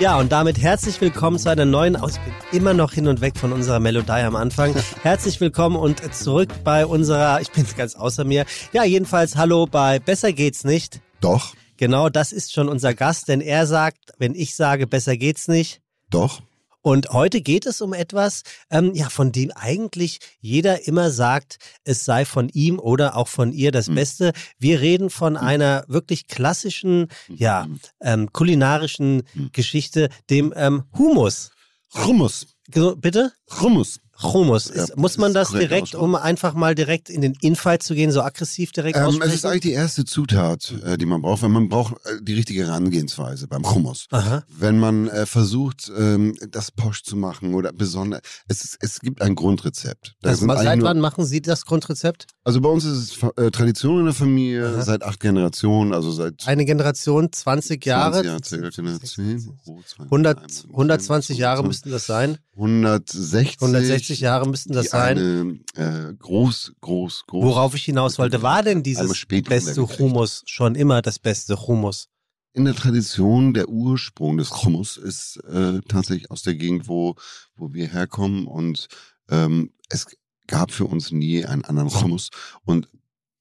Ja, und damit herzlich willkommen zu einer neuen Aus. Ich bin immer noch hin und weg von unserer Melodie am Anfang. Herzlich willkommen und zurück bei unserer, ich bin ganz außer mir. Ja, jedenfalls hallo bei Besser geht's nicht. Doch, Genau, das ist schon unser Gast, denn er sagt, wenn ich sage, besser geht's nicht. doch. Und heute geht es um etwas, ähm, ja, von dem eigentlich jeder immer sagt, es sei von ihm oder auch von ihr das Beste. Wir reden von einer wirklich klassischen, ja, ähm, kulinarischen Geschichte, dem ähm, Humus. Hummus. Bitte? Hummus. Ja, Ist, muss das man das direkt, ausgesprochen. um einfach mal direkt in den Infight zu gehen, so aggressiv direkt Ähm, aussprechen? es ist eigentlich die erste Zutat, äh, die man braucht, weil man braucht äh, die richtige Herangehensweise beim Hummus. Aha. Wenn man äh, versucht, ähm, das posch zu machen oder besonders, es, ist, es gibt ein Grundrezept. Da eigentlich seit wann machen Sie das Grundrezept? Also bei uns ist es äh, Tradition in der Familie Aha. seit acht Generationen, also seit Eine Generation, 20 Jahre. 20 Jahre zählt in der 10, oh, 20, 100, 120 Jahre müssten das sein. 160, 160 Jahre müssten das sein. Eine, äh, groß, groß, groß. Worauf ich hinaus wollte, war denn dieses beste. Humus schon immer das beste Humus? In der Tradition, der Ursprung des Hummus ist äh, tatsächlich aus der Gegend, wo, wo wir herkommen. Und ähm, es gab für uns nie einen anderen Hummus. Und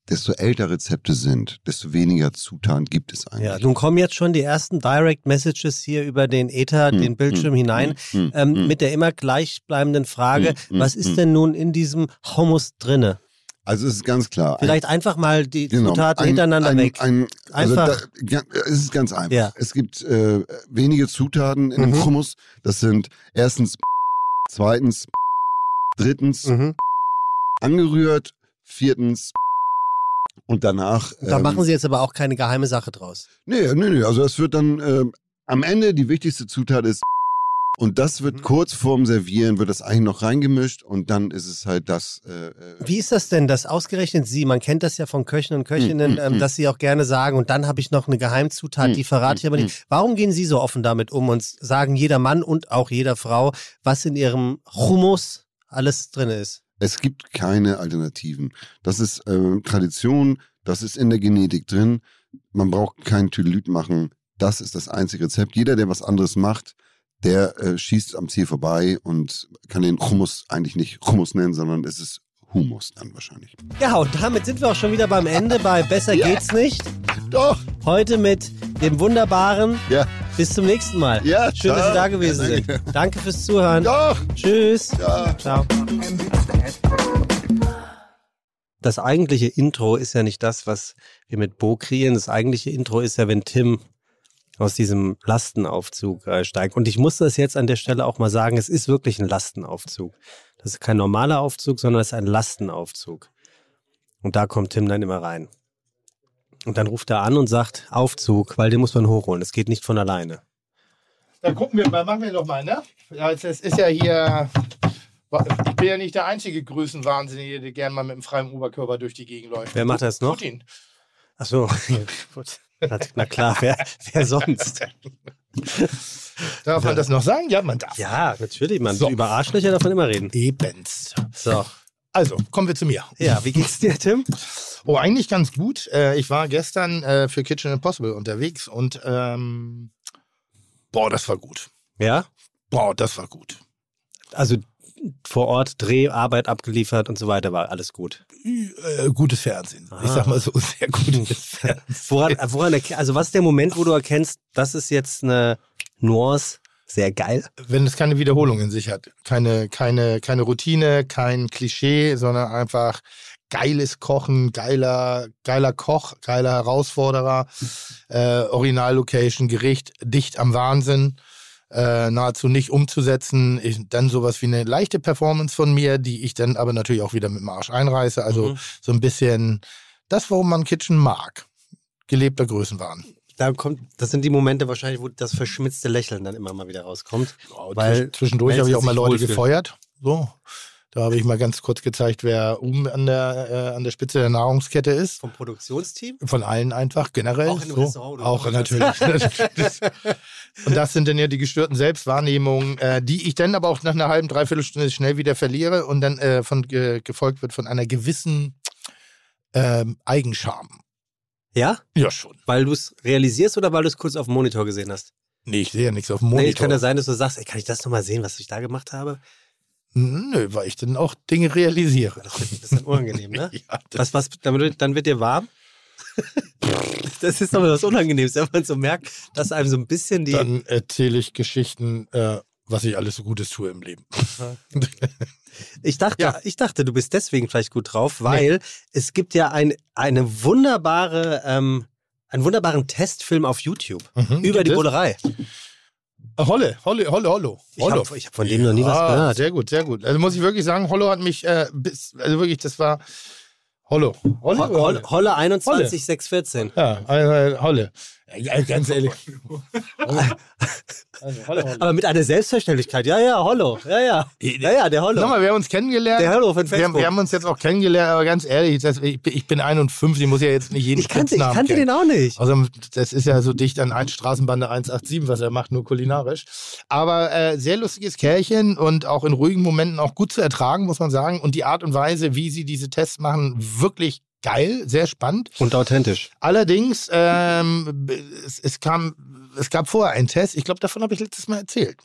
desto älter Rezepte sind, desto weniger Zutaten gibt es eigentlich. Ja, nun kommen jetzt schon die ersten Direct Messages hier über den Ether, Hm, den Bildschirm hm, hinein, hm, hm, ähm, hm. mit der immer gleichbleibenden Frage, Hm, hm, was ist hm. denn nun in diesem Hummus drinne? Also es ist ganz klar. Vielleicht einfach mal die Genau, Zutaten ein- hintereinander ein, weg. Ein, also Einfach- Da, es ist ganz einfach. Ja. Es gibt äh, wenige Zutaten in Mhm. dem Hummus. Das sind erstens, zweitens, drittens Mhm. angerührt, viertens und danach. Da ähm, machen Sie jetzt aber auch keine geheime Sache draus. Nee, nee, nee. Also es wird dann ähm, am Ende die wichtigste Zutat ist und das wird Mhm. kurz vorm Servieren wird das eigentlich noch reingemischt und dann ist es halt das. Äh, äh, Wie ist das denn, dass ausgerechnet Sie, man kennt das ja von Köchen und Köchinnen, Mm, mm, ähm, mm. dass Sie auch gerne sagen, und dann habe ich noch eine Geheimzutat, die verrate ich aber nicht. Warum gehen Sie so offen damit um und sagen jeder Mann und auch jeder Frau, was in Ihrem Hummus alles drin ist? Es gibt keine Alternativen. Das ist äh, Tradition, das ist in der Genetik drin. Man braucht kein Tüdelüt machen. Das ist das einzige Rezept. Jeder, der was anderes macht, der äh, schießt am Ziel vorbei und kann den Hummus eigentlich nicht Hummus nennen, sondern es ist Humus dann wahrscheinlich. Ja, und damit sind wir auch schon wieder beim Ende bei Besser Ja. geht's nicht. Doch, Heute mit dem wunderbaren. ja, Bis zum nächsten Mal. Ja, Schön, dass Sie ciao. da gewesen Ja, sind. danke. Danke fürs Zuhören. doch, Tschüss. ja. Ciao. Das eigentliche Intro ist ja nicht das, was wir mit Bo kreieren. Das eigentliche Intro ist ja, wenn Tim aus diesem Lastenaufzug äh, steigt. Und ich muss das jetzt an der Stelle auch mal sagen, es ist wirklich ein Lastenaufzug. Das ist kein normaler Aufzug, sondern es ist ein Lastenaufzug. Und da kommt Tim dann immer rein. Und dann ruft er an und sagt, Aufzug, weil den muss man hochholen. Das geht nicht von alleine. Dann gucken wir mal, machen wir noch mal, ne? Es ist ja hier. Ich bin ja nicht der einzige Größenwahnsinnige, der gerne mal mit einem freien Oberkörper durch die Gegend läuft. Wer macht das noch? Putin. Ach so, gut. Na, klar, wer, wer sonst? Darf man das noch sagen? Ja, man darf. Ja, natürlich, man. So. Über Arschlöcher davon immer reden. Ebenst. So. Also, kommen wir zu mir. Ja, wie geht's dir, Tim? Oh, eigentlich ganz gut. Äh, ich war gestern äh, für Kitchen Impossible unterwegs und ähm, boah, das war gut. Ja? Boah, das war gut. Also vor Ort Dreharbeit abgeliefert und so weiter, war alles gut. Äh, gutes Fernsehen. Ich Ah. sag mal so, sehr gutes Fernsehen. Woran, woran also was ist der Moment, wo du erkennst, das ist jetzt eine Nuance, sehr geil? wenn es keine Wiederholung in sich hat. Keine, keine, keine Routine, kein Klischee, sondern einfach geiles Kochen, geiler, geiler Koch, geiler Herausforderer, äh, Originallocation, Gericht, dicht am Wahnsinn, äh, nahezu nicht umzusetzen. Ich, dann sowas wie eine leichte Performance von mir, die ich dann aber natürlich auch wieder mit dem Arsch einreiße. Also Mhm. so ein bisschen das, warum man Kitchen mag. Gelebter Größenwahn. Da kommt, das sind die Momente wahrscheinlich, wo das verschmitzte Lächeln dann immer mal wieder rauskommt. Weil Weil zwischendurch habe ich auch mal Leute wohlfühlen. gefeuert. So. Da habe ich mal ganz kurz gezeigt, wer oben an der, äh, an der Spitze der Nahrungskette ist. Vom Produktionsteam? Von allen einfach, generell. Auch in einem so. Restaurant oder Auch natürlich. Das- Und das sind dann ja die gestörten Selbstwahrnehmungen, äh, die ich dann aber auch nach einer halben, dreiviertel Stunde schnell wieder verliere und dann äh, von, ge gefolgt wird von einer gewissen ähm, Eigenscham. Ja? Ja, schon. Weil du es realisierst oder weil du es kurz auf dem Monitor gesehen hast? Nee, ich sehe ja nichts auf dem Monitor. Nee, kann ja sein, dass du sagst, ey, kann ich das nochmal sehen, was ich da gemacht habe? Nö, weil ich dann auch Dinge realisiere. Das ist dann unangenehm, ne? ja, das, Was, was, dann, wird- dann wird dir warm? das ist doch mal was Unangenehmes, wenn man so merkt, dass einem so ein bisschen die. dann erzähle ich Geschichten, äh, was ich alles so Gutes tue im Leben. Ich dachte, Ja. ich dachte, du bist deswegen vielleicht gut drauf, weil es gibt ja ein, eine wunderbare, ähm, einen wunderbaren Testfilm auf YouTube Mhm, über die es? Bullerei. Äh, Holle, Holle, Holle, Hollo. Ich habe hab von dem noch nie was gehört. Sehr gut, sehr gut. Also muss ich wirklich sagen, Hollo hat mich, äh, bis, also wirklich, das war Hollo. Hollo, Ho- Holle, Holle 21 614. Ja, also, Holle. Ja, ganz ehrlich. also, Holle, Holle. Aber mit einer Selbstverständlichkeit. Ja, ja, Hollo. Ja, ja. Ja, ja, der Hollo. Nochmal, wir haben uns kennengelernt. Der Hollo von wir, haben, Facebook. wir haben uns jetzt auch kennengelernt, aber ganz ehrlich, das, ich, bin- ich bin 51, ich muss ja jetzt nicht jeden ich kannte, ich kannte kennen. den auch nicht. Also das ist ja so dicht an ein Straßenbande 187, was er macht, nur kulinarisch. Aber äh, sehr lustiges Kerlchen und auch in ruhigen Momenten auch gut zu ertragen, muss man sagen. Und die Art und Weise, wie sie diese Tests machen, wirklich geil, sehr spannend. Und authentisch. Allerdings, ähm, es, es, kam, es gab vorher einen Test, ich glaube, davon habe ich letztes Mal erzählt.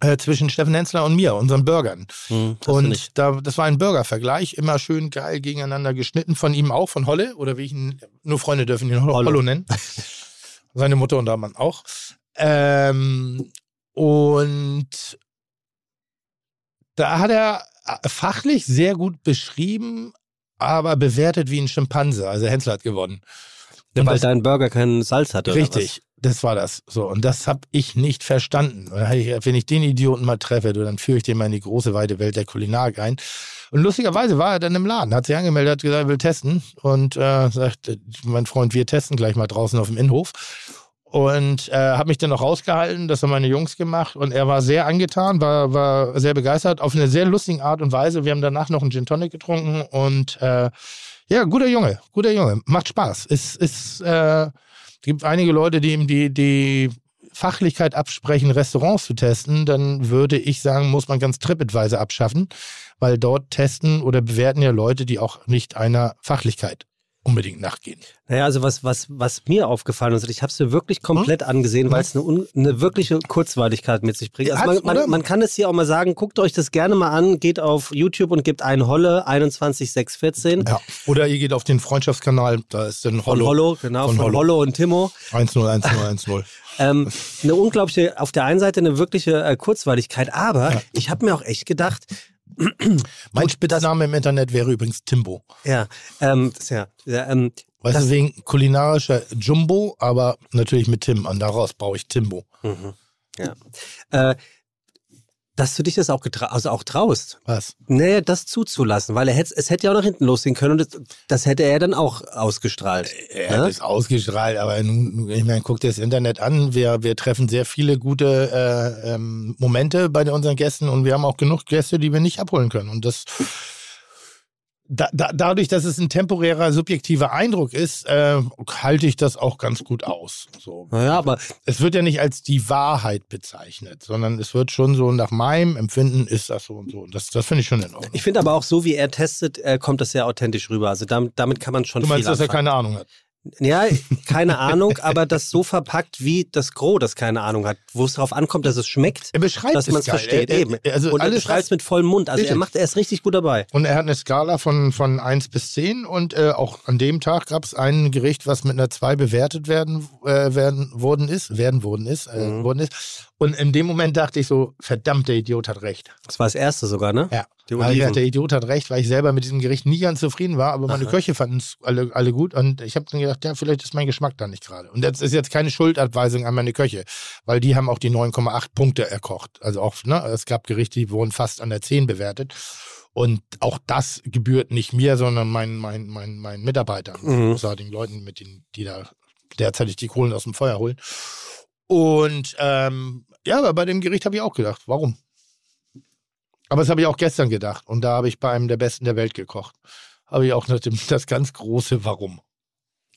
Äh, zwischen Steffen Hensler und mir, unseren Burgern. Hm, Und da, das war ein Burgervergleich, immer schön geil gegeneinander geschnitten, von ihm auch, von Holle, oder wie ich ihn, nur Freunde dürfen ihn Hollo, Hollo. Nennen. Seine Mutter und der Mann auch. Ähm, und da hat er fachlich sehr gut beschrieben, aber bewertet wie ein Schimpanse. Also Hensler hat gewonnen. Weil Das- dein Burger kein Salz hatte. oder Richtig, das war das. So, und das habe ich nicht verstanden. Und Wenn ich den Idioten mal treffe, dann führe ich den mal in die große, weite Welt der Kulinarik ein. Und lustigerweise war er dann im Laden, hat sich angemeldet, hat gesagt, er will testen. Und äh, sagt, äh, mein Freund, wir testen gleich mal draußen auf dem Innenhof. Und äh, habe mich dann noch rausgehalten, das haben meine Jungs gemacht. Und er war sehr angetan, war, war sehr begeistert, auf eine sehr lustige Art und Weise. Wir haben danach noch einen Gin Tonic getrunken und äh, ja, guter Junge, guter Junge. Macht Spaß. Es ist, äh, gibt einige Leute, die ihm die, die Fachlichkeit absprechen, Restaurants zu testen, dann würde ich sagen, muss man ganz TripAdvisor abschaffen, weil dort testen oder bewerten ja Leute, die auch nicht einer Fachlichkeit unbedingt nachgehen. Naja, also was, was, was mir aufgefallen ist, ich habe es mir wirklich komplett angesehen, weil es eine, eine wirkliche Kurzweiligkeit mit sich bringt. Also man, man, man kann es hier auch mal sagen, guckt euch das gerne mal an, geht auf YouTube und gebt ein Holle 21614. Ja. Oder ihr geht auf den Freundschaftskanal, da ist dann Von Hollow. Hollo, genau, Von von, Hollo. Hollo und Timo. 101010. Ähm, eine unglaubliche, auf der einen Seite eine wirkliche äh, Kurzweiligkeit, aber Ja. ich habe mir auch echt gedacht, Mein Spitzname im Internet wäre übrigens Timbo. ja, ähm, das ist ja, ja ähm, Weißt Das- du, wegen kulinarischer Jumbo, aber natürlich mit Tim. Und daraus baue ich Timbo. mhm, ja. Äh, dass du dich das auch, getra also auch traust. Was? Nee, das zuzulassen, weil er hätte, es hätte ja auch nach hinten losgehen können und das, das hätte er dann auch ausgestrahlt. Er Ja? hat es ausgestrahlt, aber nun, nun, ich meine, guck dir das Internet an. Wir, wir treffen sehr viele gute äh, ähm, Momente bei unseren Gästen und wir haben auch genug Gäste, die wir nicht abholen können. Und das da, da, dadurch, dass es ein temporärer, subjektiver Eindruck ist, äh, halte ich das auch ganz gut aus. So. Naja, aber Es wird ja nicht als die Wahrheit bezeichnet, sondern es wird schon so nach meinem Empfinden ist das so und so. Und das, das finde ich schon in Ordnung. ich finde aber auch so, wie er testet, äh, kommt das sehr authentisch rüber. Also damit, damit kann man schon Du meinst, viel dass er anfangen. keine Ahnung hat? Ja, keine Ahnung, aber das so verpackt wie das Gros, das keine Ahnung hat, wo es darauf ankommt, dass es schmeckt, Er beschreibt dass man es versteht. Er, Eben. er, also und er alles, beschreibt es mit vollem Mund. Also er macht, er ist richtig gut dabei. Und er hat eine Skala von, von 1 bis 10 und äh, auch an dem Tag gab es ein Gericht, was mit einer 2 bewertet werden, äh, werden worden ist, werden worden ist, äh, Mhm. worden ist. Und in dem Moment dachte ich so, verdammt, der Idiot hat recht. Das war das erste sogar, ne? Ja. Die Weil der Idiot hat recht, weil ich selber mit diesem Gericht nie ganz zufrieden war, aber meine Aha. Köche fanden es alle, alle gut und ich habe dann gedacht, ja, vielleicht ist mein Geschmack da nicht gerade. Und das ist jetzt keine Schuldabweisung an meine Köche, weil die haben auch die 9,8 Punkte erkocht. Also auch, ne, es gab Gerichte, die wurden fast an der 10 bewertet. Und auch das gebührt nicht mir, sondern meinen mein, mein, mein Mitarbeitern, Mhm. großartigen Leuten, mit denen, die da derzeitig die Kohlen aus dem Feuer holen. Und ähm, ja, aber bei dem Gericht habe ich auch gedacht, warum? Aber das habe ich auch gestern gedacht. Und da habe ich bei einem der Besten der Welt gekocht. Habe ich auch nach dem, das ganz große Warum.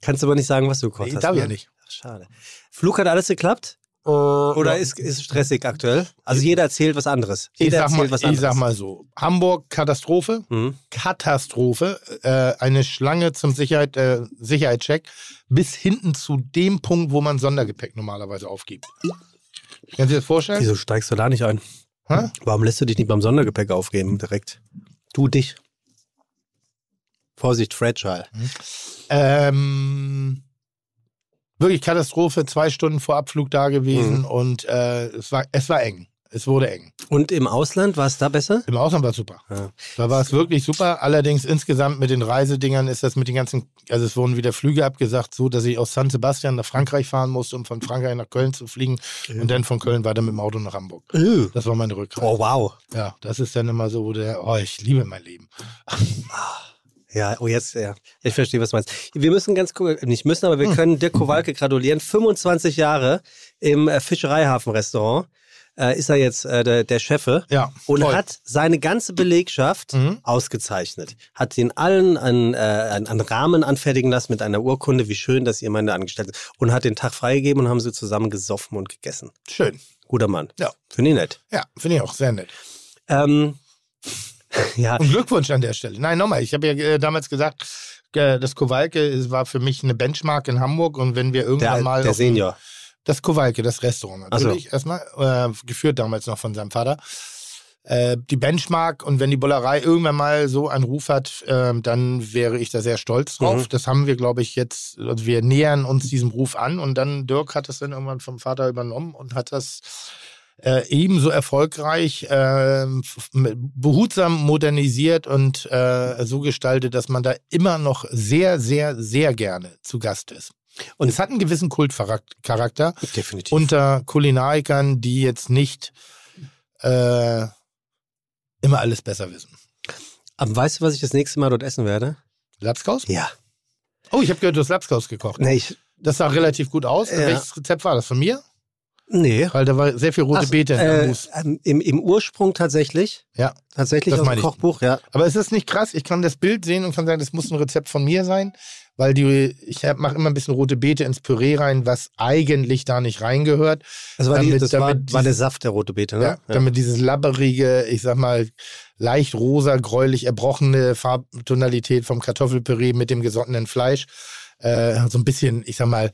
Kannst du aber nicht sagen, was du gekocht Nee, hast. darf ich ne? ja nicht. Ach, schade. Flug hat alles geklappt? Oder ist, ist stressig aktuell? Also jeder erzählt was anderes. ich Jeder sag, mal, was ich anderes. sag mal so, Hamburg Katastrophe, Mhm. Katastrophe, äh, eine Schlange zum Sicherheit, äh, Sicherheitscheck bis hinten zu dem Punkt, wo man Sondergepäck normalerweise aufgibt. Kannst du dir das vorstellen? Wieso steigst du da nicht ein? Hä? Warum lässt du dich nicht beim Sondergepäck aufgeben direkt? Du dich. Vorsicht, fragile. Ähm, wirklich Katastrophe, zwei Stunden vor Abflug da gewesen Mhm. und äh, es, war, es war eng. Es wurde eng. Und im Ausland war es da besser? Im Ausland war es super. Ja. Da war es wirklich super. Allerdings insgesamt mit den Reisedingern ist das mit den ganzen, also es wurden wieder Flüge abgesagt, so dass ich aus San Sebastian nach Frankreich fahren musste, um von Frankreich nach Köln zu fliegen und dann von Köln weiter mit dem Auto nach Hamburg. Oh, Das war meine Rückreise. wow. Ja, das ist dann immer so, wo der, oh, ich liebe mein Leben. Ja, oh jetzt, ja. Ich verstehe, was du meinst. Wir müssen ganz cool, nicht müssen, aber wir können Dirk Kowalke gratulieren. 25 Jahre im äh, Fischereihafen-Restaurant äh, ist er jetzt äh, der, der Chefe. Ja, Und toll. hat seine ganze Belegschaft Mhm. ausgezeichnet. Hat den allen einen, äh, einen, Rahmen anfertigen lassen mit einer Urkunde, wie schön, dass ihr meine angestellt ist. Und hat den Tag freigegeben und haben sie zusammen gesoffen und gegessen. Schön. Guter Mann. Ja. Finde ich nett. Ja, finde ich auch sehr nett. Ähm, ja, Und Glückwunsch an der Stelle. Nein, nochmal, ich habe ja äh, damals gesagt, äh, das Kowalke war für mich eine Benchmark in Hamburg und wenn wir irgendwann der, mal der Senior. Das Kowalke, das Restaurant Ach so. natürlich erstmal, äh, geführt damals noch von seinem Vater. Äh, die Benchmark und wenn die Bullerei irgendwann mal so einen Ruf hat, äh, dann wäre ich da sehr stolz drauf. Mhm. Das haben wir, glaube ich, jetzt, also wir nähern uns diesem Ruf an und dann Dirk hat das dann irgendwann vom Vater übernommen und hat das äh, ebenso erfolgreich, äh, behutsam modernisiert und äh, so gestaltet, dass man da immer noch sehr, sehr, sehr gerne zu Gast ist. Und Und- es hat einen gewissen Kultcharakter Definitiv. unter Kulinarikern, die jetzt nicht äh, immer alles besser wissen. Aber weißt du, was ich das nächste Mal dort essen werde? Lapskaus? Ja. Oh, ich habe gehört, du hast Lapskaus gekocht. Nee, ich, Das sah relativ gut aus. Ja. Welches Rezept war das? Von mir? Nee. Weil da war sehr viel rote Ach, Beete in äh, ähm, im, Im Ursprung tatsächlich. Ja. Tatsächlich Das aus dem. Kochbuch, ja. Aber ist das nicht krass? Ich kann das Bild sehen und kann sagen, das muss ein Rezept von mir sein, weil die, ich mache immer ein bisschen rote Beete ins Püree rein, was eigentlich da nicht reingehört. Das war, die, Damit- das war, damit war der dieses- Saft der rote Beete, ne? Ja, damit dieses labberige, ich sag mal, leicht rosa, gräulich erbrochene Farbtonalität vom Kartoffelpüree mit dem gesottenen Fleisch äh, so ein bisschen, ich sag mal,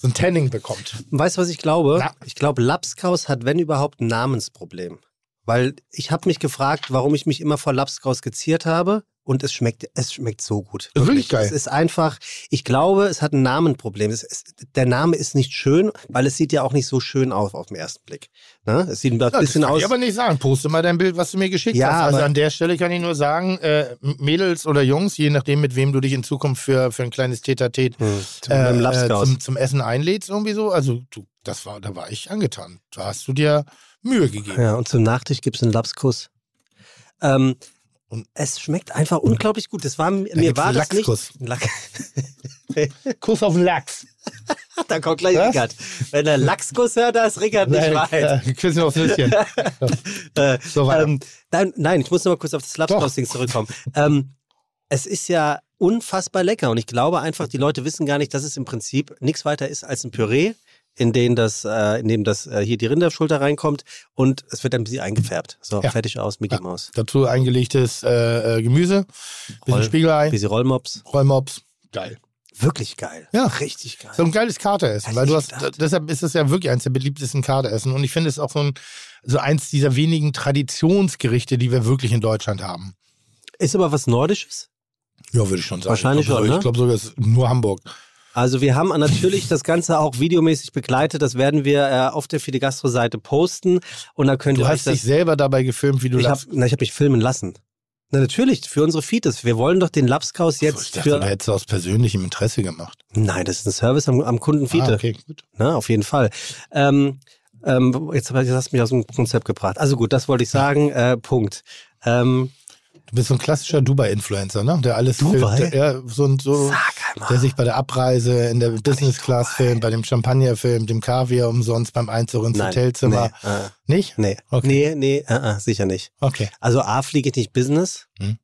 so ein Tanning bekommt. Weißt du, was ich glaube? Na. Ich glaube, Lapskaus hat, wenn überhaupt, ein Namensproblem. Weil ich habe mich gefragt, warum ich mich immer vor Lapskaus geziert habe. Und es schmeckt, es schmeckt so gut. Ist wirklich geil. Es ist einfach, ich glaube, es hat ein Namenproblem. Ist, der Name ist nicht schön, weil es sieht ja auch nicht so schön aus auf den ersten Blick. Ne? Es sieht ein Ja, das bisschen kann aus. ich aber nicht sagen. Poste mal dein Bild, was du mir geschickt Ja, hast. Also an der Stelle kann ich nur sagen, äh, Mädels oder Jungs, je nachdem, mit wem du dich in Zukunft für, für ein kleines Tete-a-Tete Hm, zum äh, zum, zum Essen einlädst, irgendwie so. Also du, das war, da war ich angetan. Da hast du dir Mühe gegeben. Ja, und zum Nachtisch gibt es einen Lapskuss. Ähm, Und- es schmeckt einfach unglaublich gut. Das war, mir gibt's war das nicht. Lachskuss. Lack. Kuss auf den Lachs. da kommt gleich Was? Rickard. Wenn er Lachskuss hört, da ist Rickard nicht weit. äh, Küsschen aufs Nüsschen. Äh, So weiter. ähm, nein, nein, ich muss noch mal kurz auf das Lapskaus-Ding zurückkommen. ähm, es ist ja unfassbar lecker und ich glaube einfach, die Leute wissen gar nicht, dass es im Prinzip nichts weiter ist als ein Püree, in dem das, äh, in dem das äh, hier die Rinderschulter reinkommt und es wird dann ein bisschen eingefärbt. So, Ja. fertig aus, Mickey Ja. Maus. Dazu eingelegtes äh, äh, Gemüse, bisschen Roll- Spiegelei, Bisschen Rollmops. Rollmops. Geil. Wirklich geil. Ja. Richtig geil. So ein geiles Kateressen, weil du hast, gedacht. deshalb ist es ja wirklich eins der beliebtesten Kateressen und ich finde es auch so, ein, so eins dieser wenigen Traditionsgerichte, die wir wirklich in Deutschland haben. Ist aber was Nordisches. Ja, würde ich schon sagen. Wahrscheinlich ich glaub, schon, ne? Ich glaube sogar, es ist nur Hamburg. Also wir haben natürlich das Ganze auch videomäßig begleitet. Das werden wir äh, auf der Fide Gastro Seite posten und da könnt Du ihr hast dich selber dabei gefilmt, wie du Ich habe hab mich filmen lassen. Na, natürlich, für unsere Feeds. Wir wollen doch den Lapskaus ich jetzt dachte, du für. hättest es aus persönlichem Interesse gemacht. Nein, das ist ein Service am, am Kunden Fiete. Ah, okay, gut. Na, auf jeden Fall. Ähm, ähm, jetzt, ich- jetzt hast du mich aus dem Konzept gebracht. Also gut, das wollte ich sagen. Äh, Punkt. Ähm, Du bist so ein klassischer Dubai-Influencer, ne? Der alles Dubai? filmt. Der, ja, so, ein- so, der sich bei der Abreise in der Business Class filmt, bei dem Champagner filmt, dem Kaviar umsonst beim Einzug ins Nein, Hotelzimmer. Nee, äh, Nicht? nee, Okay. nee, nee äh, äh, sicher nicht. Okay. Also A, fliege ich nicht Business. Hm.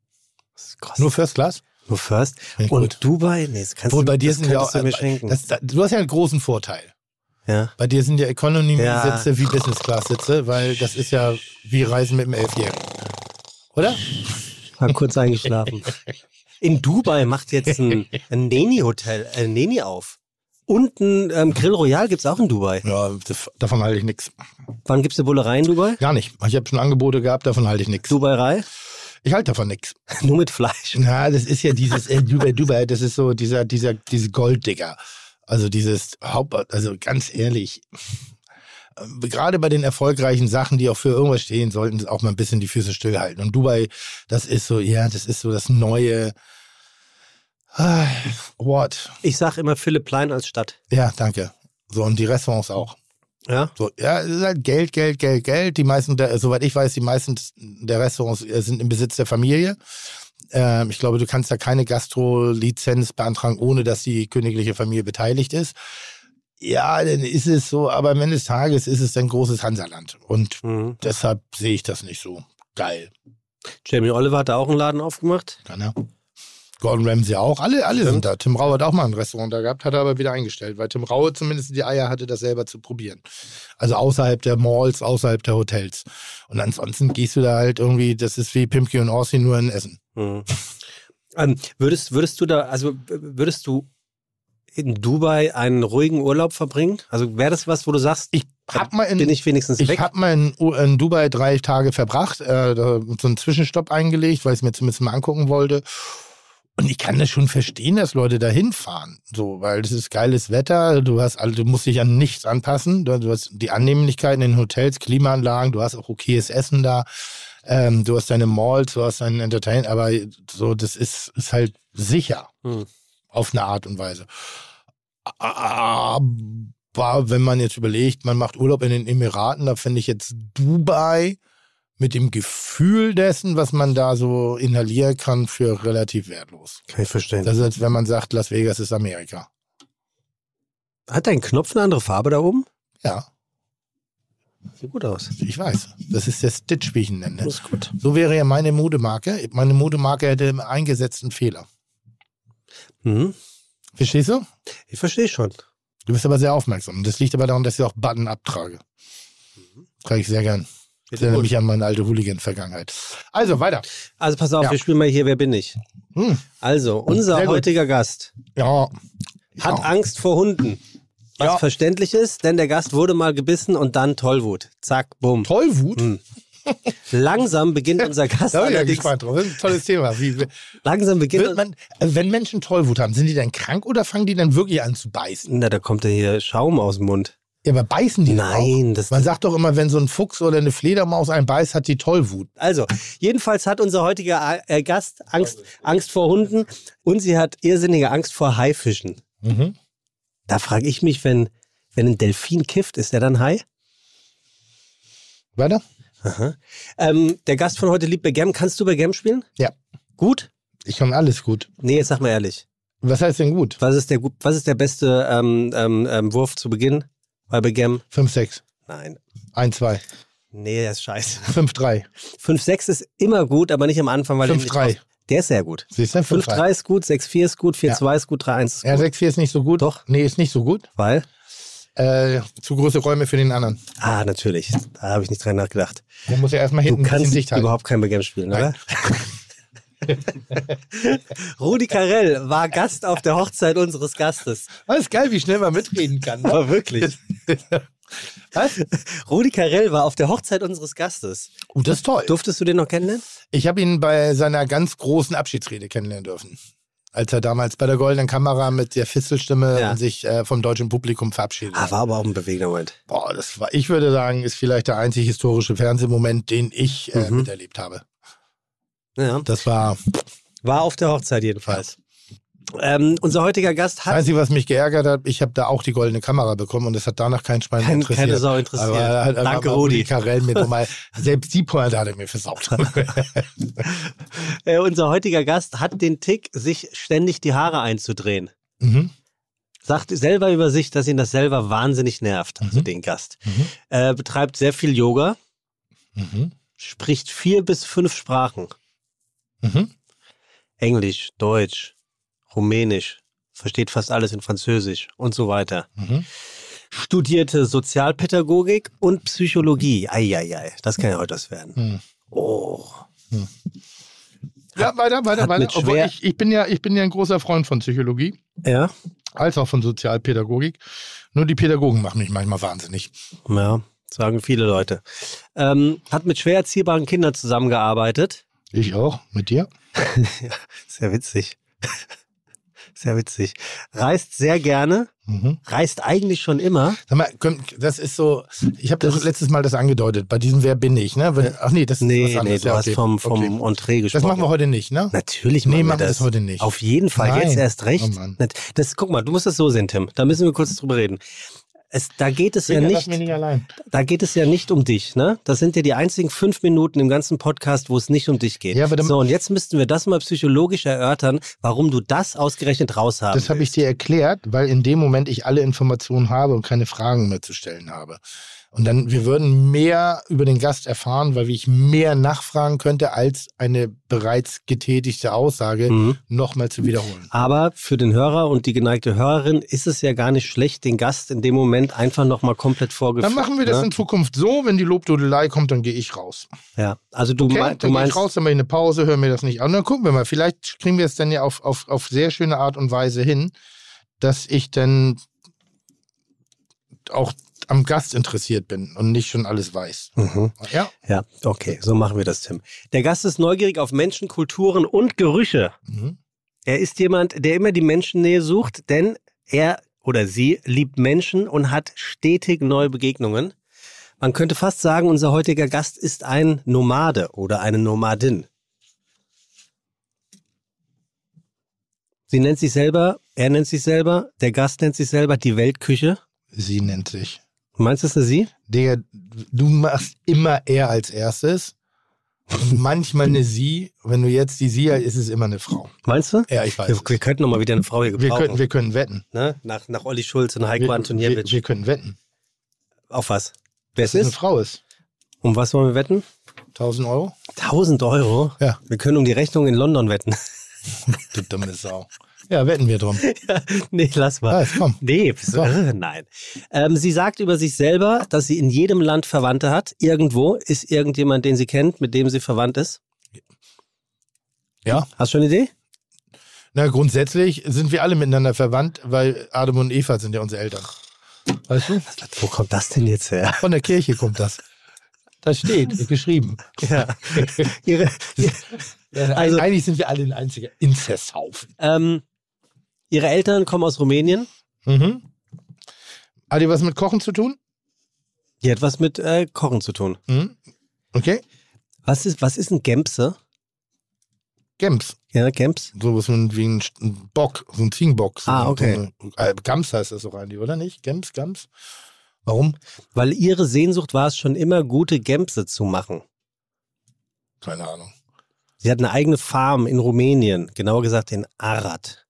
Nur First Class? Nur First. Und gut. Dubai? Nee, das kannst Obwohl du, bei dir das sind ja auch, du mir schenken. das, das, du hast ja einen großen Vorteil. Ja. Bei dir sind ja Economy-Sitze Ja. wie Business-Class-Sitze, weil das ist ja wie Reisen mit dem Elfjährigen. Oder? War kurz eingeschlafen. In Dubai macht jetzt ein, ein Neni-Hotel, ein Neni auf. Und ein ähm, Grill Royal gibt's auch in Dubai. Ja, das, davon halte ich nichts. Wann gibt's eine Bullerei in Dubai? Gar nicht. Ich habe schon Angebote gehabt, davon halte ich nichts. Dubai-Rei? Ich halte davon nichts. Nur mit Fleisch. Na, das ist ja dieses äh, Dubai, Dubai, das ist so dieser, dieser, diese Golddigger. Also dieses Haupt, also ganz ehrlich, äh, gerade bei den erfolgreichen Sachen, die auch für irgendwas stehen, sollten auch mal ein bisschen die Füße stillhalten. Und Dubai, das ist so, ja, das ist so das neue ah, What? Ich sag immer Philipp Plein als Stadt. Ja, danke. So, und die Restaurants auch. Ja? So, ja, es ist halt Geld, Geld, Geld, Geld. Die meisten, der, soweit ich weiß, die meisten der Restaurants äh, sind im Besitz der Familie. Ähm, ich glaube, du kannst da keine Gastro-Lizenz beantragen, ohne dass die königliche Familie beteiligt ist. Ja, dann ist es so, aber am Ende des Tages ist es ein großes Hansaland. Und Mhm. deshalb sehe ich das nicht so geil. Jamie Oliver hat da auch einen Laden aufgemacht. Kann er? Gordon Ramsay auch. Alle, alle sind da. Tim Rau hat auch mal ein Restaurant da gehabt, hat er aber wieder eingestellt, weil Tim Raue zumindest die Eier hatte, das selber zu probieren. Also außerhalb der Malls, außerhalb der Hotels. Und ansonsten gehst du da halt irgendwie, das ist wie Pimki und Orsi nur in Essen. Mhm. Ähm, würdest, würdest du da, also würdest du in Dubai einen ruhigen Urlaub verbringen? Also wäre das was, wo du sagst, Ich hab mal in, bin ich wenigstens ich weg? habe mal in, in Dubai drei Tage verbracht, äh, so einen Zwischenstopp eingelegt, weil ich es mir zumindest mal angucken wollte. Und ich kann das schon verstehen, dass Leute da hinfahren. So, weil es ist geiles Wetter, du hast also, du musst dich an nichts anpassen. Du, hast die Annehmlichkeiten in Hotels, Klimaanlagen, du hast auch okayes Essen da. Ähm, du hast deine Malls, du hast dein Entertainment, aber so, das ist, ist halt sicher. Hm. Auf eine Art und Weise. Aber wenn man jetzt überlegt, man macht Urlaub in den Emiraten, da finde ich jetzt Dubai mit dem Gefühl dessen, was man da so inhalieren kann, für relativ wertlos. Kann ich verstehen. Das ist, als wenn man sagt, Las Vegas ist Amerika. Hat dein Knopf eine andere Farbe da oben? Ja, Sieht gut aus. ich weiß. Das ist der Stitch, wie ich ihn nenne. Das ist gut. So wäre ja meine Modemarke. Meine Modemarke hätte einen eingesetzten Fehler. Mhm. Verstehst du? Ich verstehe schon. Du bist aber sehr aufmerksam. Das liegt aber daran, dass ich auch Button abtrage. Trage ich sehr gern. Ich erinnere mich an meine alte Hooligan-Vergangenheit. Also, weiter. Also pass auf, Ja. wir spielen mal hier Wer bin ich? Hm. Also, unser Sehr gut. heutiger Gast Ja. hat ja. Angst vor Hunden. Was verständlich ist, denn der Gast wurde mal gebissen und dann Tollwut. Zack, bumm. Tollwut. Hm. Langsam beginnt unser Gast Da bin ich ja gespannt drauf. Das ist ein tolles Thema. Wie, langsam beginnt man, wenn Menschen Tollwut haben, sind die dann krank oder fangen die dann wirklich an zu beißen? Na, da kommt ja hier Schaum aus dem Mund. Ja, aber beißen die dann auch? Nein, das Man sagt doch immer, wenn so ein Fuchs oder eine Fledermaus einen beißt, hat die Tollwut. Also, jedenfalls hat unser heutiger äh, Gast Angst, Angst vor Hunden und sie hat irrsinnige Angst vor Haifischen. Mhm. Da frage ich mich, wenn, wenn ein Delfin kifft, ist der dann Hai? Weiter? Ähm, der Gast von heute liebt Backgammon. Kannst du Backgammon spielen? Ja. Gut? Ich kann alles gut. Nee, jetzt sag mal ehrlich. Was heißt denn gut? Was ist der, gut- was ist der beste ähm, ähm, ähm, Wurf zu Beginn bei Backgammon? 5, 6, Nein. 1, 2, Nee, der ist scheiße. 5, 3, 5-6 ist immer gut, aber nicht am Anfang, weil 5, der nicht 3. raus- Der ist sehr gut. Siehst du? 5, 3. 5-3 ist gut, 6-4 ist gut, 4-2 ist gut, 3-1 ist gut. Ja, 6, 4 ist nicht so gut. Doch. Nee, ist nicht so gut. Weil? Äh, zu große Räume für den anderen. Ah, natürlich. Da habe ich nicht dran nachgedacht. Man muss ja erstmal Du hinten bisschen kannst Sicht halten. überhaupt kein Backgammon spielen, oder? Rudi Carell war Gast auf der Hochzeit unseres Gastes. Das ist geil, wie schnell man mitreden kann. Ne? Aber wirklich. Was? Rudi Carell war auf der Hochzeit unseres Gastes. Oh, das ist toll. Durftest du den noch kennenlernen? Ich habe ihn bei seiner ganz großen Abschiedsrede kennenlernen dürfen. Als er damals bei der Goldenen Kamera mit der Fistelstimme Ja. sich äh, vom deutschen Publikum verabschiedet Ah, hat. war aber auch ein bewegender Moment. Boah, das war, ich würde sagen, ist vielleicht der einzig historische Fernsehmoment, den ich äh, Mhm. miterlebt habe. Ja. Das war War auf der Hochzeit jedenfalls. Ähm, unser heutiger Gast das hat Einzige, was mich geärgert hat. Ich habe da auch die Goldene Kamera bekommen und das hat danach kein Schwein kein, interessiert. keine Sau interessiert. Aber Danke, mal Rudi. Carell mir nochmal, selbst die Pointe hat er mir versaut. Äh, unser heutiger Gast hat den Tick, sich ständig die Haare einzudrehen. mhm. Sagt selber über sich, dass ihn das selber wahnsinnig nervt, also Mhm. den Gast. Mhm. Äh, betreibt sehr viel Yoga, Mhm. spricht vier bis fünf Sprachen. Mhm. Englisch, Deutsch, Rumänisch, versteht fast alles in Französisch und so weiter. Mhm. studierte Sozialpädagogik und Psychologie. Eieiei, das kann ja heute was werden. Hm. Oh. Ja, weiter, weiter, weiter. Obwohl ich, ich, bin ja, ich bin ja ein großer Freund von Psychologie, Ja, als auch von Sozialpädagogik. Nur die Pädagogen machen mich manchmal wahnsinnig. ja, sagen viele Leute. Ähm, hat mit schwer erziehbaren Kindern zusammengearbeitet. Ich auch, mit dir? Sehr witzig. Sehr witzig. Reist sehr gerne. Mhm. Reist eigentlich schon immer. Sag mal, das ist so, ich habe das, letztes Mal das angedeutet, bei diesem Wer bin ich, ne? Wenn, ach nee, das ist Nee, was nee, anderes. du Ja, hast okay. vom, vom Okay. Entree Das gesprochen. machen wir heute nicht, ne? Natürlich Nee, machen wir machen wir das. das heute nicht. Auf jeden Fall, Nein. jetzt erst recht. Oh das, guck mal, du musst das so sehen, Tim. Da müssen wir kurz drüber reden. Es, da geht es ja nicht, nicht da geht es ja nicht um dich, ne? Das sind ja die einzigen fünf Minuten im ganzen Podcast, wo es nicht um dich geht. Ja, aber so, und jetzt müssten wir das mal psychologisch erörtern, warum du das ausgerechnet raushaben Das habe ich dir erklärt, weil in dem Moment ich alle Informationen habe und keine Fragen mehr zu stellen habe. Und dann, wir würden mehr über den Gast erfahren, weil ich mehr nachfragen könnte, als eine bereits getätigte Aussage Mhm. nochmal zu wiederholen. Aber für den Hörer und die geneigte Hörerin ist es ja gar nicht schlecht, den Gast in dem Moment einfach nochmal komplett vorgeführt. Dann machen wir das ne? in Zukunft so, wenn die Lobdudelei kommt, dann gehe ich raus. Ja, also du, Okay, mei- dann du gehe ich meinst, raus, dann mache ich eine Pause, höre mir das nicht an. Dann gucken wir mal, vielleicht kriegen wir es dann ja auf, auf, auf sehr schöne Art und Weise hin, dass ich dann auch am Gast interessiert bin und nicht schon alles weiß. Mhm. Ja. Ja, okay, so machen wir das, Tim. Der Gast ist neugierig auf Menschen, Kulturen und Gerüche. Mhm. Er ist jemand, der immer die Menschennähe sucht, denn er oder sie liebt Menschen und hat stetig neue Begegnungen. Man könnte fast sagen, unser heutiger Gast ist ein Nomade oder eine Nomadin. Sie nennt sich selber, er nennt sich selber, der Gast nennt sich selber die Weltküche. Sie nennt sich. Meinst du, es ist eine Sie? Digga, du machst immer er als erstes. Manchmal eine sie. Wenn du jetzt die sie ist es immer eine Frau. Meinst du? Ja, ich weiß. Wir, wir könnten noch mal wieder eine Frau hier Wir, gebrauchen. können, wir können wetten. ne? nach, nach Olli Schulz und Heiko Wir, wir, Antoniewicz. wir können wetten. Auf was? Wer es es eine ist? Frau ist. Um was wollen wir wetten? 1000 Euro? 1000 Euro? Ja. Wir können um die Rechnung in London wetten. Du dumme Sau. Ja, wetten wir drum. nee, lass mal. Was, komm. Nee, So. irre? Nein. Ähm, sie sagt über sich selber, dass sie in jedem Land Verwandte hat. Irgendwo ist irgendjemand, den sie kennt, mit dem sie verwandt ist. Ja. Hast du schon eine Idee? Na, grundsätzlich sind wir alle miteinander verwandt, weil Adam und Eva sind ja unsere Eltern. Weißt du? Wo kommt das denn jetzt her? Von der Kirche kommt das. Das steht, geschrieben. Ja. Ihre, Ja, Also- eigentlich sind wir alle ein einziger Inzesthaufen. ähm, ihre Eltern kommen aus Rumänien. Mhm. Hat die was mit Kochen zu tun? Die hat was mit äh, Kochen zu tun. Mhm. Okay. Was ist, was ist ein Gemse? Gems. Ja, Gems? So was wie ein, ein Bock, so ein Zwiengbock. So Ah, okay. So eine, äh, Gams heißt das doch eigentlich, oder nicht? Gems, Gams? Warum? Weil ihre Sehnsucht war es schon immer, gute Gemse zu machen. Keine Ahnung. Sie hat eine eigene Farm in Rumänien, genauer gesagt in Arad.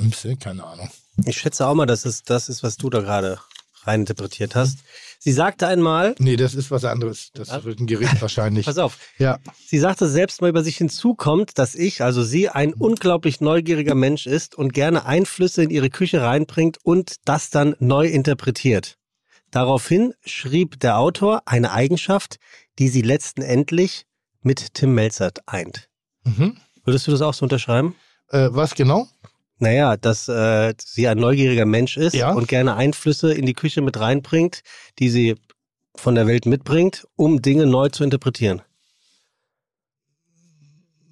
Gemse? Keine Ahnung. Ich schätze auch mal, dass es das ist, was du da gerade reininterpretiert hast. Sie sagte einmal, Nee, das ist was anderes. Das Ah. wird ein Gericht wahrscheinlich. pass auf, Ja. sie sagte selbst mal über sich hinzukommt, dass ich, also sie, ein unglaublich neugieriger Mensch ist und gerne Einflüsse in ihre Küche reinbringt und das dann neu interpretiert. Daraufhin schrieb der Autor eine Eigenschaft, die sie letztendlich mit Tim Melzer eint. Mhm. Würdest du das auch so unterschreiben? Äh, was genau? Naja, dass äh, sie ein neugieriger Mensch ist Ja. und gerne Einflüsse in die Küche mit reinbringt, die sie von der Welt mitbringt, um Dinge neu zu interpretieren.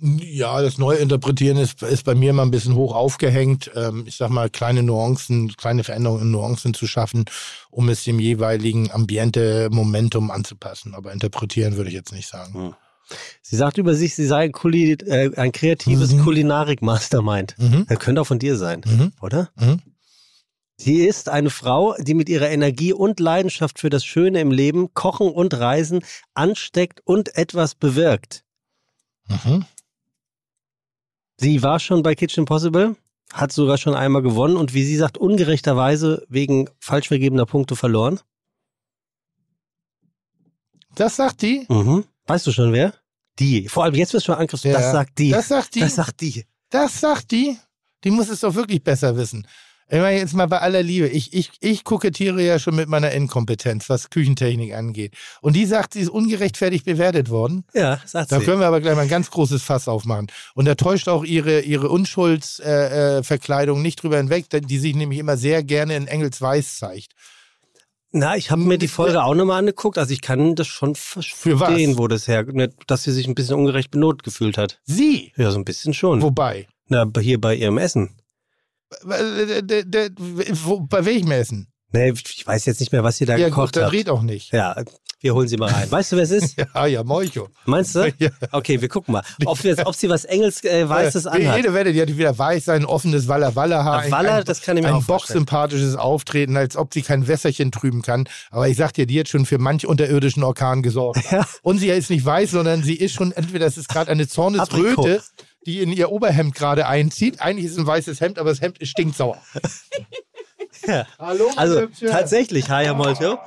Ja, das Neuinterpretieren ist, ist bei mir mal ein bisschen hoch aufgehängt. Ähm, ich sag mal, kleine Nuancen, kleine Veränderungen in Nuancen zu schaffen, um es dem jeweiligen Ambiente, Momentum anzupassen. Aber interpretieren würde ich jetzt nicht sagen. Sie sagt über sich, sie sei ein, Kuli äh, ein kreatives Mhm. Kulinarik-Mastermind. Mhm. Das könnte auch von dir sein, Mhm. oder? Mhm. Sie ist eine Frau, die mit ihrer Energie und Leidenschaft für das Schöne im Leben, Kochen und Reisen ansteckt und etwas bewirkt. Mhm. Sie war schon bei Kitchen Possible, hat sogar schon einmal gewonnen und wie sie sagt, ungerechterweise wegen falsch vergebener Punkte verloren. Das sagt die. Mhm. Weißt du schon wer? Die. Vor allem jetzt wirst du schon angegriffen. Ja, Das sagt die. Das sagt die. Das sagt die. Das sagt die. Die muss es doch wirklich besser wissen. Ich meine jetzt mal bei aller Liebe, ich, ich, ich kokettiere ja schon mit meiner Inkompetenz, was Küchentechnik angeht. Und die sagt, sie ist ungerechtfertigt bewertet worden. Ja, sagt Da sie. können wir aber gleich mal ein ganz großes Fass aufmachen. Und da täuscht auch ihre, ihre Unschuldsverkleidung äh, äh, nicht drüber hinweg, denn die sich nämlich immer sehr gerne in Engelsweiß zeigt. Na, ich habe mir die Folge auch nochmal angeguckt. Also ich kann das schon verstehen, wo das her, ne, dass sie sich ein bisschen ungerecht benot gefühlt hat. Sie! Ja, so ein bisschen schon. Wobei? Na, hier bei ihrem Essen. Bei welchem Essen? Nee, ich weiß jetzt nicht mehr, was sie da ja, gekocht gut, hat. red auch nicht. Ja, wir holen sie mal rein. Weißt du, wer es ist? Ja, ja, Molcho. Meinst du? Ja. Okay, wir gucken mal. Ob, wir, ob sie was Engels äh, Weißes anhat. Jede Wette, die hat wieder weiß sein, offenes Walla-Walla-Haar. Ah, Walla, ein, das kann ich mir ein boxsympathisches Auftreten, als ob sie kein Wässerchen trüben kann. Aber ich sag dir, die hat schon für manch unterirdischen Orkan gesorgt. Ja. Und sie ist nicht weiß, sondern sie ist schon, entweder es ist gerade eine Zornesröte, die in ihr Oberhemd gerade einzieht. Eigentlich ist es ein weißes Hemd, aber das Hemd ist stinksauer. Ja. Hallo, Also Hübscher. tatsächlich, Haya Molcho.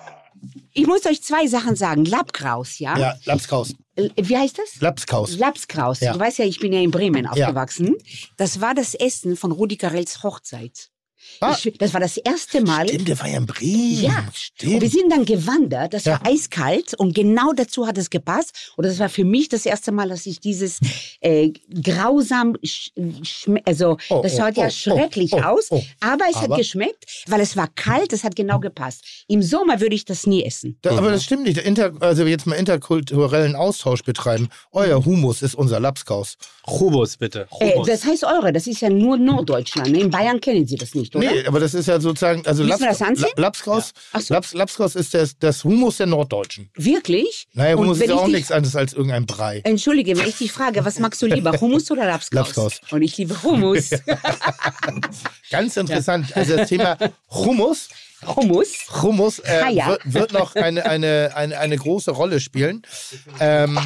Ich muss euch zwei Sachen sagen. Labkraus, ja? Ja, Lapskaus. Äh, Wie heißt das? Lapskaus. Lapskraus. Ja. Du weißt ja, ich bin ja in Bremen Ja. aufgewachsen. Das war das Essen von Rudi Carells Hochzeit. Ah. Ich, das war das erste Mal. Stimmt, der war ja in Bremen. Ja, und wir Stimmt. sind dann gewandert. Das Ja. war eiskalt und genau dazu hat es gepasst. Und das war für mich das erste Mal, dass ich dieses äh, grausam, also Oh, das oh, schaut ja oh, schrecklich oh, oh, aus, oh. aber es Aber? hat geschmeckt, weil es war kalt, es hat genau gepasst. Im Sommer würde ich das nie essen. Da, aber das stimmt nicht. Inter, also jetzt mal interkulturellen Austausch betreiben. Euer Humus ist unser Lapskaus. Chubus, bitte. Äh, Chubus. das heißt eure, das ist ja nur Norddeutschland. In Bayern kennen sie das nicht, oder? Nee, aber das ist ja sozusagen, also wir das anziehen? La- Lapskaus, Ach so. Laps, Lapskaus ist das, das Humus der Norddeutschen. Wirklich? Naja, Humus ist ja auch dich- nichts anderes als irgendein Brei. Entschuldige, wenn ich dich frage, was magst du lieber, Hummus oder Lapskaus? Lapskaus. Und ich liebe Hummus. Ganz interessant. Also das Thema Hummus, Hummus? Hummus äh, Ah, ja. wird, wird noch eine, eine, eine, eine große Rolle spielen. Ähm,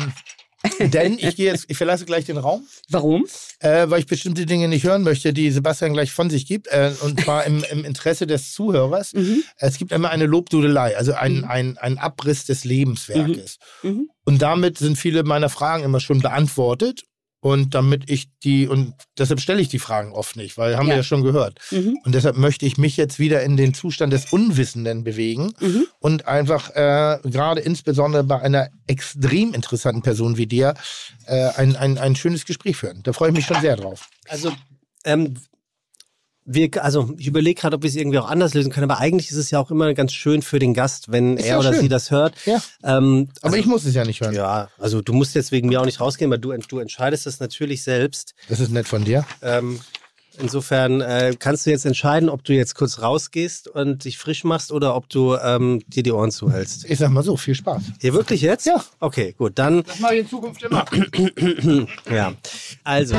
denn ich gehe jetzt, ich verlasse gleich den Raum. Warum? äh, weil ich bestimmte Dinge nicht hören möchte, die Sebastian gleich von sich gibt. Äh, und zwar im, im Interesse des Zuhörers. Mhm. Es gibt immer eine Lobdudelei, also ein, ein, ein Abriss des Lebenswerkes. Mhm. Und damit sind viele meiner Fragen immer schon beantwortet. Und damit ich die, und deshalb stelle ich die Fragen oft nicht, weil haben wir Ja. ja schon gehört. Mhm. Und deshalb möchte ich mich jetzt wieder in den Zustand des Unwissenden bewegen Mhm. und einfach äh, gerade insbesondere bei einer extrem interessanten Person wie dir äh, ein, ein, ein schönes Gespräch führen. Da freue ich mich schon sehr drauf. Also, ähm, wir, also ich überlege gerade, ob wir es irgendwie auch anders lösen können, aber eigentlich ist es ja auch immer ganz schön für den Gast, wenn Ist er oder schön. sie das hört. Ja. Ähm, Aber also, ich muss es ja nicht hören. Ja, also du musst jetzt wegen mir auch nicht rausgehen, weil du, du entscheidest das natürlich selbst. Das ist nett von dir. Ähm, insofern äh, kannst du jetzt entscheiden, ob du jetzt kurz rausgehst und dich frisch machst oder ob du ähm, dir die Ohren zuhältst. Ich sag mal so, viel Spaß. Hier wirklich jetzt? Ja. Okay, gut, dann Das mache ich in Zukunft immer. Ja, also.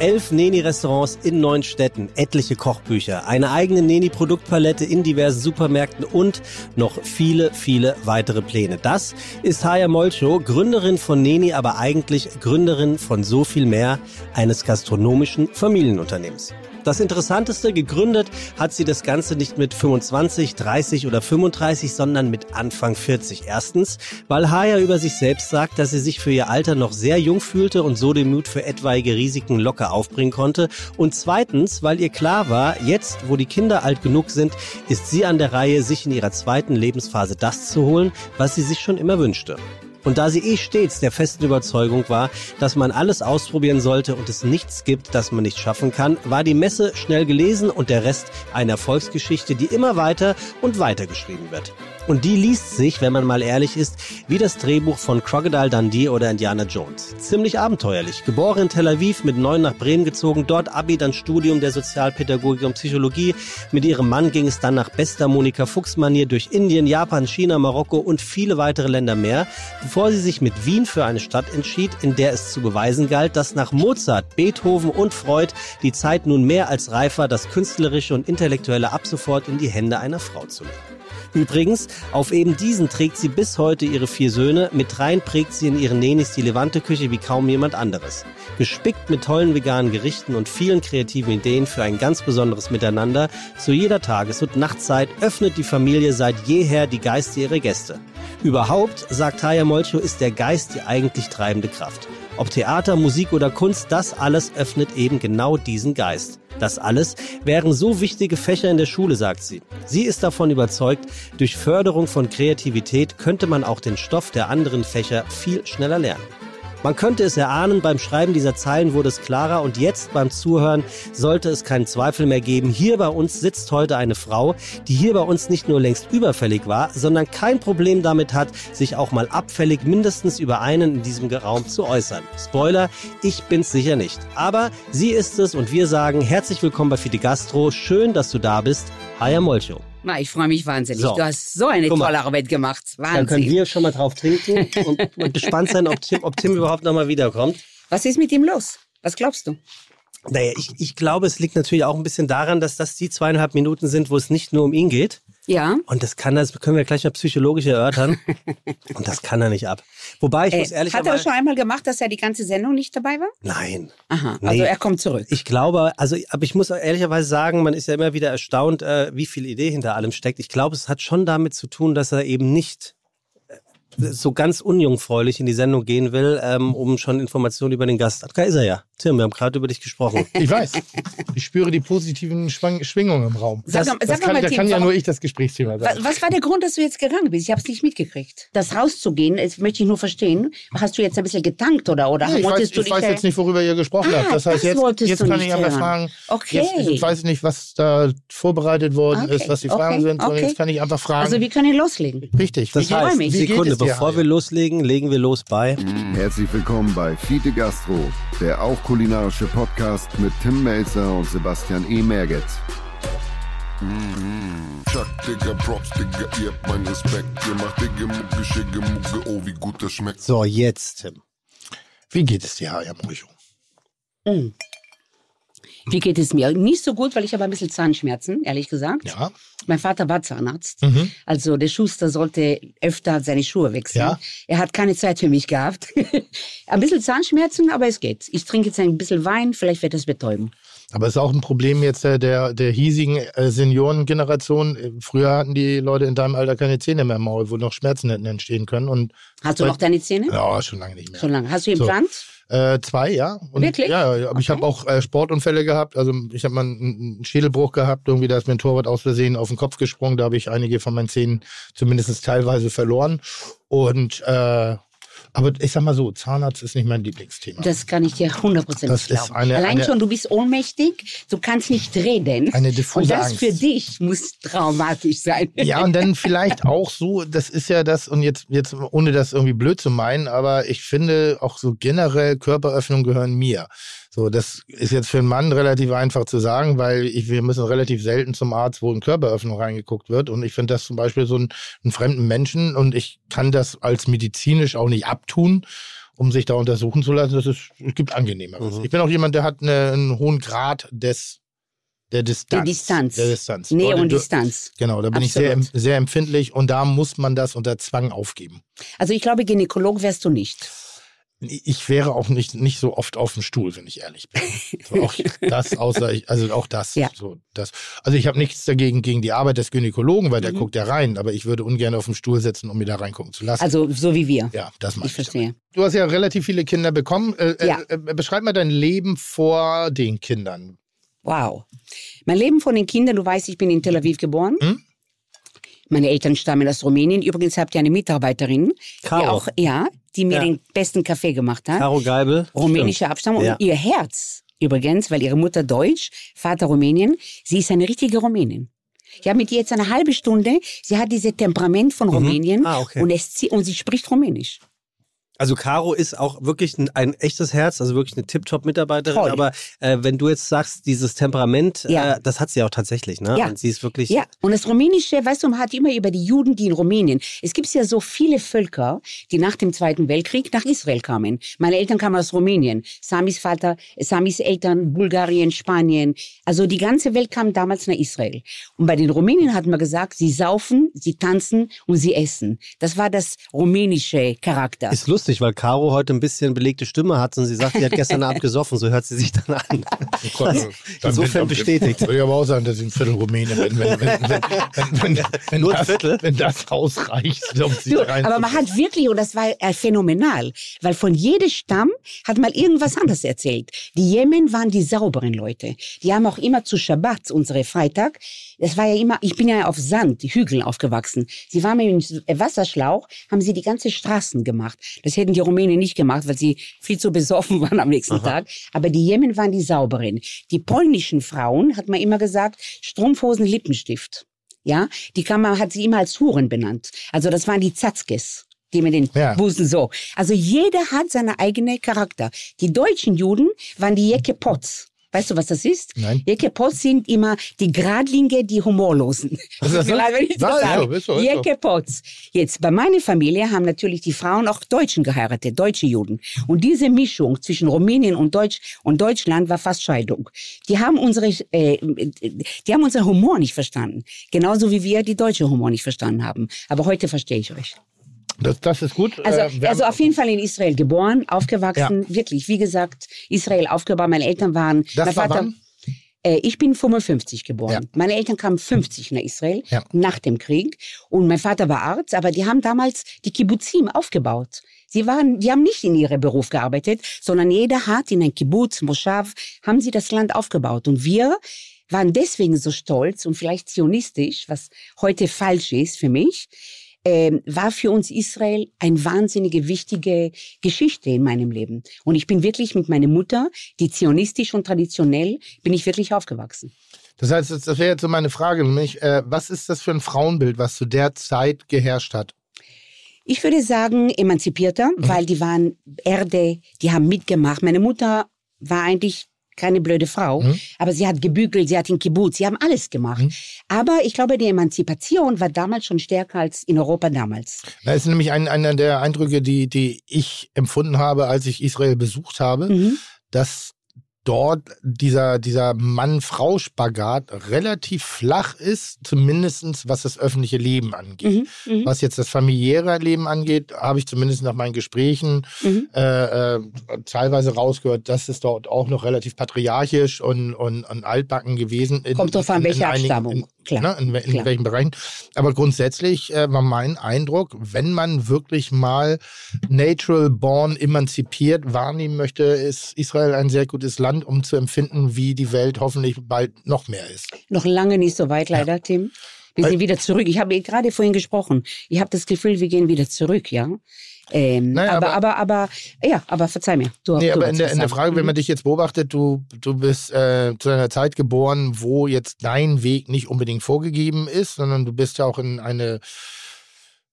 Elf Neni-Restaurants in neun Städten, etliche Kochbücher, eine eigene Neni-Produktpalette in diversen Supermärkten und noch viele, viele weitere Pläne. Das ist Haya Molcho, Gründerin von Neni, aber eigentlich Gründerin von so viel mehr, eines gastronomischen Familienunternehmens. Das Interessanteste, gegründet hat sie das Ganze nicht mit 25, 30 oder 35, sondern mit Anfang 40. Erstens, weil Haya über sich selbst sagt, dass sie sich für ihr Alter noch sehr jung fühlte und so den Mut für etwaige Risiken locker aufbringen konnte. Und zweitens, weil ihr klar war, jetzt, wo die Kinder alt genug sind, ist sie an der Reihe, sich in ihrer zweiten Lebensphase das zu holen, was sie sich schon immer wünschte. Und da sie eh stets der festen Überzeugung war, dass man alles ausprobieren sollte und es nichts gibt, das man nicht schaffen kann, war die Messe schnell gelesen und der Rest eine Erfolgsgeschichte, die immer weiter und weiter geschrieben wird. Und die liest sich, wenn man mal ehrlich ist, wie das Drehbuch von Crocodile Dundee oder Indiana Jones. Ziemlich abenteuerlich. Geboren in Tel Aviv, mit neun nach Bremen gezogen, dort Abi, dann Studium der Sozialpädagogik und Psychologie. Mit ihrem Mann ging es dann nach bester Monika Fuchs-Manier durch Indien, Japan, China, Marokko und viele weitere Länder mehr, bevor sie sich mit Wien für eine Stadt entschied, in der es zu beweisen galt, dass nach Mozart, Beethoven und Freud die Zeit nun mehr als reif war, das Künstlerische und Intellektuelle ab sofort in die Hände einer Frau zu legen. Übrigens, auf eben diesen trägt sie bis heute ihre vier Söhne, mit dreien prägt sie in ihren Nenis die Levante-Küche wie kaum jemand anderes. Gespickt mit tollen veganen Gerichten und vielen kreativen Ideen für ein ganz besonderes Miteinander, zu jeder Tages- und Nachtzeit öffnet die Familie seit jeher die Geiste ihrer Gäste. Überhaupt, sagt Taya Molcho, ist der Geist die eigentlich treibende Kraft. Ob Theater, Musik oder Kunst, das alles öffnet eben genau diesen Geist. Das alles wären so wichtige Fächer in der Schule, sagt sie. Sie ist davon überzeugt, durch Förderung von Kreativität könnte man auch den Stoff der anderen Fächer viel schneller lernen. Man könnte es erahnen, beim Schreiben dieser Zeilen wurde es klarer und jetzt beim Zuhören sollte es keinen Zweifel mehr geben. Hier bei uns sitzt heute eine Frau, die hier bei uns nicht nur längst überfällig war, sondern kein Problem damit hat, sich auch mal abfällig mindestens über einen in diesem Raum zu äußern. Spoiler, ich bin's sicher nicht. Aber sie ist es und wir sagen herzlich willkommen bei Fide Gastro. Schön, dass du da bist. Haya Molcho. Na, ich freue mich wahnsinnig. So. Du hast so eine Guck tolle Arbeit gemacht. Dann können Wahnsinn. wir schon mal drauf trinken und, und gespannt sein, ob Tim, ob Tim überhaupt nochmal wiederkommt. Was ist mit ihm los? Was glaubst du? Naja, ich, ich glaube, es liegt natürlich auch ein bisschen daran, dass das die zweieinhalb Minuten sind, wo es nicht nur um ihn geht. Ja. Und das kann das können wir gleich mal psychologisch erörtern. Und das kann er nicht ab. Wobei ich muss Äh, ehrlich hat er schon einmal gemacht, dass er die ganze Sendung nicht dabei war? Nein. Aha, Nee. also er kommt zurück. Ich glaube, also, aber ich muss ehrlicherweise sagen, man ist ja immer wieder erstaunt, äh, wie viel Idee hinter allem steckt. Ich glaube, es hat schon damit zu tun, dass er eben nicht so ganz unjungfräulich in die Sendung gehen will, ähm, um schon Informationen über den Gast. Da ist er ja. Tim, wir haben gerade über dich gesprochen. Ich weiß. Ich spüre die positiven Schwang Schwingungen im Raum. Sag das doch- das sag kann, mal, da Tim, kann ja warum- nur ich das Gesprächsthema Was, sein. was war der Grund, dass du jetzt gegangen bist? Ich habe es nicht mitgekriegt. Das rauszugehen, das möchte ich nur verstehen. Hast du jetzt ein bisschen getankt oder, oder Nee, ich weiß, wolltest du ich weiß jetzt nicht, worüber ihr gesprochen Ah, habt. Das heißt, das jetzt, wolltest jetzt du kann nicht ich einfach hören. fragen. Okay. Jetzt, jetzt weiß ich nicht, was da vorbereitet worden Okay, ist, was die okay, Fragen sind, sondern okay. jetzt kann ich einfach fragen. Also wir können loslegen. Richtig. Das heißt, mich. wie geht Sekunde, es dir, bevor Hajo? wir loslegen, legen wir los bei. Herzlich willkommen bei Fiete Gastro, der auch kulinarische Podcast mit Tim Melzer und Sebastian E. Merget. Chuck, Digga, Props, Digga, ihr habt meinen Respekt. Ihr macht Digga, Mucke, Schicke, Mucke, oh, wie gut das schmeckt. So, jetzt, Tim. Wie geht es dir, Herr Mocho? Mm. Wie geht es mir? Nicht so gut, weil ich habe ein bisschen Zahnschmerzen, ehrlich gesagt. Ja. Mein Vater war Zahnarzt. Mhm. Also der Schuster sollte öfter seine Schuhe wechseln. Ja. Er hat keine Zeit für mich gehabt. ein bisschen Zahnschmerzen, aber es geht. Ich trinke jetzt ein bisschen Wein, vielleicht wird das betäuben. Aber es ist auch ein Problem jetzt äh, der, der hiesigen äh, Seniorengeneration. Äh, Früher hatten die Leute in deinem Alter keine Zähne mehr im Maul, wo noch Schmerzen hätten entstehen können. Und Hast du noch deine Zähne? ja, schon lange nicht mehr. Schon lange. Hast du So. Äh, zwei, ja. Und, Wirklich? Ja, aber ich habe auch äh, Sportunfälle gehabt. Also ich habe mal einen, einen Schädelbruch gehabt. Irgendwie, da ist mir ein Torwart aus Versehen auf den Kopf gesprungen. Da habe ich einige von meinen Zähnen zumindest teilweise verloren. Und äh, aber ich sag mal so, Zahnarzt ist nicht mein Lieblingsthema. Das kann ich dir hundertprozentig glauben. eine- Allein eine- schon, du bist ohnmächtig, du kannst nicht reden. Eine diffuse Und das Angst. für dich muss traumatisch sein. Ja, und dann vielleicht auch so, das ist ja das, und jetzt, jetzt ohne das irgendwie blöd zu meinen, aber ich finde auch so generell Körperöffnungen gehören mir. So, das ist jetzt für einen Mann relativ einfach zu sagen, weil ich, wir müssen relativ selten zum Arzt, wo in Körperöffnung reingeguckt wird. Und ich finde das zum Beispiel so einen, einen fremden Menschen und ich kann das als medizinisch auch nicht abtun, um sich da untersuchen zu lassen. Das ist, es gibt angenehmeres. Mhm. Ich bin auch jemand, der hat eine, einen hohen Grad des der Distanz. Der Distanz. Der Distanz. Nähe und Distanz. Genau, da bin ich sehr, Absolut. sehr empfindlich und da muss man das unter Zwang aufgeben. Also ich glaube, Gynäkolog wärst du nicht. Ich wäre auch nicht, nicht so oft auf dem Stuhl, wenn ich ehrlich bin. So, auch das, außer ich, also auch das. Ja. So, das. Also ich habe nichts dagegen gegen die Arbeit des Gynäkologen, weil der Mhm. guckt ja rein, aber ich würde ungern auf dem Stuhl sitzen, um mir da reingucken zu lassen. Also so wie wir. ja, das meine Ich ich. verstehe. damit. Du hast ja relativ viele Kinder bekommen. Äh, Ja. äh, äh, beschreib mal dein Leben vor den Kindern. Wow. Mein Leben von den Kindern, du weißt, ich bin in Tel Aviv geboren. Hm? Meine Eltern stammen aus Rumänien. Übrigens habt ihr eine Mitarbeiterin, die Caro. auch, ja, die mir Ja. den besten Kaffee gemacht hat. Caro Geibel. Rumänischer Abstammung. Ja. Und ihr Herz, übrigens, weil ihre Mutter Deutsch, Vater Rumänien, sie ist eine richtige Rumänin. Ich habe mit ihr jetzt eine halbe Stunde. Sie hat dieses Temperament von Rumänien Ah, okay. und, es, und sie spricht Rumänisch. Also Caro ist auch wirklich ein, ein echtes Herz, also wirklich eine Tip-Top-Mitarbeiterin. Aber äh, wenn du jetzt sagst, dieses Temperament, Ja. äh, das hat sie auch tatsächlich, ne? Ja. Und sie ist wirklich. Ja, und das Rumänische, weißt du, man hat immer über die Juden, die in Rumänien. Es gibt ja so viele Völker, die nach dem Zweiten Weltkrieg nach Israel kamen. Meine Eltern kamen aus Rumänien. Samis Vater, Samis Eltern, Bulgarien, Spanien. Also die ganze Welt kam damals nach Israel. Und bei den Rumänen hat man gesagt, sie saufen, sie tanzen und sie essen. Das war das rumänische Charakter. Ist lustig, lustig, weil Caro heute ein bisschen belegte Stimme hat und sie sagt, sie hat gestern Abend gesoffen, so hört sie sich dann an. Dann- Insofern bestätigt. Würde ich aber auch sagen, dass ich ein Viertel Rumäne bin, wenn, wenn, wenn, wenn, wenn, wenn, Nur ein das, Viertel? wenn das ausreicht, um sie Du, rein aber man hat wirklich, und das war äh, phänomenal, weil von jedem Stamm hat mal irgendwas anderes erzählt. Die Jemen waren die sauberen Leute. Die haben auch immer zu Schabbat, unsere Freitag, das war ja immer, ich bin ja auf Sand, die Hügeln aufgewachsen. Sie waren mit dem Wasserschlauch, haben sie die ganze Straßen gemacht. Das hätten die Rumänen nicht gemacht, weil sie viel zu besoffen waren am nächsten Tag. Aber die Jemen waren die sauberen. Die polnischen Frauen, hat man immer gesagt, Strumpfhosen, Lippenstift. Ja, die kann man, hat sie immer als Huren benannt. Also das waren die Zatzkes. Die mit den Ja. Busen so. Also jeder hat seine eigene Charakter. Die deutschen Juden waren die Jecke Potts. Weißt du, was das ist? Nein. Jecke Potts sind immer die Gradlinge, die Humorlosen. Ist das wenn ich das sage. so. Jetzt, bei meiner Familie haben natürlich die Frauen auch Deutschen geheiratet, deutsche Juden. Und diese Mischung zwischen Rumänien und Deutsch und Deutschland war fast Scheidung. Die haben unsere, äh, die haben unseren Humor nicht verstanden. Genauso wie wir die deutsche Humor nicht verstanden haben. Aber heute verstehe ich euch. Das, das ist gut. Also, Äh, also auf jeden Fall in Israel geboren, aufgewachsen, wirklich, wie gesagt, Israel aufgebaut. Meine Eltern waren, Das mein war Vater, wann? äh, ich bin 55 geboren. Ja. Meine Eltern kamen 50 nach Israel, Ja. nach dem Krieg. Und mein Vater war Arzt, aber die haben damals die Kibbuzim aufgebaut. Sie waren, die haben nicht in ihrem Beruf gearbeitet, sondern jeder hat in ein Kibbutz, Moschav, haben sie das Land aufgebaut. Und wir waren deswegen so stolz und vielleicht zionistisch, was heute falsch ist für mich, ähm, war für uns Israel eine wahnsinnige wichtige Geschichte in meinem Leben. Und ich bin wirklich mit meiner Mutter, die zionistisch und traditionell, bin ich wirklich aufgewachsen. Das heißt, das, wäre jetzt so meine Frage, nämlich, äh, was ist das für ein Frauenbild, was zu der Zeit geherrscht hat? Ich würde sagen, emanzipierter, weil die waren Erde, die haben mitgemacht. Meine Mutter war eigentlich keine blöde Frau, Mhm. aber sie hat gebügelt, sie hat den Kibbutz, sie haben alles gemacht. Mhm. Aber ich glaube, die Emanzipation war damals schon stärker als in Europa damals. Das ist nämlich ein, einer der Eindrücke, die, die ich empfunden habe, als ich Israel besucht habe, Mhm. dass dort dieser, dieser Mann-Frau-Spagat relativ flach ist, zumindest was das öffentliche Leben angeht. Mhm. Mhm. Was jetzt das familiäre Leben angeht, habe ich zumindest nach meinen Gesprächen Mhm. äh, äh, teilweise rausgehört, dass es dort auch noch relativ patriarchisch und, und, und altbacken gewesen ist. Kommt drauf an, welche Abstammung. Klar. Ne, in, in Klar. welchen Bereichen. Aber grundsätzlich äh, war mein Eindruck, wenn man wirklich mal natural born emanzipiert wahrnehmen möchte, ist Israel ein sehr gutes Land, um zu empfinden, wie die Welt hoffentlich bald noch mehr ist. Noch lange nicht so weit, leider, Tim. Wir sind wieder zurück. Ich habe gerade vorhin gesprochen. Ich habe das Gefühl, wir gehen wieder zurück, ja. Ähm, Naja, aber, aber- aber, aber, ja, aber verzeih mir. Du, Nee, du aber in der, in der. Frage, wenn Mhm. man dich jetzt beobachtet, du, du bist äh, zu einer Zeit geboren, wo jetzt dein Weg nicht unbedingt vorgegeben ist, sondern du bist ja auch in eine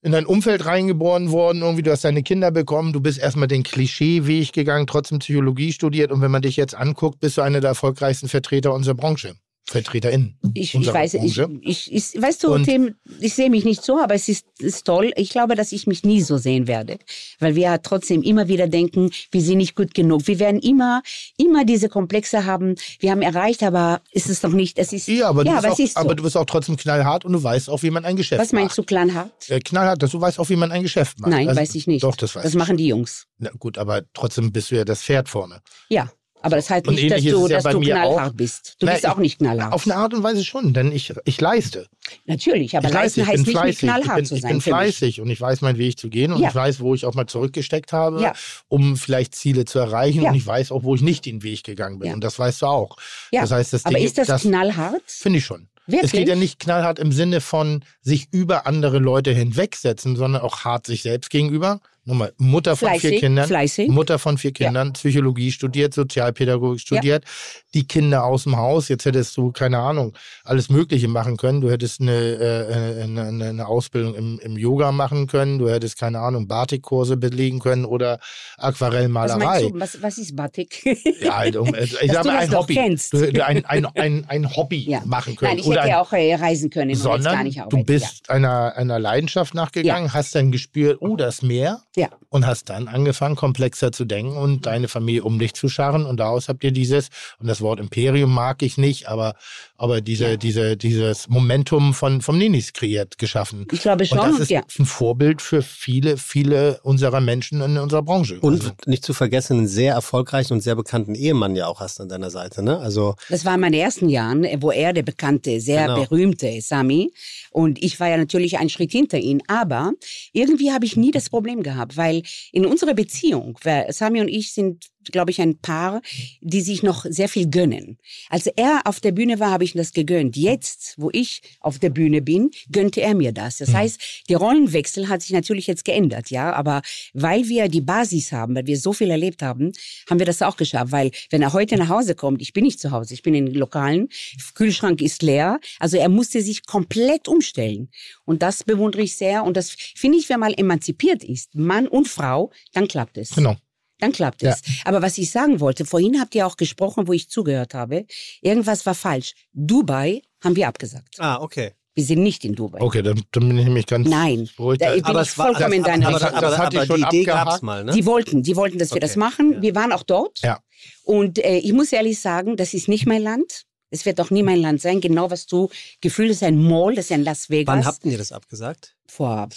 in ein Umfeld reingeboren worden, irgendwie, du hast deine Kinder bekommen, du bist erstmal den Klischeeweg gegangen, trotzdem Psychologie studiert und wenn man dich jetzt anguckt, bist du einer der erfolgreichsten Vertreter unserer Branche. VertreterInnen. Ich, ich weiß, ich, ich, ich, weißt du, Und- Tim, ich sehe mich nicht so, aber es ist, ist toll. Ich glaube, dass ich mich nie so sehen werde, weil wir ja trotzdem immer wieder denken, wir sind nicht gut genug. Wir werden immer, immer diese Komplexe haben. Wir haben erreicht, aber ist es noch nicht. Es ist, Ja, aber, du, ja, bist aber auch, so. aber du bist auch trotzdem knallhart und du weißt auch, wie man ein Geschäft Was meinst du, macht. Kleinhart? Äh, knallhart, dass du weißt auch, wie man ein Geschäft macht. Nein, Also- weiß ich nicht. Doch, das weiß Das ich. machen die Jungs. Na gut, aber trotzdem bist du ja das Pferd vorne. Ja, aber das heißt Und nicht, dass du, ja dass du knallhart auch. bist. Du Na, bist ich- auch nicht knallhart. Auf eine Art und Weise schon, denn ich, ich leiste. Natürlich, aber ich leiste, leisten ich heißt bin nicht, nicht fleißig. Ich knallhart bin, zu ich sein. bin für mich. fleißig und ich weiß meinen Weg zu gehen und Ja. ich weiß, wo ich auch mal zurückgesteckt habe, Ja. um vielleicht Ziele zu erreichen Ja. und ich weiß auch, wo ich nicht den Weg gegangen bin und das weißt du auch. Das heißt, das aber Ding, ist das, knallhart? Finde ich schon. Wirklich? Es geht ja nicht knallhart im Sinne von sich über andere Leute hinwegsetzen, sondern auch hart sich selbst gegenüber. Nochmal, Mutter von vier Fleißig, Kindern. fleißig. Mutter von vier Kindern, Psychologie studiert, Sozialpädagogik studiert, die Kinder aus dem Haus. Jetzt hättest du, keine Ahnung, alles Mögliche machen können. Du hättest eine, äh, eine, eine, Ausbildung im, im Yoga machen können. Du hättest, keine Ahnung, Batikkurse belegen können oder Was Aquarellmalerei. du? Was, was ist Batik? Ja, halt, um, ich Dass sag du mal, das ein Hobby. Du, du ein, ein, ein, ein Hobby Ja. machen können. Nein, ich oder hätte ja auch äh, reisen können jetzt gar sondern nicht du arbeiten. bist einer, einer Leidenschaft nachgegangen, hast dann gespürt, oh, da ist mehr. Ja. Und hast dann angefangen, komplexer zu denken und deine Familie um dich zu scharren. Und daraus habt ihr dieses, und das Wort Imperium mag ich nicht, aber, aber diese, diese, dieses Momentum von, vom Ninis kreiert, geschaffen. Ich glaube schon, Und das ist ja. ein Vorbild für viele, viele unserer Menschen in unserer Branche. Und Also, nicht zu vergessen, einen sehr erfolgreichen und sehr bekannten Ehemann ja auch hast an deiner Seite, ne? Also Das war in meinen ersten Jahren, äh, wo er der bekannte, sehr Genau. berühmte Sami und ich war ja natürlich einen Schritt hinter ihm. Aber irgendwie habe ich nie das Problem gehabt, weil in unserer Beziehung, weil Sami und ich sind, glaube ich, ein Paar, die sich noch sehr viel gönnen. Als er auf der Bühne war, habe ich ihm das gegönnt. Jetzt, wo ich auf der Bühne bin, gönnte er mir das. Das heißt, der Rollenwechsel hat sich natürlich jetzt geändert, ja. Aber weil wir die Basis haben, weil wir so viel erlebt haben, haben wir das auch geschafft. Weil wenn er heute nach Hause kommt, ich bin nicht zu Hause, ich bin in den Lokalen, Kühlschrank ist leer. Also er musste sich komplett umstellen. Und das bewundere ich sehr. Und das finde ich, wenn man emanzipiert ist, Mann und Frau, dann klappt es. genau. Dann klappt es. Aber was ich sagen wollte, vorhin habt ihr auch gesprochen, wo ich zugehört habe, irgendwas war falsch. Dubai haben wir abgesagt. Ah, okay. Wir sind nicht in Dubai. Okay, dann, dann bin ich nämlich ganz Nein, beruhigt. da bin ich vollkommen in deiner aber, Das- Richtung. aber, das aber, hatte ich aber schon die Idee abgehakt. gab's mal, ne? Die wollten, die wollten, dass wir das Okay, machen. ja. Wir waren auch dort. Ja. Und äh, ich muss ehrlich sagen, das ist nicht mein Land. Es wird auch nie mein Land sein. Genau was du gefühlt hast, ein Mall, das ist ein Las Vegas. Wann habt ihr das abgesagt? Vor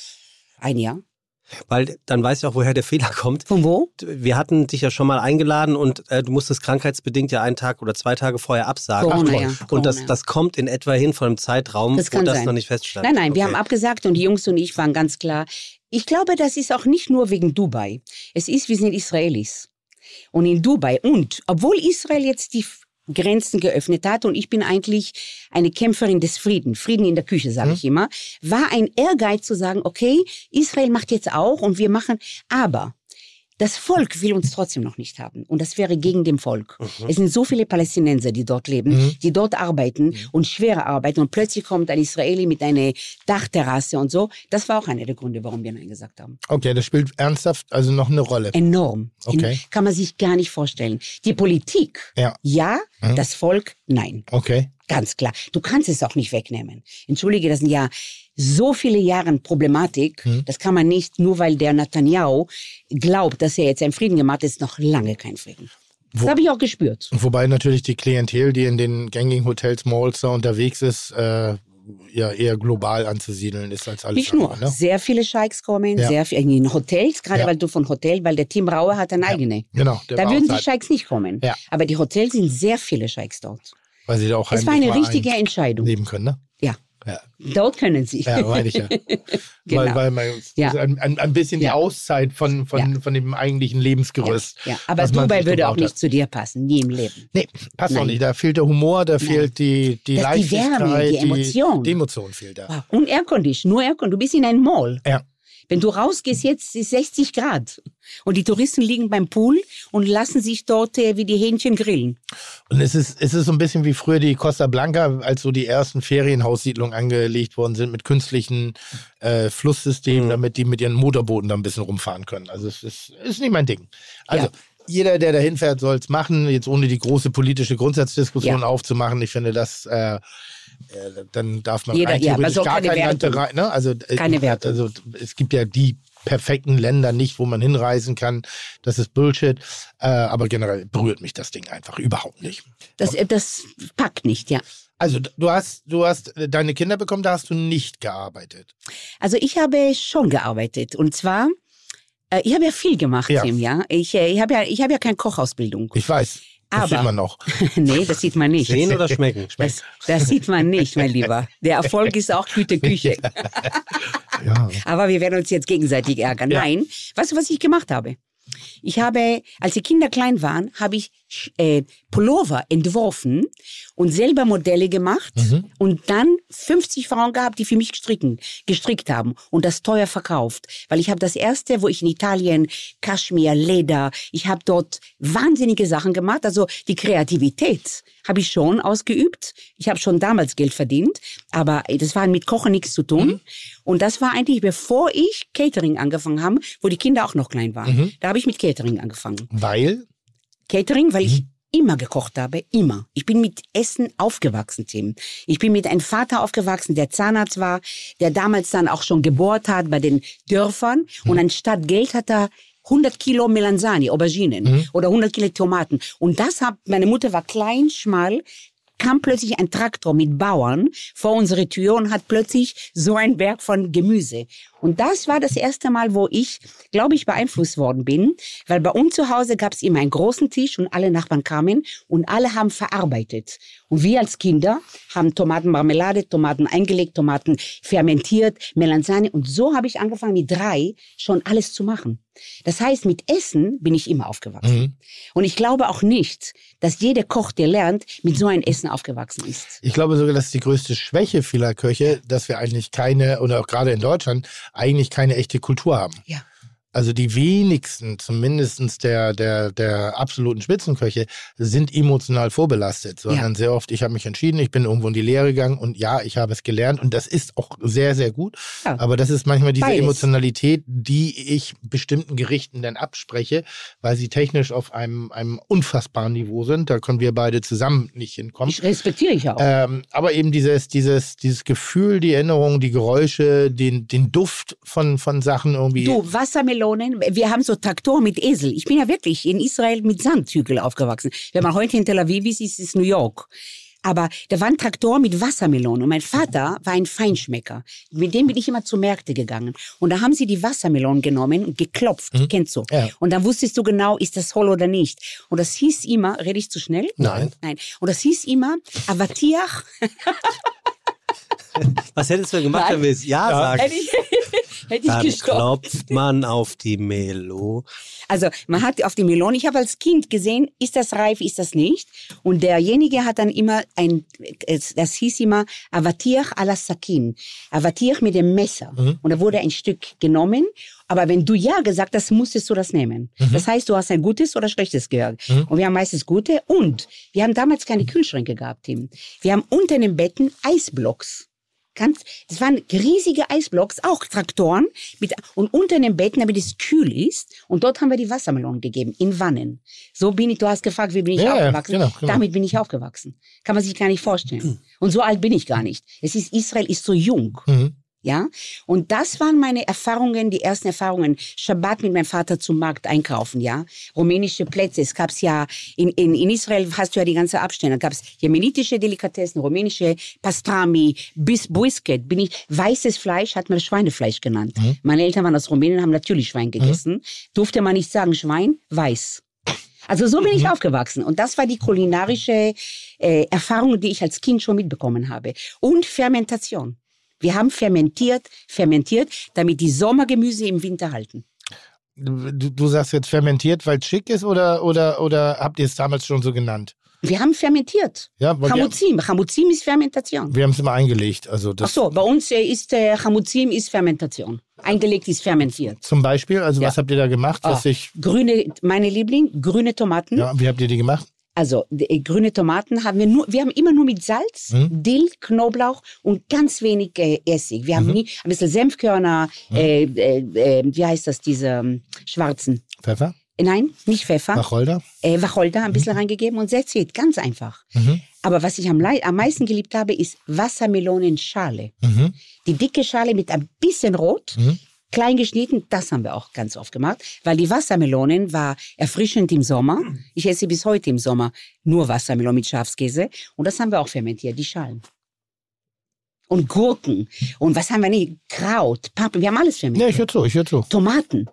ein Jahr. Weil dann weiß ich auch, woher der Fehler kommt. Von wo? Wir hatten dich ja schon mal eingeladen und äh, du musstest krankheitsbedingt ja einen Tag oder zwei Tage vorher absagen. Corona, Ach, ja. Und das, Corona. das kommt in etwa hin von einem Zeitraum, Das kann wo das sein. noch nicht feststand. Nein, nein, wir Okay. haben abgesagt und die Jungs und ich waren ganz klar. Ich glaube, das ist auch nicht nur wegen Dubai. Es ist, wir sind Israelis. Und in Dubai, und obwohl Israel jetzt die Grenzen geöffnet hat. Und ich bin eigentlich eine Kämpferin des Friedens, Frieden in der Küche, sage ich immer, war ein Ehrgeiz zu sagen, okay, Israel macht jetzt auch und wir machen, aber das Volk will uns trotzdem noch nicht haben. Und das wäre gegen dem Volk. Es sind so viele Palästinenser, die dort leben, die dort arbeiten und schwere arbeiten. Und plötzlich kommt ein Israeli mit einer Dachterrasse und so. Das war auch einer der Gründe, warum wir Nein gesagt haben. Okay, das spielt ernsthaft also noch eine Rolle. Enorm. Okay. Kann man sich gar nicht vorstellen. Die Politik, Ja. ja, Mhm. das Volk, nein. Okay. Ganz klar. Du kannst es auch nicht wegnehmen. Entschuldige, das sind ja so viele Jahre Problematik. Mhm. Das kann man nicht, nur weil der Netanyahu glaubt, dass er jetzt einen Frieden gemacht hat, ist noch lange kein Frieden. Das Wo- habe ich auch gespürt. Wobei natürlich die Klientel, die in den gängigen Hotels, Malls da unterwegs ist, äh, ja eher global anzusiedeln ist als alles Nicht nur. andere. Ne? Sehr viele Scheiks kommen, Ja. sehr viel in Hotels, gerade Ja. weil du von Hotel, weil der Tim Rauer hat eine eigene. Genau. Da würden die Scheiks nicht kommen. Ja. Aber die Hotels sind sehr viele Scheiks dort. Weil sie da auch Es war eine richtige ein- Entscheidung. leben können, ne? Ja. Ja, Dort können sie. ja meine ich ja. Genau. Weil, weil man Ja. ein, ein, bisschen die Ja. Auszeit von, von, von dem eigentlichen Lebensgerüst. Ja, aber Dubai würde auch nicht hat. zu dir passen, nie im Leben. Nee, passt auch Nein. nicht. Da fehlt der Humor, da fehlt die, die Das- die Leichtigkeit, Wärme, die Emotion. Die Emotion fehlt da. Wow. Und Aircondition, nur Aircondition. Du bist in einem Mall. Ja. Wenn du rausgehst, jetzt ist 60 Grad. Und die Touristen liegen beim Pool und lassen sich dort äh, wie die Hähnchen grillen. Und es ist, es ist so ein bisschen wie früher die Costa Blanca, als so die ersten Ferienhaussiedlungen angelegt worden sind mit künstlichen äh, Flusssystemen, Mhm. damit die mit ihren Motorbooten da ein bisschen rumfahren können. Also es ist, ist nicht mein Ding. Also Ja. jeder, der dahin fährt, soll es machen, jetzt ohne die große politische Grundsatzdiskussion Ja. aufzumachen. Ich finde, das äh, äh, dann darf man Jeder- ja, soll gar keine kein Land rein. Ne? Also, äh, Keine Wertung. Also es gibt ja die perfekten Länder nicht, wo man hinreisen kann. Das ist Bullshit. Äh, aber generell berührt mich das Ding einfach überhaupt nicht. Das, äh, das packt nicht, ja. Also du hast, du hast äh, deine Kinder bekommen, da hast du nicht gearbeitet. Also ich habe schon gearbeitet. Und zwar, äh, ich habe ja viel gemacht, Ja. Tim, ja. Ich, äh, ich habe ja, ich habe ja keine Kochausbildung. Ich weiß. Das Aber- sieht man noch. nee, das sieht man nicht. Sehen oder schmecken? Das, das sieht man nicht, mein Lieber. Der Erfolg ist auch gute Küche. Ja. Aber wir werden uns jetzt gegenseitig ärgern. Ja. Nein, weißt du, was ich gemacht habe? Ich habe, als die Kinder klein waren, habe ich äh, Pullover entworfen und selber Modelle gemacht und dann 50 Frauen gehabt, die für mich gestricken, gestrickt haben und das teuer verkauft. Weil ich habe das erste, wo ich in Italien, Kaschmir, Leder, ich habe dort wahnsinnige Sachen gemacht. Also die Kreativität habe ich schon ausgeübt. Ich habe schon damals Geld verdient, aber das war mit Kochen nichts zu tun. Und das war eigentlich, bevor ich Catering angefangen habe, wo die Kinder auch noch klein waren. Da habe ich mit Catering angefangen. Weil, Catering, weil ich immer gekocht habe, immer. Ich bin mit Essen aufgewachsen, Tim. Ich bin mit einem Vater aufgewachsen, der Zahnarzt war, der damals dann auch schon gebohrt hat bei den Dörfern und anstatt Geld hat er 100 Kilo Melanzani, Auberginen oder 100 Kilo Tomaten. Und das hat, meine Mutter war klein, schmal, kam plötzlich ein Traktor mit Bauern vor unsere Tür und hat plötzlich so ein Berg von Gemüse. Und das war das erste Mal, wo ich, glaube ich, beeinflusst worden bin, weil bei uns zu Hause gab es immer einen großen Tisch und alle Nachbarn kamen und alle haben verarbeitet. Und wir als Kinder haben Tomatenmarmelade, Tomaten eingelegt, Tomaten fermentiert, Melanzane und so habe ich angefangen mit drei schon alles zu machen. Das heißt, mit Essen bin ich immer aufgewachsen. Mhm. Und ich glaube auch nicht, dass jeder Koch, der lernt, mit so einem Essen aufgewachsen ist. Ich glaube sogar, das ist die größte Schwäche vieler Köche, dass wir eigentlich keine, oder auch gerade in Deutschland, eigentlich keine echte Kultur haben. Ja. Also die wenigsten, zumindest der, der, der absoluten Spitzenköche, sind emotional vorbelastet, sondern sehr oft, ich habe mich entschieden, ich bin irgendwo in die Lehre gegangen und ja, ich habe es gelernt und das ist auch sehr, sehr gut. Ja. Aber das ist manchmal diese Beides. Emotionalität, die ich bestimmten Gerichten dann abspreche, weil sie technisch auf einem, einem unfassbaren Niveau sind. Da können wir beide zusammen nicht hinkommen. Ich respektiere ich auch. Ähm, aber eben dieses, dieses, dieses Gefühl, die Erinnerung, die Geräusche, den, den Duft von, von Sachen irgendwie. Du, Wassermelonen, wir haben so Traktoren mit Esel. Ich bin ja wirklich in Israel mit Sandhügel aufgewachsen. Wenn man heute in Tel Aviv ist, ist es New York. Aber da waren Traktoren mit Wassermelonen. Und mein Vater war ein Feinschmecker. Mit dem bin ich immer zu Märkte gegangen. Und da haben sie die Wassermelonen genommen und geklopft. Kennst du? Ja. Und dann wusstest du genau, ist das voll oder nicht. Und das hieß immer, rede ich zu schnell? Nein. Nein. Und das hieß immer, Avatiach. Was hättest du gemacht, Nein. wenn wir es Ja, sagen? Hätte ich, hätte ich Dann gestoppt. klopft man auf die Melo. Also man hat auf die Melone, ich habe als Kind gesehen, ist das reif, ist das nicht. Und derjenige hat dann immer ein, das hieß immer Avatiach à la Sakin, Avatiach mit dem Messer. Und da wurde ein Stück genommen. Aber wenn du ja gesagt hast, musstest du das nehmen. Das heißt, du hast ein gutes oder schlechtes gehört. Und wir haben meistens gute. Und wir haben damals keine Kühlschränke gehabt, Tim. Wir haben unter den Betten Eisblocks. Ganz, das waren riesige Eisblocks, auch Traktoren. Mit, und unter den Betten, damit es kühl ist. Und dort haben wir die Wassermelonen gegeben, in Wannen. So bin ich, du hast gefragt, wie bin ich Ja, ja, aufgewachsen? genau, genau. Damit bin ich aufgewachsen. Kann man sich gar nicht vorstellen. Und so alt bin ich gar nicht. Es ist, Israel ist so jung. Mhm. Ja, und das waren meine Erfahrungen, die ersten Erfahrungen. Schabbat mit meinem Vater zum Markt einkaufen, ja. Rumänische Plätze. Es gab's ja, in, in, in Israel hast du ja die ganze Abstände. Da gab's jemenitische Delikatessen, rumänische Pastrami, bis Brisket. Bin ich, weißes Fleisch hat man Schweinefleisch genannt. Meine Eltern waren aus Rumänien, haben natürlich Schwein gegessen. Durfte man nicht sagen Schwein, weiß. Also so bin ich aufgewachsen. Und das war die kulinarische äh, Erfahrung, die ich als Kind schon mitbekommen habe. Und Fermentation. Wir haben fermentiert, fermentiert, damit die Sommergemüse im Winter halten. Du, du sagst jetzt fermentiert, weil es schick ist oder, oder, oder habt ihr es damals schon so genannt? Wir haben fermentiert. Ja, Chamuzim. Chamuzim ist Fermentation. wir haben es immer eingelegt. Also Ach das so, bei uns äh, ist äh, Chamuzim ist Fermentation. Eingelegt ist fermentiert. zum Beispiel, also Ja. was habt ihr da gemacht, was Ah, ich. grüne, meine Liebling, grüne Tomaten. Ja, wie habt ihr die gemacht? Also die, äh, grüne Tomaten haben wir nur, wir haben immer nur mit Salz, Mhm. Dill, Knoblauch und ganz wenig äh, Essig. Wir haben Mhm. nie ein bisschen Senfkörner, äh, äh, äh, wie heißt das, diese ähm, schwarzen. Pfeffer? Nein, nicht Pfeffer. Wacholder? äh, Wacholder ein bisschen reingegeben und that's it. Ganz einfach. Mhm. Aber was ich am, am meisten geliebt habe, ist Wassermelonenschale. Mhm. Die dicke Schale mit ein bisschen Rot, Mhm. Klein geschnitten, das haben wir auch ganz oft gemacht, weil die Wassermelonen war erfrischend im Sommer. Ich esse bis heute im Sommer nur Wassermelonen mit Schafskäse und das haben wir auch fermentiert, die Schalen. Und Gurken. Und was haben wir nicht? Kraut, Paprika, wir haben alles Ja, fermentiert. ich höre zu, ich höre zu. Tomaten,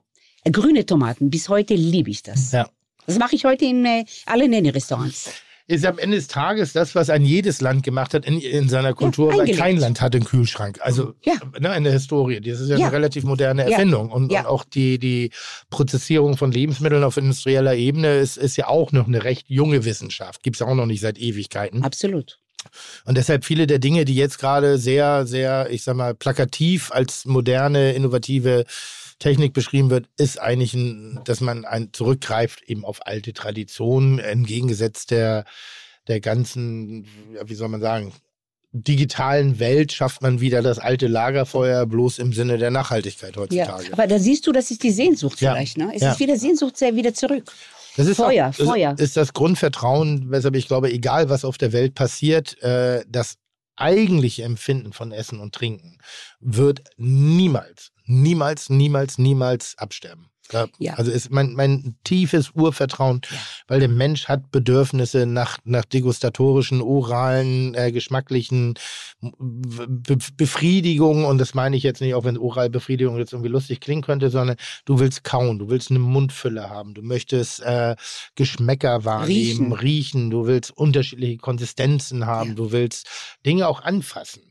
äh, grüne Tomaten, bis heute liebe ich das. Ja. Das mache ich heute in äh, allen Nenni-Restaurants. Ist am Ende des Tages das, was ein jedes Land gemacht hat in, in seiner Kultur, weil eingelegt. kein Land hat einen Kühlschrank. Also Ja. ne, in der Historie. Das ist ja, Ja. eine relativ moderne Ja. Erfindung. Und, Ja. und auch die, die Prozessierung von Lebensmitteln auf industrieller Ebene ist, ist ja auch noch eine recht junge Wissenschaft. Gibt es auch noch nicht seit Ewigkeiten. Absolut. Und deshalb viele der Dinge, die jetzt gerade sehr, sehr, ich sag mal, plakativ als moderne, innovative Technik beschrieben wird, ist eigentlich, ein, dass man ein, zurückgreift eben auf alte Traditionen, entgegengesetzt der, der ganzen, ja, wie soll man sagen, digitalen Welt schafft man wieder das alte Lagerfeuer, bloß im Sinne der Nachhaltigkeit Ja. heutzutage. Aber da siehst du, das ist die Sehnsucht Ja. vielleicht. Ne? Es Ja. ist wieder Sehnsucht sehr wieder zurück. Das ist Feuer, auch, das Feuer. ist das Grundvertrauen, weshalb ich glaube, egal was auf der Welt passiert, äh, das eigentliche Empfinden von Essen und Trinken wird niemals, niemals, niemals, niemals absterben. Ja, Ja. Also ist mein, mein tiefes Urvertrauen, weil der Mensch hat Bedürfnisse nach, nach degustatorischen, oralen, äh, geschmacklichen Be Befriedigung. Und das meine ich jetzt nicht, auch wenn Oralbefriedigung jetzt irgendwie lustig klingen könnte, sondern du willst kauen, du willst eine Mundfülle haben, du möchtest äh, Geschmäcker wahrnehmen, Riechen. riechen, du willst unterschiedliche Konsistenzen haben, Ja. du willst Dinge auch anfassen.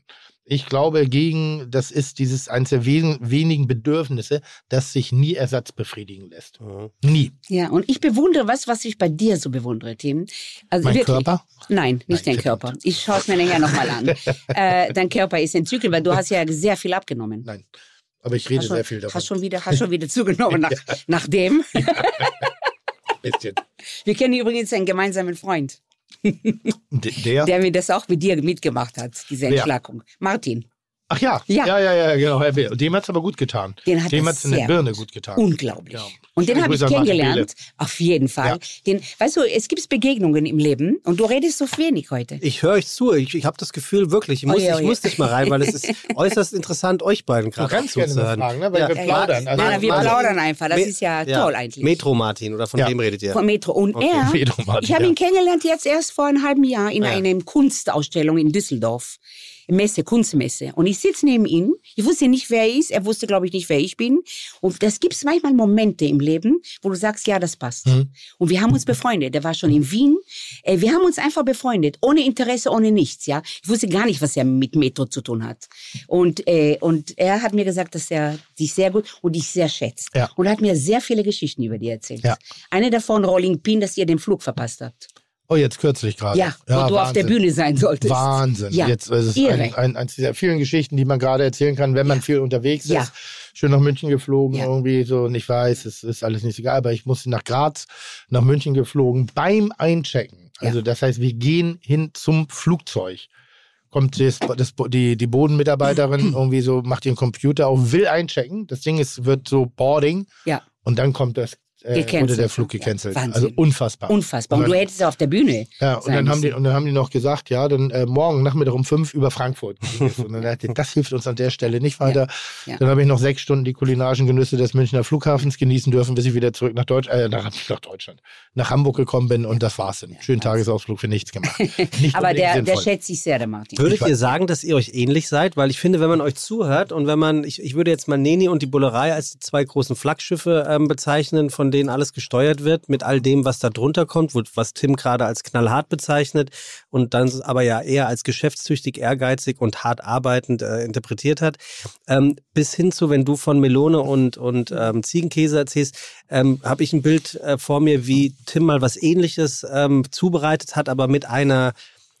Ich glaube, gegen, das ist dieses eines der wen- wenigen Bedürfnisse, das sich nie ersatzbefriedigen lässt. Mhm. Nie. Ja, und ich bewundere was, was ich bei dir so bewundere, Tim. Also Mein wirklich. Körper? Nein, nicht dein. Körper. Ich schaue es mir nachher nochmal an. äh, dein Körper ist entzückend, weil du hast ja sehr viel abgenommen. Nein. Aber ich rede schon, sehr viel davon. Hast schon wieder, hast schon wieder zugenommen nach, nachdem. Bisschen. Wir kennen übrigens einen gemeinsamen Freund, Der? der mir das auch mit dir mitgemacht hat, diese Wer? Entschlackung. Martin. Ach ja. Ja. ja, ja, ja, genau. Dem hat es aber gut getan. Den hat Dem hat es in der Birne gut getan. Unglaublich. Ja. Und den habe ich kennengelernt. Auf jeden Fall. Ja. Den, weißt du, es gibt Begegnungen im Leben und du redest so wenig heute. Ich höre euch zu. Ich, ich habe das Gefühl, wirklich, ich muss, Oje, ich oje. muss nicht mal rein, weil es ist äußerst interessant, euch beiden Du gerade kannst gerne mal zuzuhören. fragen, ne? weil Ja. wir plaudern. Also, Nein, wir Martin- plaudern einfach. Das Me- ist ja, Ja. toll eigentlich. Metro Martin, oder von Ja. wem redet ihr? Von Metro. Und Okay. er, Metro, Martin, ich habe ja. ihn kennengelernt jetzt erst vor einem halben Jahr in Ja. einer Kunstausstellung in Düsseldorf. Messe, Kunstmesse. Und ich sitze neben ihm. Ich wusste nicht, wer er ist. Er wusste, glaube ich, nicht, wer ich bin. Und das gibt es manchmal Momente im Leben, wo du sagst, ja, das passt. Mhm. Und wir haben uns befreundet. Der war schon in Wien. Äh, Wir haben uns einfach befreundet. Ohne Interesse, ohne nichts, ja. Ich wusste gar nicht, was er mit Metro zu tun hat. Und, äh, und er hat mir gesagt, dass er dich sehr gut und dich sehr schätzt. Ja. Und er hat mir sehr viele Geschichten über dich erzählt. Ja. Eine davon, Rolling Pin, dass ihr den Flug verpasst habt. Oh, jetzt kürzlich gerade. Ja, wo du auf der Wahnsinn. Bühne sein solltest. Wahnsinn. Ja. Jetzt ist es Irre. ein, ein, eins dieser vielen Geschichten, die man gerade erzählen kann, wenn man viel unterwegs Ja. ist. Schön nach München geflogen, Ja. irgendwie so. Und ich weiß, es ist alles nicht so egal, aber ich musste nach Graz, nach München geflogen beim Einchecken. Also das heißt, wir gehen hin zum Flugzeug. Kommt das, das, die, die Bodenmitarbeiterin irgendwie so, macht ihren Computer auf, will einchecken. Das Ding ist, wird so Boarding. Ja. Und dann kommt das, äh, wurde der? Flug Ja, gecancelt. Wahnsinn. also unfassbar. Unfassbar. Und Und du dann- hättest auf der Bühne. Ja, und dann, haben die, und dann haben die noch gesagt, ja, dann äh, morgen Nachmittag um fünf über Frankfurt. und dann dachte ich, das hilft uns an der Stelle nicht weiter. ja. Dann habe ich noch sechs Stunden die kulinarischen Genüsse des Münchner Flughafens genießen dürfen, bis ich wieder zurück nach, Deutsch, äh, nach, nach Deutschland, nach Hamburg gekommen bin und das war's dann. Schönen Tagesausflug für nichts gemacht. Nicht Aber der, der sinnvoll. schätzt sich sehr, der Martin. Würdet Ich ihr sagen, dass ihr euch ähnlich seid? Weil ich finde, wenn man euch zuhört und wenn man, ich, ich würde jetzt mal Neni und die Bullerei als die zwei großen Flaggschiffe ähm, bezeichnen, von denen alles gesteuert wird, mit all dem, was da drunter kommt, wo, was Tim gerade als knallhart bezeichnet und dann aber ja eher als geschäftstüchtig, ehrgeizig und hart arbeitend äh, interpretiert hat. Ähm, bis hin zu, wenn du von Melone und, und ähm, Ziegenkäse erzählst, ähm, habe ich ein Bild äh, vor mir, wie Tim mal was ähnliches ähm, zubereitet hat, aber mit einer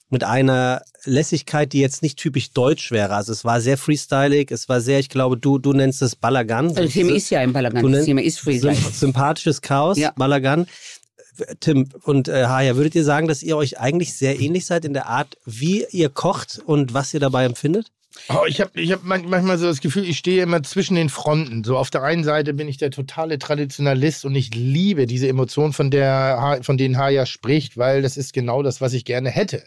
mit einer Lässigkeit, die jetzt nicht typisch deutsch wäre. Also es war sehr freestylig, es war sehr, ich glaube, du, du nennst es Balagan. Also, Tim ist ja im Balagan. Du Das nennst- Thema ist Freestyle. Symp sympathisches Chaos, Ja. Balagan. Tim und äh, Haya, würdet ihr sagen, dass ihr euch eigentlich sehr ähnlich seid in der Art, wie ihr kocht und was ihr dabei empfindet? Oh, ich habe ich hab man- manchmal so das Gefühl, ich stehe immer zwischen den Fronten. So auf der einen Seite bin ich der totale Traditionalist und ich liebe diese Emotion, von, der, von denen Haya spricht, weil das ist genau das, was ich gerne hätte.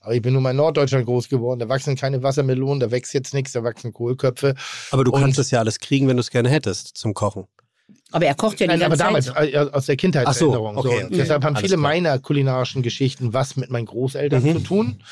Aber ich bin nun mal in Norddeutschland groß geworden, da wachsen keine Wassermelonen, da wächst jetzt nichts, da wachsen Kohlköpfe. Aber du kannst es ja alles kriegen, wenn du es gerne hättest zum Kochen. Aber er kocht ja die Nein, aber damals Zeit. äh, aus der Kindheitserinnerung. So, okay, so. Okay. Deshalb haben Alles viele klar. meiner kulinarischen Geschichten was mit meinen Großeltern Mhm. zu tun,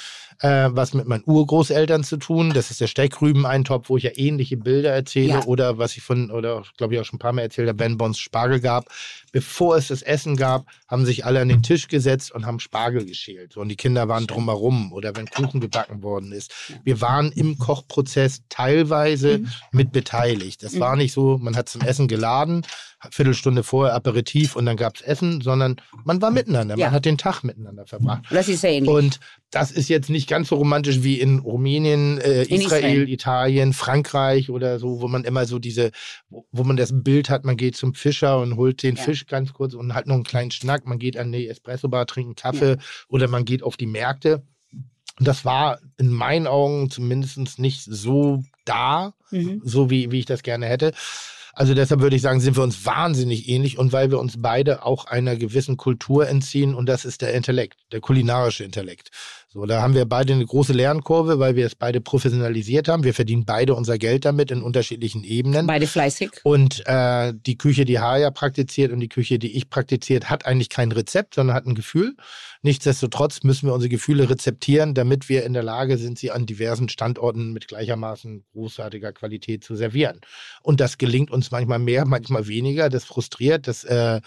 äh, was mit meinen Urgroßeltern zu tun. Das ist der Steckrübeneintopf, wo ich ja ähnliche Bilder erzähle Ja. oder was ich von, oder glaube ich auch schon ein paar Mal erzählt habe, wenn Bons Spargel gab. Bevor es das Essen gab, haben sich alle an den Tisch gesetzt und haben Spargel geschält. Und die Kinder waren drumherum oder wenn Kuchen gebacken worden ist. Wir waren im Kochprozess teilweise mit beteiligt. Das war nicht so, man hat zum Essen geladen, Viertelstunde vorher Aperitif und dann gab es Essen, sondern man war miteinander. Ja. Man hat den Tag miteinander verbracht. Und das ist ähnlich. Und das ist jetzt nicht ganz so romantisch wie in Rumänien, äh, In Israel, Israel. Italien, Frankreich oder so, wo man immer so diese, wo, wo man das Bild hat, man geht zum Fischer und holt den Ja. Fisch ganz kurz und hat noch einen kleinen Schnack, man geht an die Espresso-Bar, trinkt einen Kaffee oder man geht auf die Märkte. Und das war in meinen Augen zumindest nicht so da, Mhm. so wie, wie ich das gerne hätte. Also deshalb würde ich sagen, sind wir uns wahnsinnig ähnlich und weil wir uns beide auch einer gewissen Kultur entziehen und das ist der Intellekt, der kulinarische Intellekt. So, da haben wir beide eine große Lernkurve, weil wir es beide professionalisiert haben. Wir verdienen beide unser Geld damit in unterschiedlichen Ebenen. Beide fleißig. Und äh, die Küche, die Haya praktiziert und die Küche, die ich praktiziert, hat eigentlich kein Rezept, sondern hat ein Gefühl. Nichtsdestotrotz müssen wir unsere Gefühle rezeptieren, damit wir in der Lage sind, sie an diversen Standorten mit gleichermaßen großartiger Qualität zu servieren. Und das gelingt uns manchmal mehr, manchmal weniger. Das frustriert. Das äh,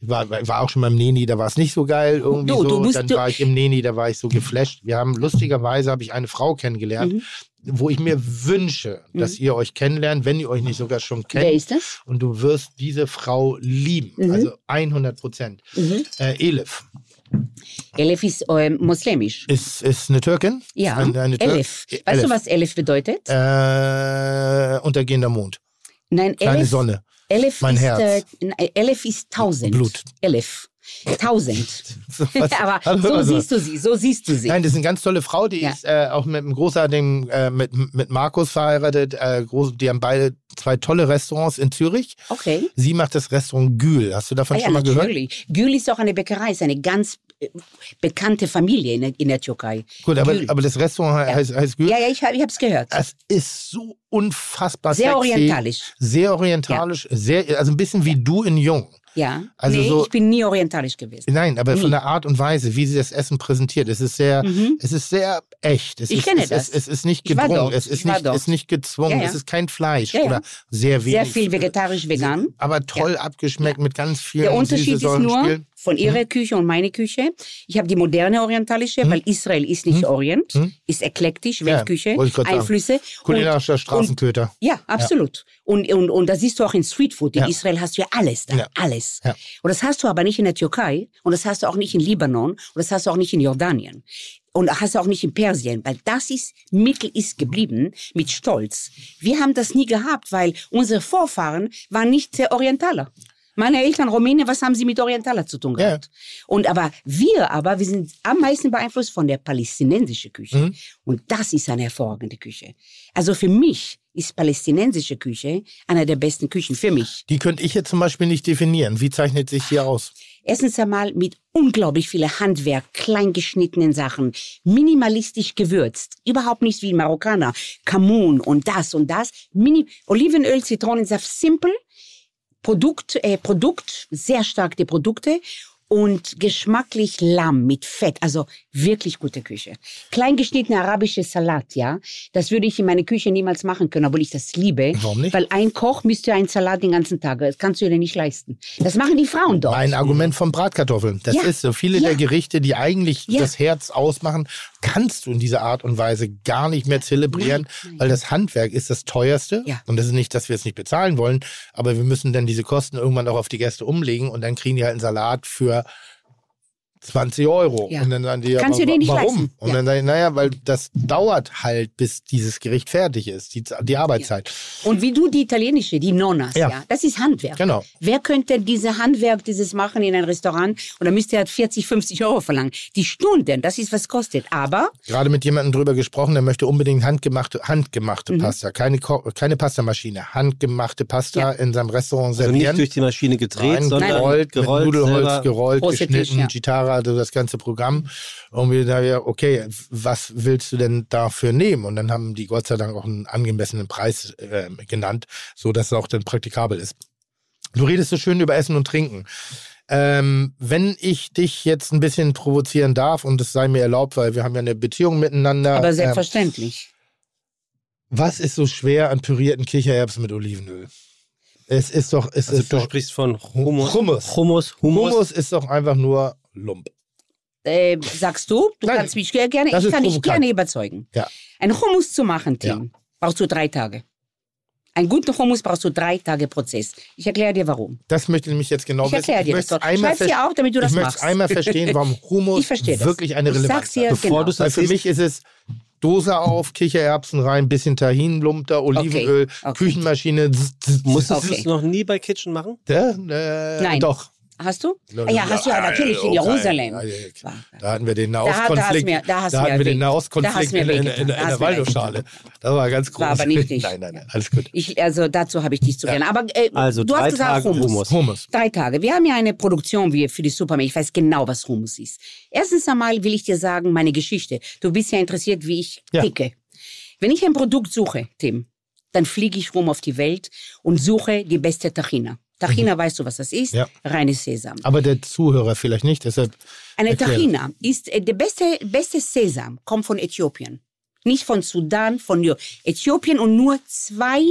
ich war, war auch schon beim Neni, da war es nicht so geil irgendwie Du, du so. musst- Dann du- war ich im Neni, da war ich so geflasht. Wir haben lustigerweise habe ich eine Frau kennengelernt, Mhm. wo ich mir wünsche, dass ihr euch kennenlernt, wenn ihr euch nicht sogar schon kennt. Wer ist das? Und du wirst diese Frau lieben. Mhm. Also 100 Prozent. Mhm. Äh, Elif Elif ist ähm, muslimisch. ist, ist eine Türkin. Ja, Eine, eine Tür- Elif. Weißt Elif. du, was Elif bedeutet? Äh, untergehender Mond. Nein, Kleine Elif, Sonne. Elif Mein ist, Herz. Äh, Elif ist tausend. Blut. Elif. Tausend. Aber so also- siehst du sie, so siehst du sie. Nein, das ist eine ganz tolle Frau, die Ja. ist äh, auch mit einem großartigen, äh, mit, mit Markus verheiratet. Äh, groß, die haben beide zwei tolle Restaurants in Zürich. Okay. Sie macht das Restaurant Gül. Hast du davon Ah, ja, schon mal gehört? natürlich. Gül ist auch eine Bäckerei, ist eine ganz äh, bekannte Familie in, der- in der Türkei. Gut, aber, aber das Restaurant Ja. heißt, heißt Gül. Ja, ja, ich habe es gehört. Es ist so unfassbar Sehr sexy. orientalisch. Sehr orientalisch, sehr, also ein bisschen wie du in Jung. Ja. Also nee, so- ich bin nie orientalisch gewesen. Nein, aber Nie. von der Art und Weise, wie sie das Essen präsentiert, es ist sehr, Mhm. es ist sehr echt. Es Ich ist, kenne es, das. Es, es ist nicht gedrungen, es ist nicht, ist nicht gezwungen, Ja, ja. es ist kein Fleisch Ja, oder sehr wenig. Sehr viel vegetarisch, vegan. Aber toll abgeschmeckt mit ganz vielen Der Unterschied ist nur. Von ihrer Küche und meine Küche. Ich habe die moderne orientalische, weil Israel ist nicht Orient, Hm? ist eklektisch, Ja, Weltküche, sagen. Einflüsse. Kulinarischer Straßenköter. Ja, absolut. Und, und, und das siehst du auch in Streetfood. In Ja. Israel hast du ja alles da. Ja. Alles. Ja. Und das hast du aber nicht in der Türkei. Und das hast du auch nicht in Libanon. Und das hast du auch nicht in Jordanien. Und hast du auch nicht in Persien. Weil das ist, Mittel ist geblieben mit Stolz. Wir haben das nie gehabt, weil unsere Vorfahren waren nicht äh, Orientaler. Meine Eltern Rumänien, was haben sie mit Orientaler zu tun Ja. gehabt? Und aber wir aber, wir sind am meisten beeinflusst von der palästinensischen Küche. Mhm. Und das ist eine hervorragende Küche. Also für mich ist palästinensische Küche einer der besten Küchen für mich. Die könnte ich jetzt zum Beispiel nicht definieren. Wie zeichnet sich hier aus? Erstens einmal mit unglaublich viele Handwerk, kleingeschnittenen Sachen, minimalistisch gewürzt. Überhaupt nicht wie Marokkaner. Kamun und das und das. Mini Olivenöl, Zitronensaft, simpel. Produkt, äh, Produkt, sehr stark die Produkte und geschmacklich Lamm mit Fett, also wirklich gute Küche. Kleingeschnittene arabische Salat, ja, das würde ich in meine Küche niemals machen können, obwohl ich das liebe. Warum nicht? Weil ein Koch müsste einen Salat den ganzen Tag, das kannst du dir nicht leisten. Das machen die Frauen dort. Ein Argument von Bratkartoffeln. Das Ja. ist so. Viele Ja. der Gerichte, die eigentlich Ja. das Herz ausmachen, kannst du in dieser Art und Weise gar nicht mehr zelebrieren, Nein, nein. weil das Handwerk ist das teuerste. Ja. Und das ist nicht, dass wir es nicht bezahlen wollen, aber wir müssen dann diese Kosten irgendwann auch auf die Gäste umlegen und dann kriegen die halt einen Salat für 20 Euro. Ja. Und dann sagen die, ja, Kannst du wa- dir nicht warum? leisten. Und Ja. dann sagen die, naja, weil das dauert halt, bis dieses Gericht fertig ist, die, die Arbeitszeit. Und wie du die italienische, die Nonnas, Ja. ja, das ist Handwerk. Genau. Wer könnte diese Handwerk, dieses machen in ein Restaurant und dann müsste er halt 40, 50 Euro verlangen. Die Stunden, das ist was kostet. Aber Gerade mit jemandem drüber gesprochen, der möchte unbedingt handgemachte, handgemachte Mhm. Pasta, keine, keine Pastamaschine, handgemachte Pasta Ja. in seinem Restaurant Also nicht servieren. durch die Maschine gedreht, Nein, sondern gerollt, gerollt mit Nudelholz, selber. gerollt, Große geschnitten, Tisch, ja. Gitarra, also das ganze Programm. Und wir da ja, okay, was willst du denn dafür nehmen? Und dann haben die Gott sei Dank auch einen angemessenen Preis äh, genannt, so dass es auch dann praktikabel ist. Du redest so schön über Essen und Trinken. Ähm, wenn ich dich jetzt ein bisschen provozieren darf und es sei mir erlaubt, weil wir haben ja eine Beziehung miteinander. aber ähm, selbstverständlich. was ist so schwer an pürierten Kichererbsen mit Olivenöl? Es ist doch, es Also ist du doch sprichst von Hummus. Hummus. Hummus, Hummus. Hummus ist doch einfach nur Lump. Äh, sagst du, du Nein, kannst mich ge- gerne, das ich kann dich gerne überzeugen. Ja. Ein Hummus zu machen, Tim, brauchst du drei Tage. Einen guten Hummus brauchst du drei Tage Prozess. Ich erkläre dir warum. Das möchte ich nämlich jetzt genau Ich erkläre dir das möchte doch. einmal Schreib's dir auf, damit du das ich möchte machst. einmal verstehen, warum Hummus Ich verstehe das. wirklich eine Ich Relevanz sag's dir hat. Bevor genau. Weil für mich ist es Dose auf, Kichererbsen rein, bisschen Tahin, da Olivenöl, okay. Küchenmaschine. zzz, zzz, Musstest Okay. du es noch nie bei Kitchen machen? äh, äh, Nein. Doch. Hast du? Ah, ja, hast du ja natürlich in Jerusalem. War- Da hatten wir den Nahostkonflikt. da Da hatten wir den Nahostkonflikt in, in, in, der Waldorfschale. Das war ganz groß. War aber nicht ich. Nein, nein, nein, alles gut. Ich, also dazu habe ich dich zu gerne. Aber äh, Also du hast gesagt Tage Hummus. Hummus. Drei Tage. Wir haben ja eine Produktion wie für die Supermärkte. Ich weiß genau, was Hummus ist. Erstens einmal will ich dir sagen, meine Geschichte. Du bist ja interessiert, wie ich Ja. ticke. Wenn ich ein Produkt suche, Tim, dann fliege ich rum auf die Welt und suche die beste Tahina. Tahina, weißt du, was das ist? Mhm. Ja. Reines Sesam. Aber der Zuhörer vielleicht nicht, deshalb. Eine Erklär. Tahina ist äh, der beste, beste Sesam, kommt von Äthiopien. Nicht von Sudan, von Äthiopien und nur zwei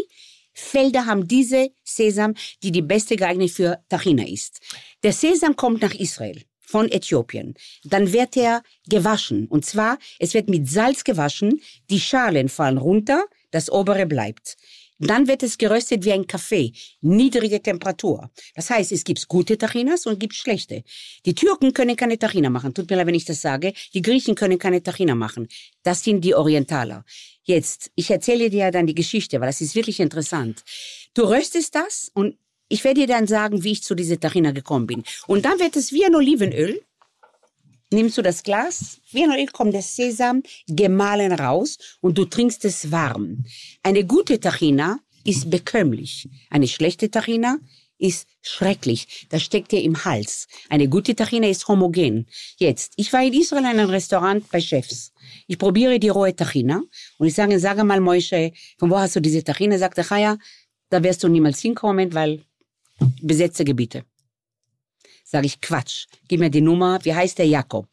Felder haben diese Sesam, die die beste geeignet für Tahina ist. Der Sesam kommt nach Israel von Äthiopien. Dann wird er gewaschen. Und zwar, es wird mit Salz gewaschen, die Schalen fallen runter, das obere bleibt. Dann wird es geröstet wie ein Kaffee, niedrige Temperatur. Das heißt, es gibt gute Tachinas und gibt schlechte. Die Türken können keine Tachina machen. Tut mir leid, wenn ich das sage. Die Griechen können keine Tachina machen. Das sind die Orientaler. Jetzt, ich erzähle dir dann die Geschichte, weil das ist wirklich interessant. Du röstest das und ich werde dir dann sagen, wie ich zu dieser Tachina gekommen bin. Und dann wird es wie ein Olivenöl. Nimmst du das Glas, wie Öl kommt der Sesam gemahlen raus und du trinkst es warm. Eine gute Tachina ist bekömmlich. Eine schlechte Tachina ist schrecklich. Das steckt dir im Hals. Eine gute Tachina ist homogen. Jetzt, ich war in Israel in einem Restaurant bei Chefs. Ich probiere die rohe Tachina und ich sage, sage mal, Moishe, von wo hast du diese Tachina? Sagt er, Chaya, da wirst du niemals hinkommen, weil besetzte Gebiete. Sage ich, Quatsch. Gib mir die Nummer. Wie heißt der Jakob?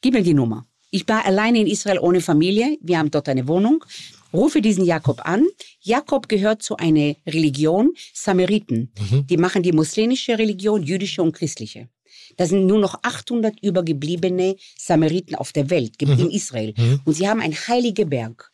Gib mir die Nummer. Ich war alleine in Israel ohne Familie. Wir haben dort eine Wohnung. Rufe diesen Jakob an. Jakob gehört zu einer Religion, Samariten. Die machen die muslimische Religion, jüdische und christliche. Da sind nur noch 800 übergebliebene Samariten auf der Welt, ge- in Israel. Und sie haben einen heiligen Berg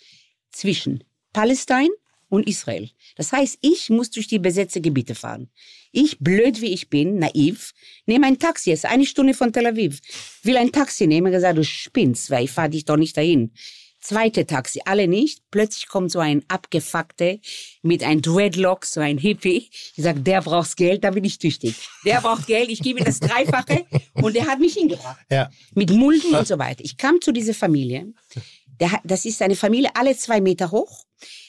zwischen Palästina und Israel. Das heißt, ich muss durch die besetzte Gebiete fahren. Ich, blöd wie ich bin, naiv, nehme ein Taxi, es ist eine Stunde von Tel Aviv. Will ein Taxi nehmen, gesagt, du spinnst, weil ich fahre dich doch nicht dahin. Zweite Taxi, alle nicht. Plötzlich kommt so ein Abgefuckte mit einem Dreadlock, so ein Hippie. Ich sag, der braucht Geld, da bin ich tüchtig. Der braucht Geld, ich gebe ihm das Dreifache und der hat mich hingebracht Ja. mit Mulden und so weiter. Ich kam zu dieser Familie. Der, das ist eine Familie, alle zwei Meter hoch.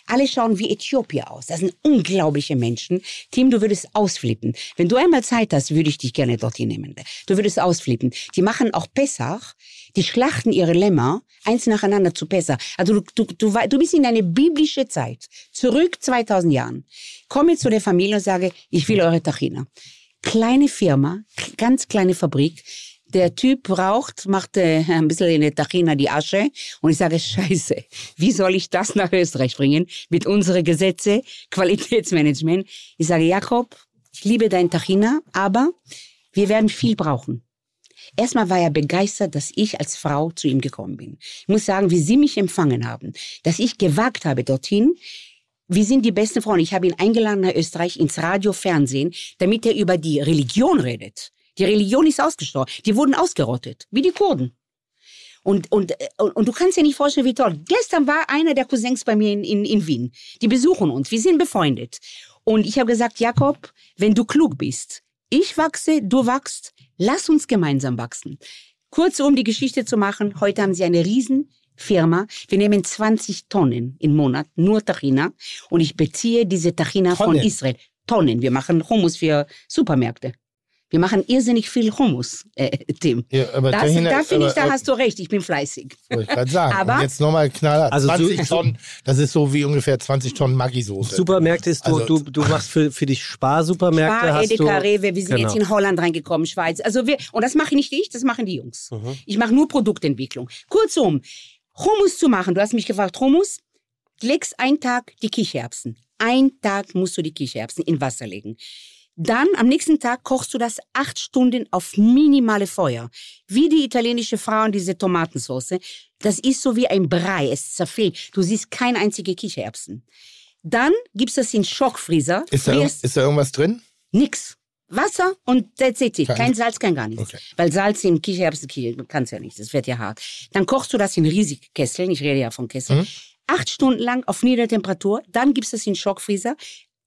Alle schauen wie Äthiopier aus. Das sind unglaubliche Menschen. Tim, du würdest ausflippen. Wenn du einmal Zeit hast, würde ich dich gerne dorthin nehmen. Du würdest ausflippen. Die machen auch Pessach. Die schlachten ihre Lämmer eins nacheinander zu Pessach. Also du, du, du, du bist in eine biblische Zeit. Zurück 2000 Jahren. Komme zu der Familie und sage, ich will eure Tachina. Kleine Firma, ganz kleine Fabrik. Der Typ raucht, macht äh, ein bisschen in der Tachina die Asche und ich sage, scheiße, wie soll ich das nach Österreich bringen mit unseren Gesetze, Qualitätsmanagement? Ich sage, Jakob, ich liebe dein Tachina, aber wir werden viel brauchen. Erstmal war er begeistert, dass ich als Frau zu ihm gekommen bin. Ich muss sagen, wie Sie mich empfangen haben, dass ich gewagt habe dorthin. Wir sind die besten Frauen. Ich habe ihn eingeladen nach Österreich ins Radio, Fernsehen, damit er über die Religion redet. Die Religion ist ausgestorben. Die wurden ausgerottet, wie die Kurden. Und, und, äh, und, du kannst dir nicht vorstellen, wie toll. Gestern war einer der Cousins bei mir in, in, in Wien. Die besuchen uns. Wir sind befreundet. Und ich habe gesagt, Jakob, wenn du klug bist, ich wachse, du wachst, lass uns gemeinsam wachsen. Kurz um die Geschichte zu machen, heute haben sie eine Riesenfirma. Wir nehmen 20 Tonnen im Monat, nur Tachina. Und ich beziehe diese Tachina von Tonnen? Israel. Tonnen. Wir machen Hummus für Supermärkte. Wir machen irrsinnig viel Hummus, äh, Tim. Ja, aber Das, dahin- da finde ich, aber- da hast du recht, ich bin fleißig. Wollte ich gerade sagen. Aber- Und jetzt nochmal knallhart. Also so- 20 Tonnen, das ist so wie ungefähr 20 Tonnen Maggi-Soße. Supermärkte ist, du, Also- du, du machst für, für dich Sparsupermärkte. Spar, Edeka, Rewe, wir sind Genau. jetzt in Holland reingekommen, Schweiz. Also wir, und das mache nicht ich, das machen die Jungs. Mhm. Ich mache nur Produktentwicklung. Kurzum, Hummus zu machen, du hast mich gefragt, Hummus, legst einen Tag die Kichererbsen. Ein Tag musst du die Kichererbsen in Wasser legen. Dann am nächsten Tag kochst du das acht Stunden auf minimale Feuer. Wie die italienische Frauen diese Tomatensauce. Das ist so wie ein Brei, es zerfällt. Du siehst keine einzige Kichererbsen. Dann gibst du das in Schockfrieser. ist, da, ist da irgendwas drin? Nix. Wasser und that's it. Kein- Kein Salz, kein gar nichts. Okay. Weil Salz in Kichererbsen kannst ja nicht, das wird ja hart. Dann kochst du das in riesige Kesseln, ich rede ja von Kesseln, Mhm. acht Stunden lang auf niedriger Temperatur, dann gibst du es in Schockfrieser.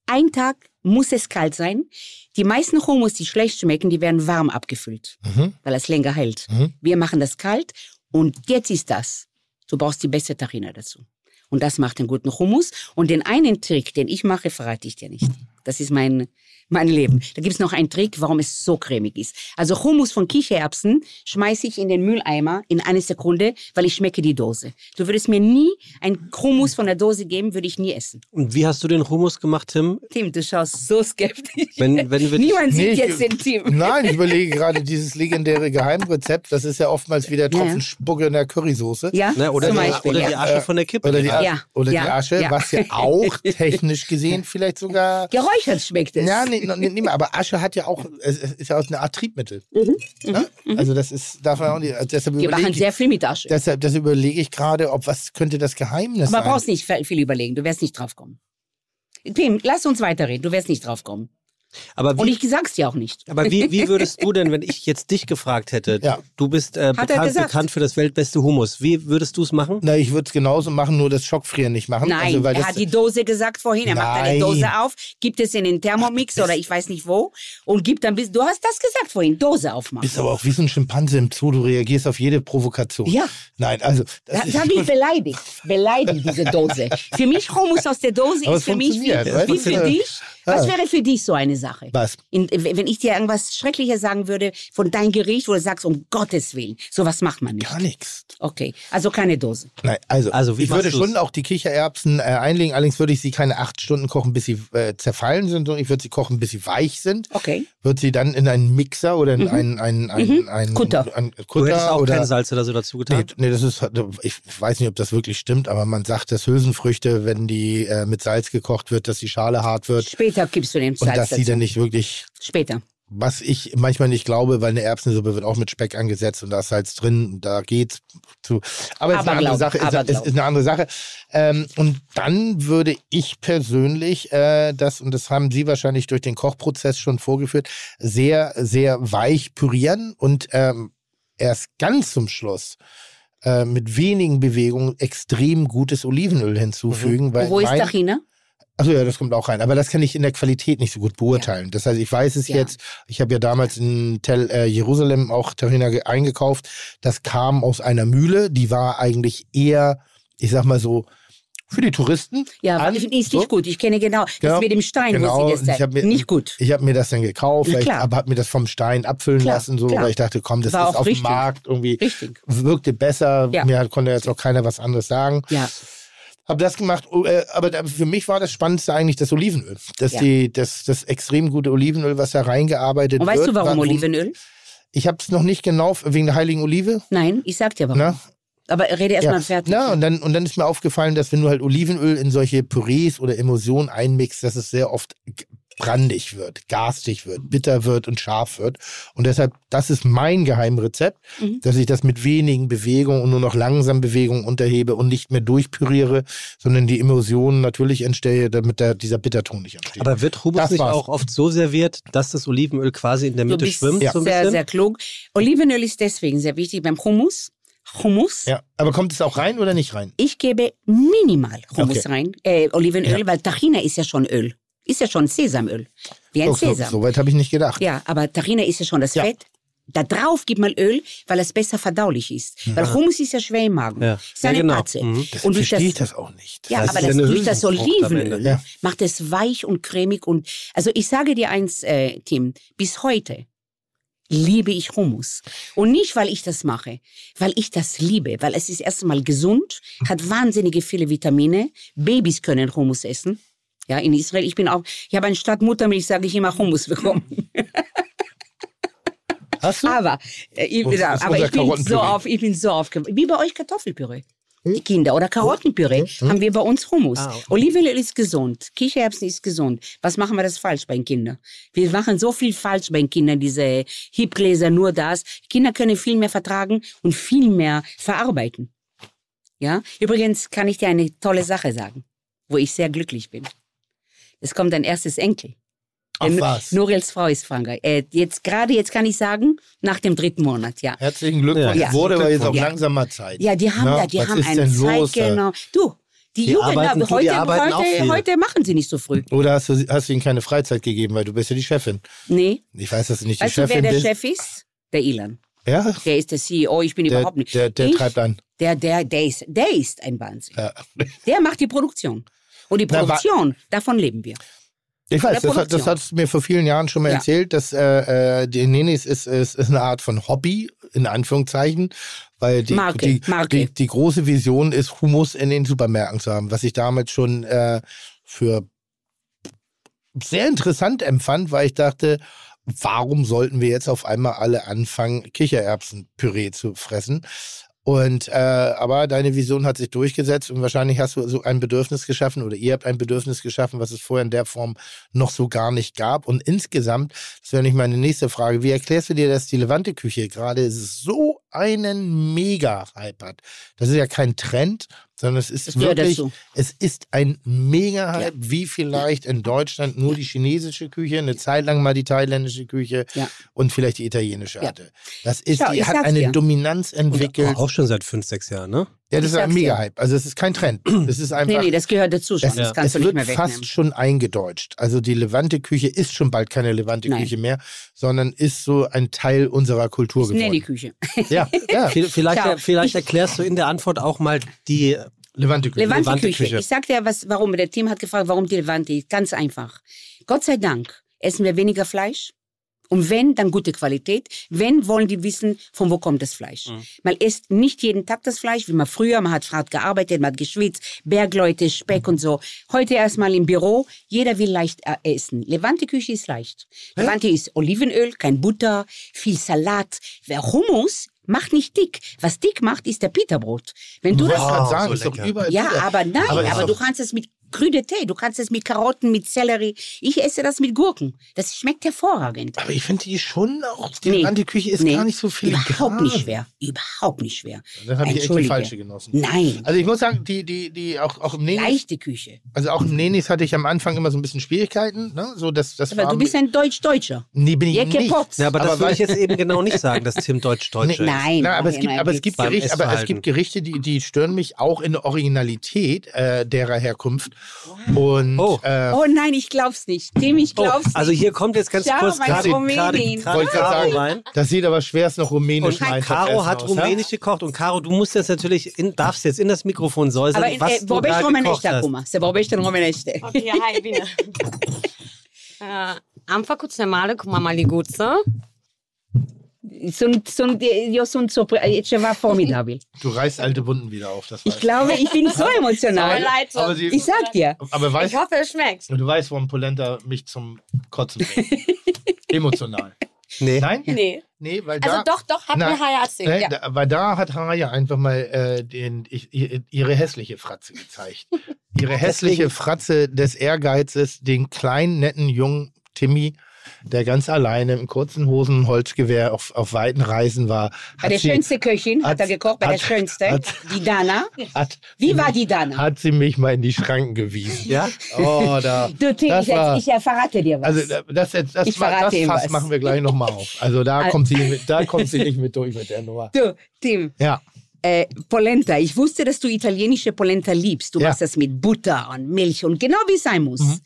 Ein Tag muss es kalt sein. Die meisten Hummus, die schlecht schmecken, die werden warm abgefüllt, Mhm. weil es länger hält. Mhm. Wir machen das kalt und jetzt ist das. Du brauchst die beste Tarina dazu. Und das macht den guten Hummus. Und den einen Trick, den ich mache, verrate ich dir nicht. Das ist mein, mein Leben. Da gibt's noch einen Trick, warum es so cremig ist. Also Hummus von Kichererbsen schmeiße ich in den Mülleimer in eine Sekunde, weil ich schmecke die Dose. Du würdest mir nie ein Hummus von der Dose geben, würde ich nie essen. Und wie hast du den Hummus gemacht, Tim? Tim, du schaust so skeptisch. Wenn- wenn wir- Niemand Nee, sieht ich- jetzt den Tim. Nein, ich überlege gerade dieses legendäre Geheimrezept. Das ist ja oftmals wie der Ja. Tropfen Spucke in der Currysoße. Ja, Ne, oder zum die, Beispiel. oder ja. die Asche von der Kippe. Oder die, Ja. Asche, oder Ja. die Asche, Ja. was ja auch technisch gesehen vielleicht sogar. Geräuchert schmeckt es. Ja, nee, nee, nee, aber Asche hat ja auch, es ist ja auch eine Art Triebmittel. Ja? Also das ist, darf man auch nicht, also deshalb Wir machen sehr viel mit Asche. deshalb, das überlege ich gerade, ob was könnte das Geheimnis Aber sein. brauchst nicht viel überlegen, du wirst nicht drauf kommen. Tim, lass uns weiterreden, du wirst nicht drauf kommen. Aber Und wie, ich sag's dir auch nicht. aber wie, wie würdest du denn, wenn ich jetzt dich gefragt hätte, Ja. du bist äh, bekannt, bekannt für das weltbeste Hummus, wie würdest du es machen? Na, ich würde es genauso machen, nur das Schockfrieren nicht machen. Nein, also, weil er das, hat die Dose gesagt vorhin, er macht eine Nein. Dose auf, gibt es in den Thermomix oder ich weiß nicht wo und gibt dann bis, du hast das gesagt vorhin, Dose aufmachen. bist aber auch wie so ein Schimpanse im Zoo, du reagierst auf jede Provokation. Ja. Nein, also. Das Das ist, hat mich beleidigt. Beleidigt, diese Dose. Für mich Hummus aus der Dose Aber ist für mich wie, wie für dich. Was wäre für dich so eine Sache? Was? In, wenn ich dir irgendwas Schreckliches sagen würde von deinem Gericht, wo du sagst, um Gottes Willen, sowas macht man nicht. Gar nichts. Okay, also keine Dose. Nein, also, Also, wie ich würde du's? schon auch die Kichererbsen äh, einlegen, allerdings würde ich sie keine acht Stunden kochen, bis sie äh, zerfallen sind, sondern ich würde sie kochen, bis sie weich sind. Okay. Würde sie dann in einen Mixer oder in einen, einen, einen, Mhm. einen Kutter. Einen Du hättest Kutter auch oder kein Salz oder so dazu Nee, getan? nee, das ist, ich weiß nicht, ob das wirklich stimmt, aber man sagt, dass Hülsenfrüchte, wenn die äh, mit Salz gekocht wird, dass die Schale hart wird Später gibst du den und Salz dass sie dann nicht wirklich, Später. was ich manchmal nicht glaube, weil eine Erbsensuppe wird auch mit Speck angesetzt und da ist Salz drin, da geht's zu. Aber es ist eine andere Sache. Ist, ist, ist eine andere Sache. Ähm, und dann würde ich persönlich äh, das, und das haben Sie wahrscheinlich durch den Kochprozess schon vorgeführt, sehr, sehr weich pürieren und ähm, erst ganz zum Schluss äh, mit wenigen Bewegungen extrem gutes Olivenöl hinzufügen. Weil Und wo ist Tachina? Achso, ja, das kommt auch rein. Aber das kann ich in der Qualität nicht so gut beurteilen. Das heißt, ich weiß es Ja. jetzt. Ich habe ja damals in Tel äh, Jerusalem auch Tarina ge- eingekauft. Das kam aus einer Mühle. Die war eigentlich eher, ich sag mal so, für die Touristen. Ja, an, ist so. nicht gut. Ich kenne genau, Genau. das mit dem Stein, Genau, das hab mir- Nicht gut. Ich habe mir das dann gekauft, Ja, klar. aber habe mir das vom Stein abfüllen Klar, lassen, so, klar. weil ich dachte, komm, das War ist auf dem. Markt irgendwie, Richtig. wirkte besser. Ja. Mir konnte jetzt auch keiner was anderes sagen. Ja. Habe das gemacht, oh, äh, aber für mich war das Spannendste eigentlich das Olivenöl. Das, Ja. die, das, das extrem gute Olivenöl, was da reingearbeitet Und wird. weißt du, warum war- Olivenöl? Ich habe es noch nicht genau, wegen der heiligen Olive. Nein, ich sag dir warum. Ne? Aber rede erst Ja. mal fertig. Na, und, dann, und dann ist mir aufgefallen, dass wenn du halt Olivenöl in solche Pürees oder Emulsionen einmixst, dass es sehr oft brandig wird, garstig wird, bitter wird und scharf wird. Und deshalb, das ist mein Geheimrezept, Mhm. dass ich das mit wenigen Bewegungen und nur noch langsam Bewegungen unterhebe und nicht mehr durchpüriere, sondern die Emulsionen natürlich entstehe, damit der, dieser Bitterton nicht entsteht. Aber wird Hummus Das nicht war's. auch oft so serviert, dass das Olivenöl quasi in der Du Mitte bist schwimmt? So ein sehr, bisschen? sehr klug. Olivenöl ist deswegen sehr wichtig beim Hummus. Hummus. ja, aber kommt es auch rein oder nicht rein? Ich gebe minimal Hummus Okay. rein, äh, Olivenöl, Ja. weil Tahina ist ja schon Öl. Ist ja schon Sesamöl. Wie ein so, Sesam. so weit habe ich nicht gedacht. Ja, aber Tahina ist ja schon das Ja. Fett. Da drauf gibt man Öl, weil es besser verdaulich ist. Weil Hummus ist ja schwer im Magen. Ja. Ist eine Ja, genau. Patze. Mhm. Das Und durch verstehe das, ich das auch nicht. ja, Das aber das, durch das Olivenöl. Ja. macht es weich und cremig und also ich sage dir eins, äh, Tim, bis heute liebe ich Hummus. Und nicht, weil ich das mache, weil ich das liebe, weil es ist erstmal gesund, hat wahnsinnige viele Vitamine. Babys können Hummus essen. Ja, in Israel, ich bin auch, ich habe eine Stadtmuttermilch, sage ich immer Hummus bekommen. Hast du? Aber, äh, ich, Was aber ich bin so auf, ich bin so auf, wie bei euch Kartoffelpüree. Die Kinder oder Karottenpüree haben wir bei uns Hummus. Ah, okay. Olivenöl ist gesund, Kichererbsen ist gesund. Was machen wir das falsch bei den Kindern? Wir machen so viel falsch bei den Kindern, diese Hipgläser, nur das. Kinder können viel mehr vertragen und viel mehr verarbeiten. Ja, übrigens kann ich dir eine tolle Sache sagen, wo ich sehr glücklich bin. Es kommt ein erstes Enkel. Ach Der was. Nuriels Frau ist Frankreich. Äh, jetzt gerade jetzt kann ich sagen, nach dem dritten Monat, ja. Herzlichen Glückwunsch. Ja. Wurde aber jetzt auch Ja. langsam mal Zeit. Ja, die haben, Na, ja, die haben einen denn los, Zeit, genau. Du, Die, Die Jugend, arbeiten- aber die heute, arbeiten heute, heute machen sie nicht so früh. Oder hast du, hast du ihnen keine Freizeit gegeben, weil du bist ja die Chefin. Nee. Ich weiß, dass du nicht Weißt die du, wer Chefin der bist. Chef ist? Der Ilan. Ja, Der ist der CEO, ich bin der, überhaupt nicht. der, der ich, treibt an. Der, der, der, ist, der ist ein Wahnsinn. Ja. Der macht die Produktion. Und die Na, Produktion, davon leben wir. Ich weiß, das, hat- das hast du mir vor vielen Jahren schon mal Ja. erzählt, dass äh, äh, die Nenis ist, ist, ist eine Art von Hobby, in Anführungszeichen, weil die, Marke, die, Marke. Die, die große Vision ist, Hummus in den Supermärkten zu haben, was ich damals schon äh, für sehr interessant empfand, weil ich dachte, warum sollten wir jetzt auf einmal alle anfangen, Kichererbsenpüree zu fressen? Und äh, aber deine Vision hat sich durchgesetzt und wahrscheinlich hast du so ein Bedürfnis geschaffen oder ihr habt ein Bedürfnis geschaffen, was es vorher in der Form noch so gar nicht gab. Und insgesamt, das wäre nicht meine nächste Frage, wie erklärst du dir, dass die Levante-Küche gerade so einen Mega-Hype hat? Das ist ja kein Trend, sondern es ist Das wirklich, es ist ein Mega-Hype, wie vielleicht in Deutschland nur die chinesische Küche, eine Zeit lang mal die thailändische Küche Ja. und vielleicht die italienische Ja. hatte. Das ist, Schau, die hat eine dir. Dominanz entwickelt. Auch schon seit fünf, sechs Jahren, ne? Ja, das Ich ist ein. Mega-Hype. Also es ist kein Trend. Es ist einfach. Nee, nee, das gehört dazu schon. es, das kannst es du nicht wird mehr wegnehmen. fast schon eingedeutscht. Also die Levante-Küche ist schon bald keine Levante-Küche mehr, sondern ist so ein Teil unserer Kultur Ich nenne die geworden. Küche. Ja, ja. Viel- Vielleicht, Schau, vielleicht ich- erklärst du in der Antwort auch mal die Levante-Küche. Levante-Küche. Levante-Küche. Ich sag dir, was, warum. Der Team hat gefragt, warum die Levante. Ganz einfach. Gott sei Dank essen wir weniger Fleisch. Und wenn, dann gute Qualität. Wenn, wollen die wissen, von wo kommt das Fleisch. Man isst nicht jeden Tag das Fleisch, wie man früher, man hat hart gearbeitet, man hat geschwitzt, Bergleute, Speck und so. Heute erstmal im Büro, jeder will leicht äh, essen. Levante-Küche ist leicht. Levante ist Olivenöl, kein Butter, viel Salat. Wer Hummus macht nicht dick. Was dick macht, ist der Peterbrot. Wenn du Du das gerade so sagen, ist doch überall. ja, aber nein, Aber aber, du kannst es mit grüne Tee, du kannst es mit Karotten, mit Sellerie. Ich esse das mit Gurken. Das schmeckt hervorragend. Aber ich finde die schon auch, die Nee. Levante-Küche ist Nee, gar nicht so viel. Überhaupt nicht schwer. Überhaupt nicht schwer. Dann habe ich echt die falsche genossen. Nein, Also ich muss sagen, die, die, die auch, auch im Nenis, leichte Küche. also auch im Nenis hatte ich am Anfang immer so ein bisschen Schwierigkeiten. Ne? So, das, das Aber war du bist ein Deutsch-Deutscher. nee, bin ich Jecke nicht. Potz. Ja, aber, Aber das würde ich jetzt eben genau nicht sagen, dass Tim Deutsch-Deutscher ist. Nein, Na, aber es nein, gibt, nein, aber es gibt Gerichte, aber es gibt Gerichte, die, die stören mich auch in der Originalität äh, derer Herkunft. Und Oh. äh, Oh nein, ich glaub's nicht. Tim, ich Oh, glaub's also nicht. hier kommt jetzt ganz Schau, kurz gerade ich grad Caro sagen. rein. das sieht aber schwerst noch rumänisch Und rein. Caro hat aus, ja? rumänisch gekocht und Caro, du musst jetzt natürlich, in, darfst jetzt in das Mikrofon säuseln, Aber was eh, du da gekocht hast. acum. Se vorbește în românește. Ok, hai, bine. Uh, am făcut semale cu mama Liguță. Sunt, sunt, eu sunt surpri- e ceva formidabil. Du reißt alte Wunden wieder auf. Das Ich glaube, ich bin so Aber emotional. leid, Aber sie- Ich sag dir. Aber weißt, Ich hoffe, es schmeckt. du weißt, warum Polenta mich zum Kotzen bringt. Emotional. Nee. Nein? Nee. Nee, weil da... Also doch, doch, hat Na, mir Haya erzählt. Ne, ja. da, weil da hat Haya einfach mal äh, den, ich, ihr- ihre hässliche Fratze gezeigt. Ihre hässliche Fratze des Ehrgeizes, den kleinen, netten, jungen Timmy, der ganz alleine im kurzen Hosen, Holzgewehr auf, auf weiten Reisen war. Bei Hat der sie- schönste Köchin hat, hat- er gekocht, bei hat- der schönste, hat- die Dana. Hat Wie war die Dana? Hat sie mich mal in die Schranken gewiesen. Ja? Oh, da. Du, Tim, das ich, war- ich, ich verrate dir was. Also das, das, das, Ich das, verrate ihm Fass was. machen wir gleich nochmal auf. Also da kommt sie, da kommt sie nicht mit durch mit der Nummer. du, Tim, Ja, äh, Polenta. Ich wusste, dass du italienische Polenta liebst. Du Ja. machst das mit Butter und Milch und genau wie es sein muss. Mhm.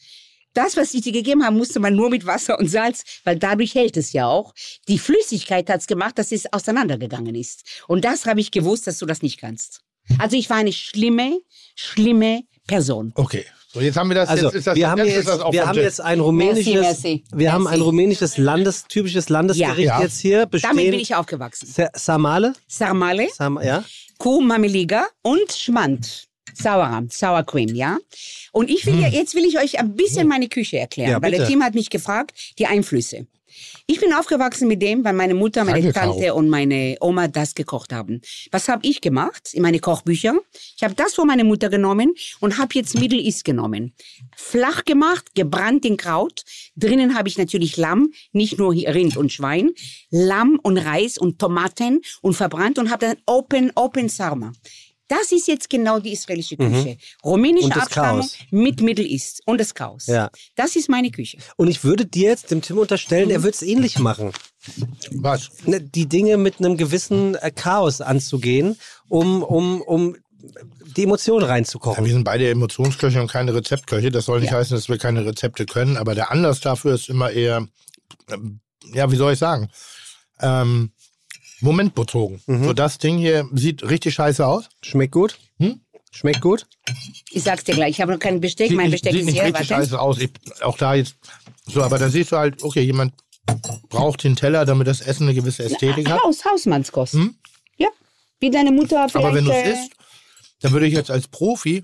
Das, was ich dir gegeben habe, musste man nur mit Wasser und Salz, weil dadurch hält es ja auch. Die Flüssigkeit hat es gemacht, dass es auseinandergegangen ist. Und das habe ich gewusst, dass du das nicht kannst. Also ich war eine schlimme, schlimme Person. okay. So, jetzt haben wir das. Also jetzt ist das, wir haben jetzt, auch wir haben jetzt ein rumänisches, Merci, wir haben ein merci. rumänisches Landes, typisches Landesgericht Ja. jetzt hier Damit bin bestehen. ich aufgewachsen. Sa- Samale, Sarmale, Sam, ja. Kuh, Mameliga und Schmand. Sauer, Sour Cream, ja. Und ich will ja, jetzt will ich euch ein bisschen meine Küche erklären, Hm. Ja, weil der. Team hat mich gefragt, die Einflüsse. Ich bin aufgewachsen mit dem, weil meine Mutter, meine Tante und meine Oma das gekocht haben. Was habe ich gemacht in meine Kochbücher? Ich habe das von meiner Mutter genommen und habe jetzt Middle East genommen. Flach gemacht, gebrannt in Kraut. Drinnen habe ich natürlich Lamm, nicht nur Rind und Schwein. Lamm und Reis und Tomaten und verbrannt und habe dann Open, Open Sarma. Das ist jetzt genau die israelische Küche. Rumänische Mhm. Das Abstammung Chaos. mit Middle East und das Chaos. Ja. Das ist meine Küche. Und ich würde dir jetzt dem Tim unterstellen, er würde es ähnlich machen. Was? Ne, Die Dinge mit einem gewissen äh, Chaos anzugehen, um, um, um die Emotionen Ja, reinzukochen. wir sind beide Emotionsköche und keine Rezeptköche. Das soll nicht Ja. heißen, dass wir keine Rezepte können, aber der Anlass dafür ist immer eher, ähm, ja, wie soll ich sagen, ähm, momentbezogen. Mhm. So, das Ding hier sieht richtig scheiße aus. Schmeckt gut? Hm? Schmeckt gut? Ich sag's dir gleich, ich habe noch kein Besteck, Sieht mein nicht, Besteck sieht ist nicht hier, richtig warte. scheiße aus. Ich, auch da jetzt, so, aber da siehst du halt, okay, jemand braucht den Teller, damit das Essen eine gewisse Ästhetik hat. Haus, Hausmannskost. Hm? Ja, wie deine Mutter vielleicht. Aber wenn du es äh, isst, dann würde ich jetzt als Profi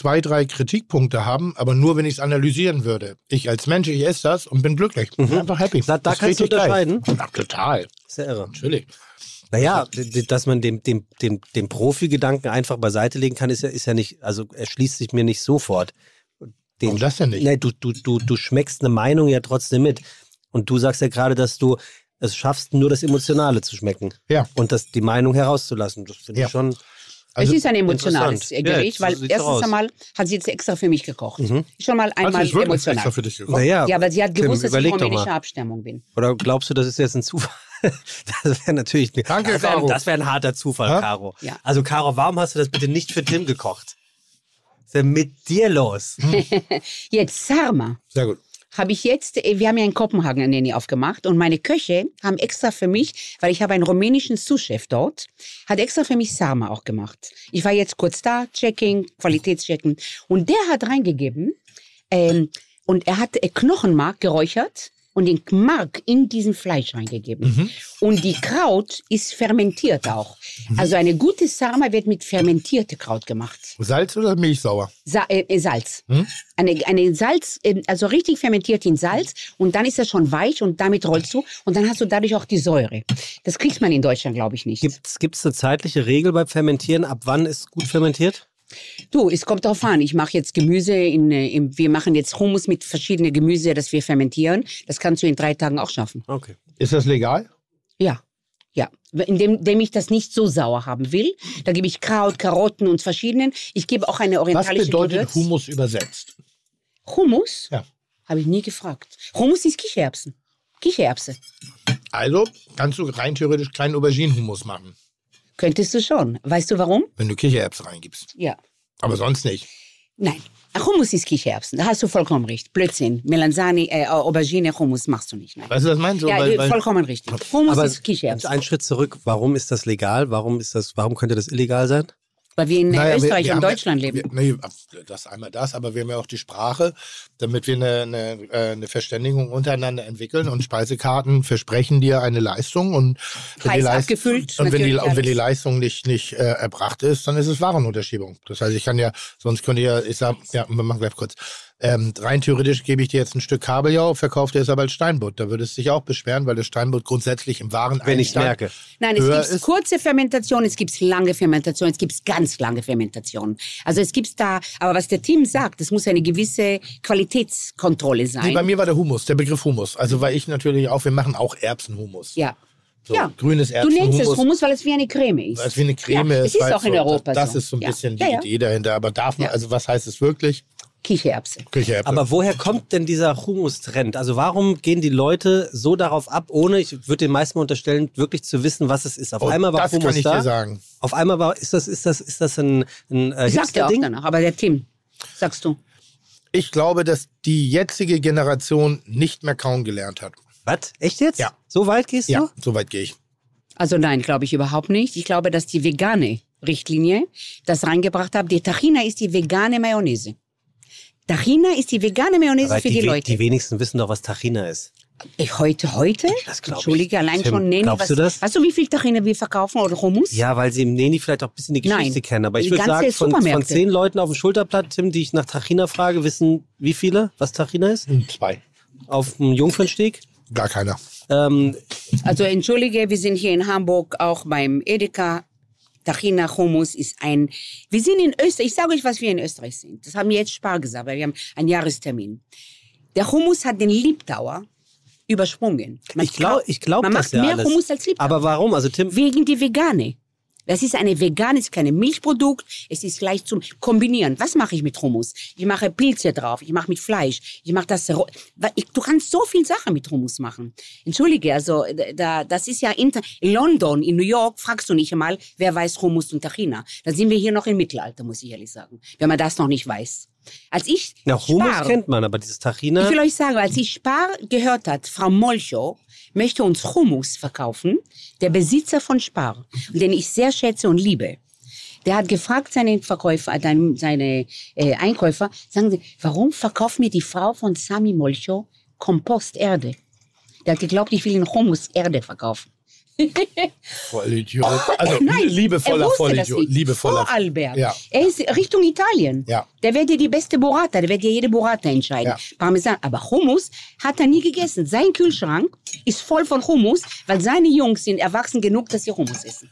zwei, drei Kritikpunkte haben, aber nur, wenn ich es analysieren würde. Ich als Mensch, ich esse das und bin glücklich. Bin einfach happy. Da- da Das ist kannst du unterscheiden? Ja, total. Sehr irre. Natürlich. Naja, dass man dem, dem, dem, dem Profi-Gedanken einfach beiseite legen kann, ist ja, ist ja nicht, also erschließt sich mir nicht sofort. Den, Warum das denn nicht? Nee, du, du, du, du schmeckst eine Meinung ja trotzdem mit. Und du sagst ja gerade, dass du es schaffst, nur das Emotionale zu schmecken. Ja. Und das, die Meinung herauszulassen. Das finde Ja. ich schon. Also, es ist ein emotionales. Gericht, Ja, weil so erstens aus. einmal hat sie jetzt extra für mich gekocht. Mhm. Schon mal einmal wirklich emotional. extra für dich gekocht? Naja, Ja, aber sie hat Tim, gewusst, dass ich rumänischer. Abstammung bin. Oder glaubst du, das ist jetzt ein Zufall? Das wäre natürlich. Danke, das wäre Caro. das wär ein harter Zufall, Hä? Caro. Ja. Also, Caro, warum hast du das bitte nicht für Tim gekocht? Was ist denn mit dir los? Jetzt Sarma. Sehr gut. Habe ich jetzt, äh, wir haben ja in Kopenhagen eine Nanny aufgemacht und meine Köche haben extra für mich, weil ich habe einen rumänischen Sous-Chef dort, hat extra für mich Sarma auch gemacht. Ich war jetzt kurz da, Checking, Qualitätschecken und der hat reingegeben ähm, und er hat äh, Knochenmark geräuchert und den Mark in diesen Fleisch reingegeben. Und die Kraut ist fermentiert auch. Also eine gute Sarma wird mit fermentiertem Kraut gemacht. Salz oder Milchsauer? Sa äh, äh, Salz. Eine, eine Salz, äh, also richtig fermentiert in Salz und dann ist das schon weich und damit rollst du und dann hast du dadurch auch die Säure. Das kriegt man in Deutschland, glaube ich, nicht. Gibt es eine zeitliche Regel beim Fermentieren? Ab wann ist gut fermentiert? Du, es kommt drauf an. Ich mache jetzt Gemüse, in, äh, im, wir machen jetzt Hummus mit verschiedenen Gemüse, das wir fermentieren. Das kannst du in drei Tagen auch schaffen. Okay. Ist das legal? Ja. Ja, indem, indem ich das nicht so sauer haben will, da gebe ich Kraut, Karotten und verschiedenen. Ich gebe auch eine Was orientalische bedeutet Gewürz. Hummus übersetzt? Hummus? Ja. Habe ich nie gefragt. Hummus ist Kichererbsen. Kichererbse. Also kannst du rein theoretisch kleinen Auberginen-Hummus machen, Könntest du schon. Weißt du warum? wenn du Kichererbsen reingibst. Ja. Aber sonst nicht. Nein. Hummus ist Kichererbsen. Da hast du vollkommen recht. Blödsinn. Melanzani, äh, Aubergine, Hummus machst du nicht. Nein. Weißt du, was meinst du? ja, weil, weil, vollkommen richtig. Hummus Aber ist Kichererbsen. einen Schritt zurück. Warum ist das legal? Warum ist das? Warum könnte das illegal sein? Weil wir in Naja, wir- Österreich wir und haben Deutschland ja, leben. Wir, nee, das einmal das, aber wir haben ja auch die Sprache, damit wir eine, eine, äh, eine Verständigung untereinander entwickeln und Speisekarten versprechen dir eine Leistung und wenn, die, Leist und wenn, die, und wenn die. Leistung nicht, nicht äh, erbracht ist, dann ist es Warenunterschiebung. Das heißt, ich kann ja, sonst könnte ja, ich sag, ja, wir machen gleich kurz. Ähm, rein theoretisch gebe ich dir jetzt ein Stück Kabeljau, verkauft dir es aber als Steinbutt. Da würdest du dich auch beschweren, weil das Steinbutt grundsätzlich im Waren Wenn ich merke. Nein, es gibt kurze Fermentation, es gibt lange Fermentation, es gibt ganz lange Fermentation. Also es gibt da, aber was der Team sagt, es muss eine gewisse Qualitätskontrolle Nee, sein. bei mir war der Humus, der Begriff Humus. Also weil ich natürlich auch, wir machen auch Erbsenhumus. ja. So, ja. grünes Du nennst es. Hummus, weil es wie eine Creme ist. Weil es wie eine Creme ja, ist. Es ist auch in so, Europa Das so. ist so ein ja. bisschen die ja, ja. Idee dahinter. Aber darf man, Ja. also was heißt es wirklich? Kichererbse. Küche Aber woher kommt denn dieser Humus-Trend? Also warum gehen die Leute so darauf ab, ohne, ich würde den meisten mal unterstellen, wirklich zu wissen, was es ist? Auf einmal war Oh, das Humus kann ich da. dir sagen. Auf einmal war, ist das, ist das, ist das ein, ein äh, Ich sag dir auch danach, aber der Tim, sagst du. Ich glaube, dass die jetzige Generation nicht mehr kauen gelernt hat. Was? Echt jetzt? Ja. So weit gehst Ja, du? so weit gehe ich. Also nein, glaube ich überhaupt nicht. Ich glaube, dass die vegane Richtlinie das reingebracht hat. Die Tahina ist die vegane Mayonnaise. Tahina ist die vegane Mayonnaise Aber für die, die, Leute. die wenigsten wissen doch, was Tahina ist. Ich, heute, heute? Das ich. Entschuldige, allein Tim, schon Neni. glaubst was, du das? Weißt du, wie viel Tahina wir verkaufen oder Hummus? Ja, weil sie im Neni vielleicht auch ein bisschen die Geschichte Nein, kennen. Aber ich würde sagen, von, von zehn Leuten auf dem Schulterblatt, Tim, die ich nach Tahina frage, wissen wie viele, was Tahina ist? Hm, Zwei. Auf dem Jungfernsteg? Gar keiner. Ähm, Also entschuldige, wir sind hier in Hamburg auch beim Edeka. Tahina Hummus ist ein. Wir sind in Österreich. Ich sage euch, was wir in Österreich sind. Das haben wir jetzt spar gesagt, weil wir haben einen Jahrestermin. Der Hummus hat den Liebdauer übersprungen. Man ich glaube ich glaub Man das macht ja mehr alles. Hummus als Liebdauer. Aber warum? Also Tim, Wegen die Vegane. Das ist eine vegan, ist kein Milchprodukt, es ist leicht zum Kombinieren. Was mache ich mit Hummus? Ich mache Pilze drauf, ich mache mit Fleisch, ich mache das. Du kannst so viel Sachen mit Hummus machen. Entschuldige, also da, das ist ja in London, in New York, fragst du nicht einmal, wer weiß Hummus und Tahina. Da sind wir hier noch im Mittelalter, muss ich ehrlich sagen, wenn man das noch nicht weiß. Als ich Ja, Hummus Spar- kennt man, aber dieses Tahina. ich will euch sagen, als ich Spar gehört hat, Frau Molcho möchte uns Hummus verkaufen, der Besitzer von Spar, den ich sehr schätze und liebe. Der hat gefragt seinen Verkäufer, äh, seine, seine äh, Einkäufer, sagen Sie, warum verkauft mir die Frau von Sami Molcho Komposterde? Der hat geglaubt, ich will ihn Hummus Erde verkaufen. Vollidiot. Also Nein, liebevoller er Vollidiot. Liebevoller. Vorarlberg. Ja. Er ist Richtung Italien. Ja. Der wird dir die beste Burrata, der wird dir jede Burrata entscheiden. Ja. Parmesan. Aber Hummus hat er nie gegessen. Sein Kühlschrank ist voll von Hummus, weil seine Jungs sind erwachsen genug, dass sie Hummus essen.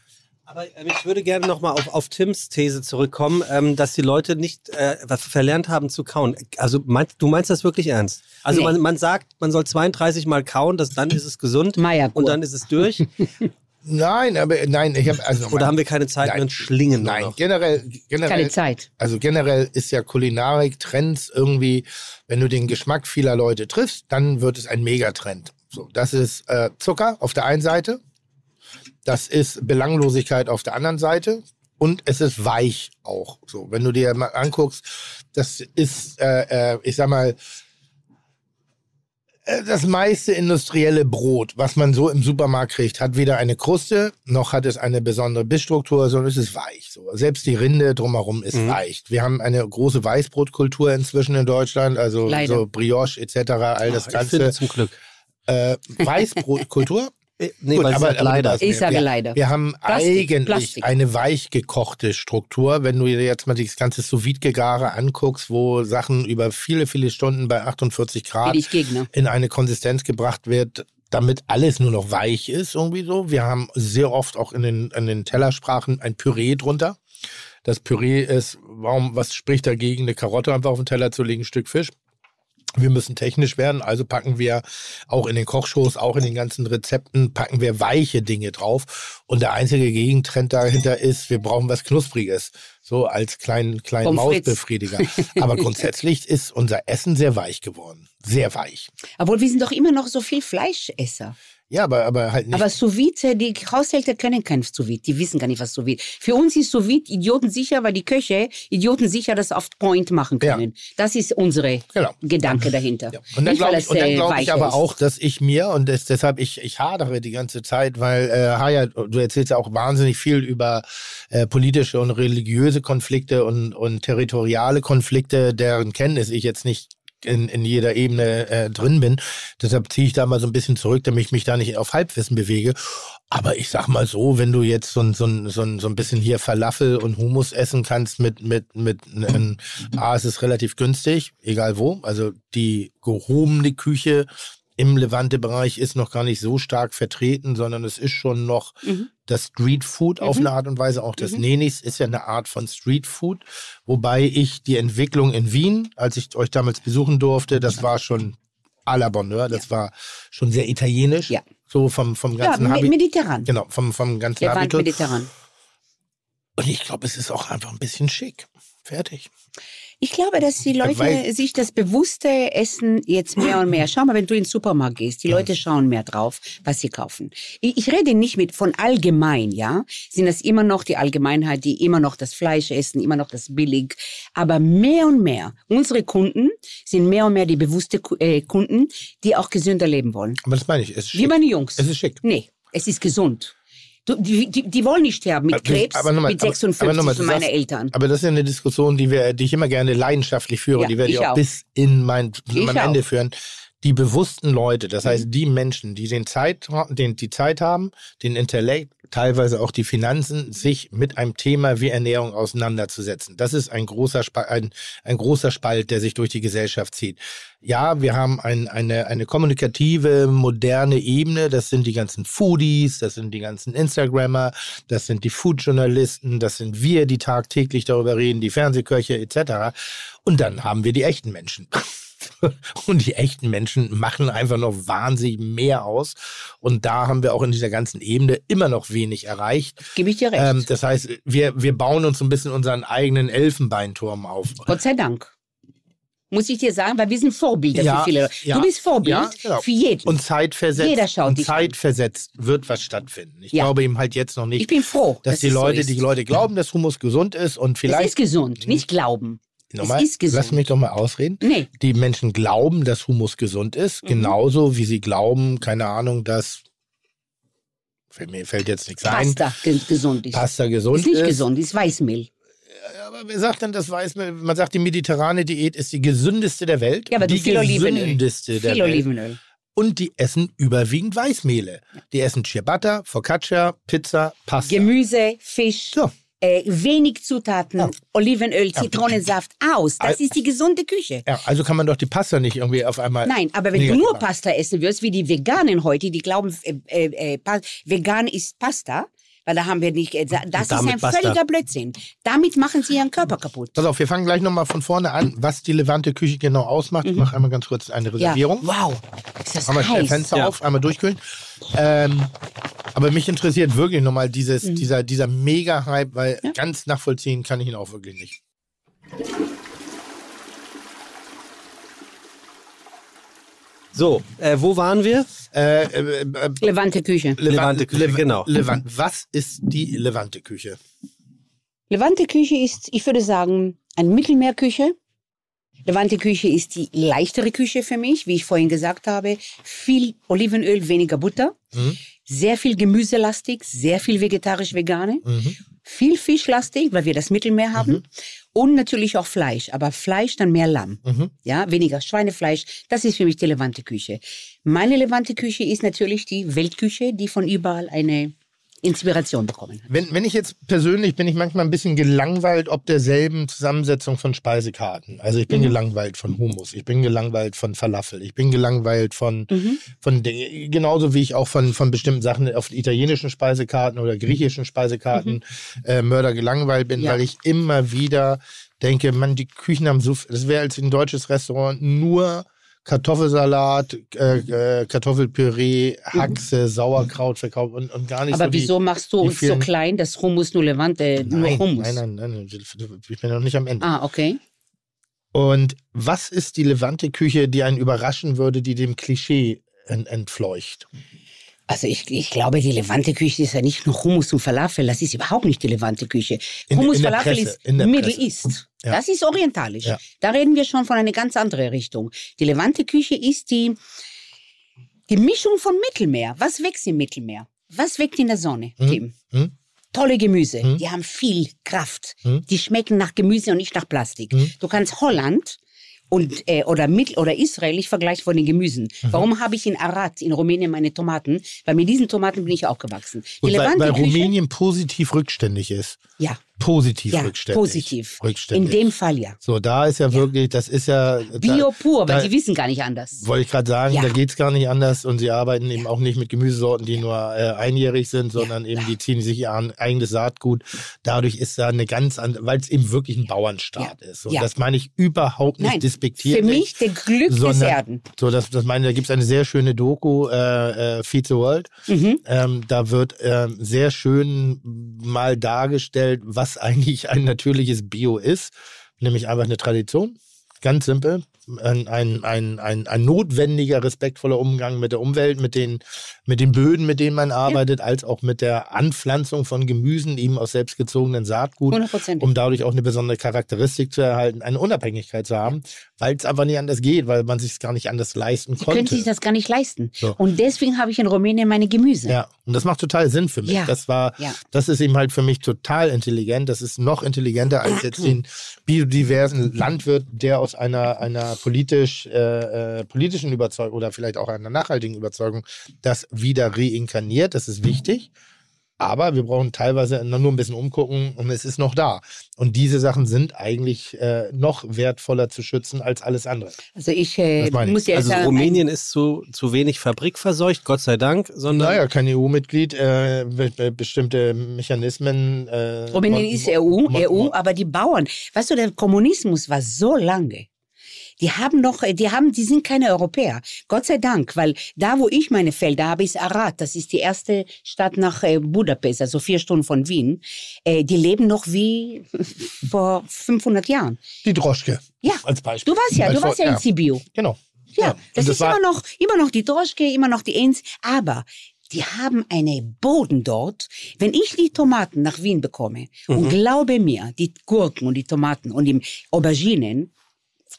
Aber ähm, ich würde gerne nochmal auf, auf Tims These zurückkommen, ähm, dass die Leute nicht äh, verlernt haben zu kauen. Also meinst, du meinst das wirklich ernst? Also Nee. man, man sagt, man soll 32 Mal kauen, das, dann ist es gesund Meierkur. und dann ist es durch. Nein, aber nein, ich habe also Oder haben wir keine Zeit Nein. und schlingen Nein, noch? generell, generell Keine Zeit. Also generell ist ja Kulinarik, Trends irgendwie, wenn du den Geschmack vieler Leute triffst, dann wird es ein Megatrend. So, das ist äh, Zucker auf der einen Seite, das ist Belanglosigkeit auf der anderen Seite und es ist weich auch. So, wenn du dir mal anguckst, das ist, äh, äh, ich sag mal, äh, das meiste industrielle Brot, was man so im Supermarkt kriegt, hat weder eine Kruste, noch hat es eine besondere Bissstruktur, sondern es ist weich. So. Selbst die Rinde drumherum ist Mhm. weich. Wir haben eine große Weißbrotkultur inzwischen in Deutschland, also Leider. so Brioche etc., all das ich finde Ganze. zum Glück. Äh, Weißbrotkultur? Äh, Nee, Gut, weil aber- aber leider. Ich sage wir, leider. Wir haben Plastik, eigentlich Plastik. eine weich gekochte Struktur. Wenn du dir jetzt mal das ganze sous gegare anguckst, wo Sachen über viele, viele Stunden bei 48 Grad in eine Konsistenz gebracht wird, damit alles nur noch weich ist, irgendwie so. Wir haben sehr oft auch in den, in den Tellersprachen ein Püree drunter. Das Püree ist, warum, was spricht dagegen, eine Karotte einfach auf den Teller zu legen, ein Stück Fisch? Wir müssen technisch werden, also packen wir auch in den Kochshows, auch in den ganzen Rezepten, packen wir weiche Dinge drauf. Und der einzige Gegentrend dahinter ist, wir brauchen was Knuspriges, so als kleinen, kleinen. Mausbefriediger. Aber grundsätzlich ist unser Essen sehr weich geworden. Sehr weich. Obwohl wir sind doch immer noch so viel Fleischesser. Ja, aber, aber halt nicht. Aber sous die Haushälter können kein sous vide. Die wissen gar nicht, was sous vide. Für uns ist sous vide idiotensicher, weil die Köche idiotensicher das auf Point machen Ja. können. Das ist unsere Genau. Gedanke dahinter. Ja. Und dann glaube ich, und dann äh, glaub ich weicher aber ist. auch, dass ich mir, und das, deshalb ich, ich hadere die ganze Zeit, weil, äh, Haya, du erzählst ja auch wahnsinnig viel über äh, politische und religiöse Konflikte und, und territoriale Konflikte, deren Kenntnis ich jetzt nicht in, in jeder Ebene äh, drin bin. Deshalb ziehe ich da mal so ein bisschen zurück, damit ich mich da nicht auf Halbwissen bewege. Aber ich sag mal so, wenn du jetzt so, ein- so, so, so ein bisschen hier Falafel und Hummus essen kannst mit, mit, mit, ein, A, es ist relativ günstig, egal wo. Also die gehobene Küche im Levante-Bereich ist noch gar nicht so stark vertreten, sondern es ist schon noch Mhm. das Street Food auf Mhm. eine Art und Weise. Auch das Mhm. Nenis ist ja eine Art von Street Food, wobei ich die Entwicklung in Wien, als ich euch damals besuchen durfte, das war schon à la Bonheur, das war schon sehr italienisch, Ja. so vom, vom Ja, ganzen me- Habi- mediterran. Genau, vom, vom ganzen Levant Habitus. mediterran. Und ich glaube, es ist auch einfach ein bisschen schick. Fertig. Ich glaube, dass die Leute Weil- sich das bewusste Essen jetzt mehr und mehr. Schau mal, wenn du in den Supermarkt gehst, die Leute schauen mehr drauf, was sie kaufen. Ich, ich rede nicht mit von allgemein, ja. Sind das immer noch die Allgemeinheit, die immer noch das Fleisch essen, immer noch das billig. Aber mehr und mehr, unsere Kunden sind mehr und mehr die bewusste äh, Kunden, die auch gesünder leben wollen. Aber das meine ich. Es ist Wie schick. meine Jungs. Es ist schick. Nee, es ist gesund. Die, die, die wollen nicht sterben mit Aber- Krebs, aber nochmal, mit aber- 56 aber für du meine sagst- Eltern. Aber das ist ja eine Diskussion, die, wir, die ich immer gerne leidenschaftlich führe, Ja, die werde ich auch auch. bis in mein, meinem Ende auch. führen. Die bewussten Leute, das heißt die Menschen, die den Zeit, den, die Zeit haben, den Intellekt, teilweise auch die Finanzen, sich mit einem Thema wie Ernährung auseinanderzusetzen. Das ist ein großer, Spa- ein, ein großer Spalt, der sich durch die Gesellschaft zieht. Ja, wir haben ein, eine, eine kommunikative, moderne Ebene. Das sind die ganzen Foodies, das sind die ganzen Instagrammer, das sind die Foodjournalisten, das sind wir, die tagtäglich darüber reden, die Fernsehköche etc. Und dann haben wir die echten Menschen. Und die echten Menschen machen einfach noch wahnsinnig mehr aus. Und da haben wir auch in dieser ganzen Ebene immer noch wenig erreicht. Gebe ich dir recht. Ähm, das heißt, wir, wir bauen uns so ein bisschen unseren eigenen Elfenbeinturm auf. Gott sei Dank. Muss ich dir sagen, weil wir sind Vorbilder Ja, für viele Leute. ja, du bist Vorbild ja, genau. für jeden. Und zeitversetzt, Jeder schaut und dich an. zeitversetzt wird was stattfinden. Ich glaube eben halt jetzt noch nicht, ich bin froh, dass die es Leute, so die Leute glauben, dass Hummus gesund ist und Es vielleicht. ist gesund, nicht glauben. Nochmal, es ist gesund. Lass mich doch mal ausreden. Nee, Die Menschen glauben, dass Hummus gesund ist, Mhm. genauso wie sie glauben, keine Ahnung, dass mir fällt jetzt nichts ein, Pasta ge- gesund ist. Pasta gesund ist nicht ist. gesund, ist Weißmehl. Aber wer sagt denn, das weiß man? Sagt, die mediterrane Diät ist die gesündeste der Welt. Ja, aber die viel Olivenöl. gesündeste der Viel Welt. Olivenöl. Und die essen überwiegend Weißmehle. Die essen Ciabatta, Focaccia, Pizza, Pasta. Gemüse, Fisch, So. Äh, wenig Zutaten, Ja. Olivenöl, Zitronensaft, aus. Das Al- ist die gesunde Küche. Ja, also kann man doch die Pasta nicht irgendwie auf einmal. Nein, aber wenn du nur machen. Pasta essen wirst, wie die Veganen heute, die glauben, äh, äh, äh, vegan ist Pasta, weil da haben wir nicht, das ist ein völliger Blödsinn. Damit machen sie ihren Körper kaputt. Pass auf, wir fangen gleich nochmal von vorne an, was die Levante Küche genau ausmacht. Ich mache einmal ganz kurz eine Mhm. Ja. Reservierung. Wow, ist das Einmal schnell heiß. Fenster Ja. auf, einmal durchkühlen. Ähm, aber mich interessiert wirklich nochmal dieses, Mhm. dieser, dieser Mega-Hype, weil ganz nachvollziehen kann ich ihn auch wirklich nicht. So, äh, wo waren wir? Äh, äh, äh, Levante Küche. Levante Küche, Lev- genau. Levant. Was ist die Levante Küche? Levante Küche ist, ich würde sagen, eine Mittelmeerküche. Levante Küche ist die leichtere Küche für mich, wie ich vorhin gesagt habe. Viel Olivenöl, weniger Butter. Mhm. Sehr viel gemüselastig, sehr viel vegetarisch-vegane. Mhm. Viel fischlastig, weil wir das Mittelmeer haben. Und natürlich auch Fleisch, aber Fleisch dann mehr Lamm. Mhm. Ja, weniger Schweinefleisch. Das ist für mich die Levante Küche. Meine Levante Küche ist natürlich die Weltküche, die von überall eine Inspiration bekommen hat. Wenn, wenn ich jetzt persönlich bin ich manchmal ein bisschen gelangweilt ob derselben Zusammensetzung von Speisekarten. Also ich bin gelangweilt von Hummus, ich bin gelangweilt von Falafel, ich bin gelangweilt von, von Dingen, genauso wie ich auch von, von bestimmten Sachen auf italienischen Speisekarten oder griechischen Speisekarten äh, Mörder gelangweilt bin, Ja. weil ich immer wieder denke, man, die Küchen haben so, das wäre als ein deutsches Restaurant nur Kartoffelsalat, äh, äh, Kartoffelpüree, Haxe, Sauerkraut verkauft und, und gar nicht Aber so die, wieso machst du die uns so klein, dass Hummus nur Levante, nur Nein, Hummus? nein, nein, nein, nein, ich bin noch nicht am Ende. Ah, okay. Und was ist die Levante-Küche, die einen überraschen würde, die dem Klischee ent entfleucht? Also ich, ich glaube, die Levante-Küche ist ja nicht nur Hummus und Falafel, das ist überhaupt nicht die Levante-Küche. Hummus, der Falafel Presse, ist Middle. East. Ja. Das ist orientalisch. Ja. Da reden wir schon von einer ganz anderen Richtung. Die Levante-Küche ist die, die Mischung von Mittelmeer. Was wächst im Mittelmeer? Was wächst in der Sonne, Tim? Hm? Tolle Gemüse, Hm? die haben viel Kraft. Hm? Die schmecken nach Gemüse und nicht nach Plastik. Hm? Du kannst Holland und, äh, oder, Mittel oder Israel ich vergleiche von den Gemüsen. Mhm. Warum habe ich in Arad in Rumänien meine Tomaten? Weil mit diesen Tomaten bin ich aufgewachsen. Und weil, weil Levante-Küche- Rumänien positiv rückständig ist. Ja, Positiv ja, rückständig. positiv. Rückständig. In dem Fall ja. so, da ist ja, wirklich, das ist ja. Bio pur, da- weil sie wissen gar nicht anders. Wollte ich gerade sagen, Ja. da geht es gar nicht anders und sie arbeiten eben auch nicht mit Gemüsesorten, die nur äh, einjährig sind, sondern eben die ziehen sich ihr eigenes Saatgut. Dadurch ist da eine ganz andere, weil es eben wirklich ein Bauernstaat ist. Und das meine ich überhaupt nicht Nein, despektierlich. für mich der Glück des sondern- Erden. So, das, das meine, da gibt es eine sehr schöne Doku, äh, äh, Feed the World. Mhm. Ähm, da wird ähm, sehr schön mal dargestellt, was eigentlich ein natürliches Bio ist. Nämlich einfach eine Tradition. Ganz simpel. Ein, ein, ein, ein, ein notwendiger, respektvoller Umgang mit der Umwelt, mit den, mit den Böden, mit denen man arbeitet, als auch mit der Anpflanzung von Gemüsen, eben aus selbstgezogenen Saatgut, Hundertprozentig. um dadurch auch eine besondere Charakteristik zu erhalten, eine Unabhängigkeit zu haben, weil es einfach nicht anders geht, weil man sich gar nicht anders leisten Sie konnte. können sich das gar nicht leisten. So. Und deswegen habe ich in Rumänien meine Gemüse. Ja, und das macht total Sinn für mich. Ja, Das war, ja. das ist eben halt für mich total intelligent. Das ist noch intelligenter als jetzt den biodiversen Landwirt, der aus einer, einer politisch, äh, äh, politischen Überzeugung oder vielleicht auch einer nachhaltigen Überzeugung das wieder reinkarniert. Das ist wichtig. Aber wir brauchen teilweise nur ein bisschen umgucken und es ist noch da. Und diese Sachen sind eigentlich äh, noch wertvoller zu schützen als alles andere. Also ich äh, ich. muss ja Also sagen, Rumänien ist zu, zu wenig fabrikverseucht, Gott sei Dank, sondern Naja, kein EU-Mitglied, äh, be be bestimmte Mechanismen. Äh, Rumänien ist EU, EU, aber die Bauern, weißt du, der Kommunismus war so lange. Die haben noch, äh, die haben, die sind keine Europäer. Gott sei Dank, weil da, wo ich meine Felder habe, ist Arad. Das ist die erste Stadt nach äh, Budapest, also vier Stunden von Wien. Äh, die leben noch wie vor 500 Jahren. Die Droschke. Ja. Als Beispiel. Du warst ja, du warst ja in Sibiu. Genau. Ja, Und das, ist war- immer noch, immer noch die Droschke, immer noch die Enz, aber die haben einen Boden dort. Wenn ich die Tomaten nach Wien bekomme, und glaube mir, die Gurken und die Tomaten und die Auberginen, das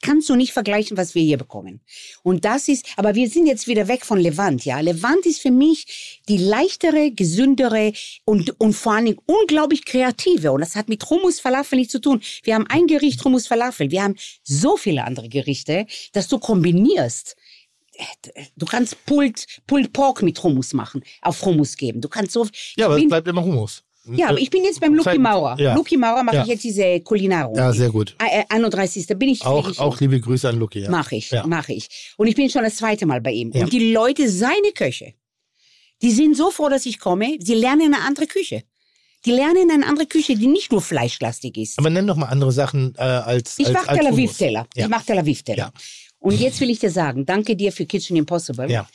kannst du nicht vergleichen, was wir hier bekommen. Und das ist, aber wir sind jetzt wieder weg von Levant, ja. Levant ist für mich die leichtere, gesündere und, und vor allen Dingen unglaublich kreative. Und das hat mit Hummus Falafel nichts zu tun. Wir haben ein Gericht Hummus Falafel. Wir haben so viele andere Gerichte, dass du kombinierst. Du kannst Pulled, Pulled Pork mit Hummus machen, auf Hummus geben. Du kannst so. Ja, aber es bleibt immer Hummus. Ja, aber ich bin jetzt beim Lucky Maurer. Ja. Lucky Maurer mache Ja. ich jetzt diese Kulinarung. Ja, sehr gut. Äh, äh, 31. Da bin ich Auch, ich auch liebe Grüße an Lucky. Ja. Mache ich, Ja. mache ich. Und ich bin schon das zweite Mal bei ihm. Und die Leute, seine Köche, die sind so froh, dass ich komme. Sie lernen eine andere Küche. Die lernen eine andere Küche, die nicht nur fleischlastig ist. Aber nenn doch mal andere Sachen äh, als ich mache Tel. Aviv-Teller. Ich mache Tel Aviv-Teller. Und jetzt will ich dir sagen, danke dir für Kitchen Impossible. Ja.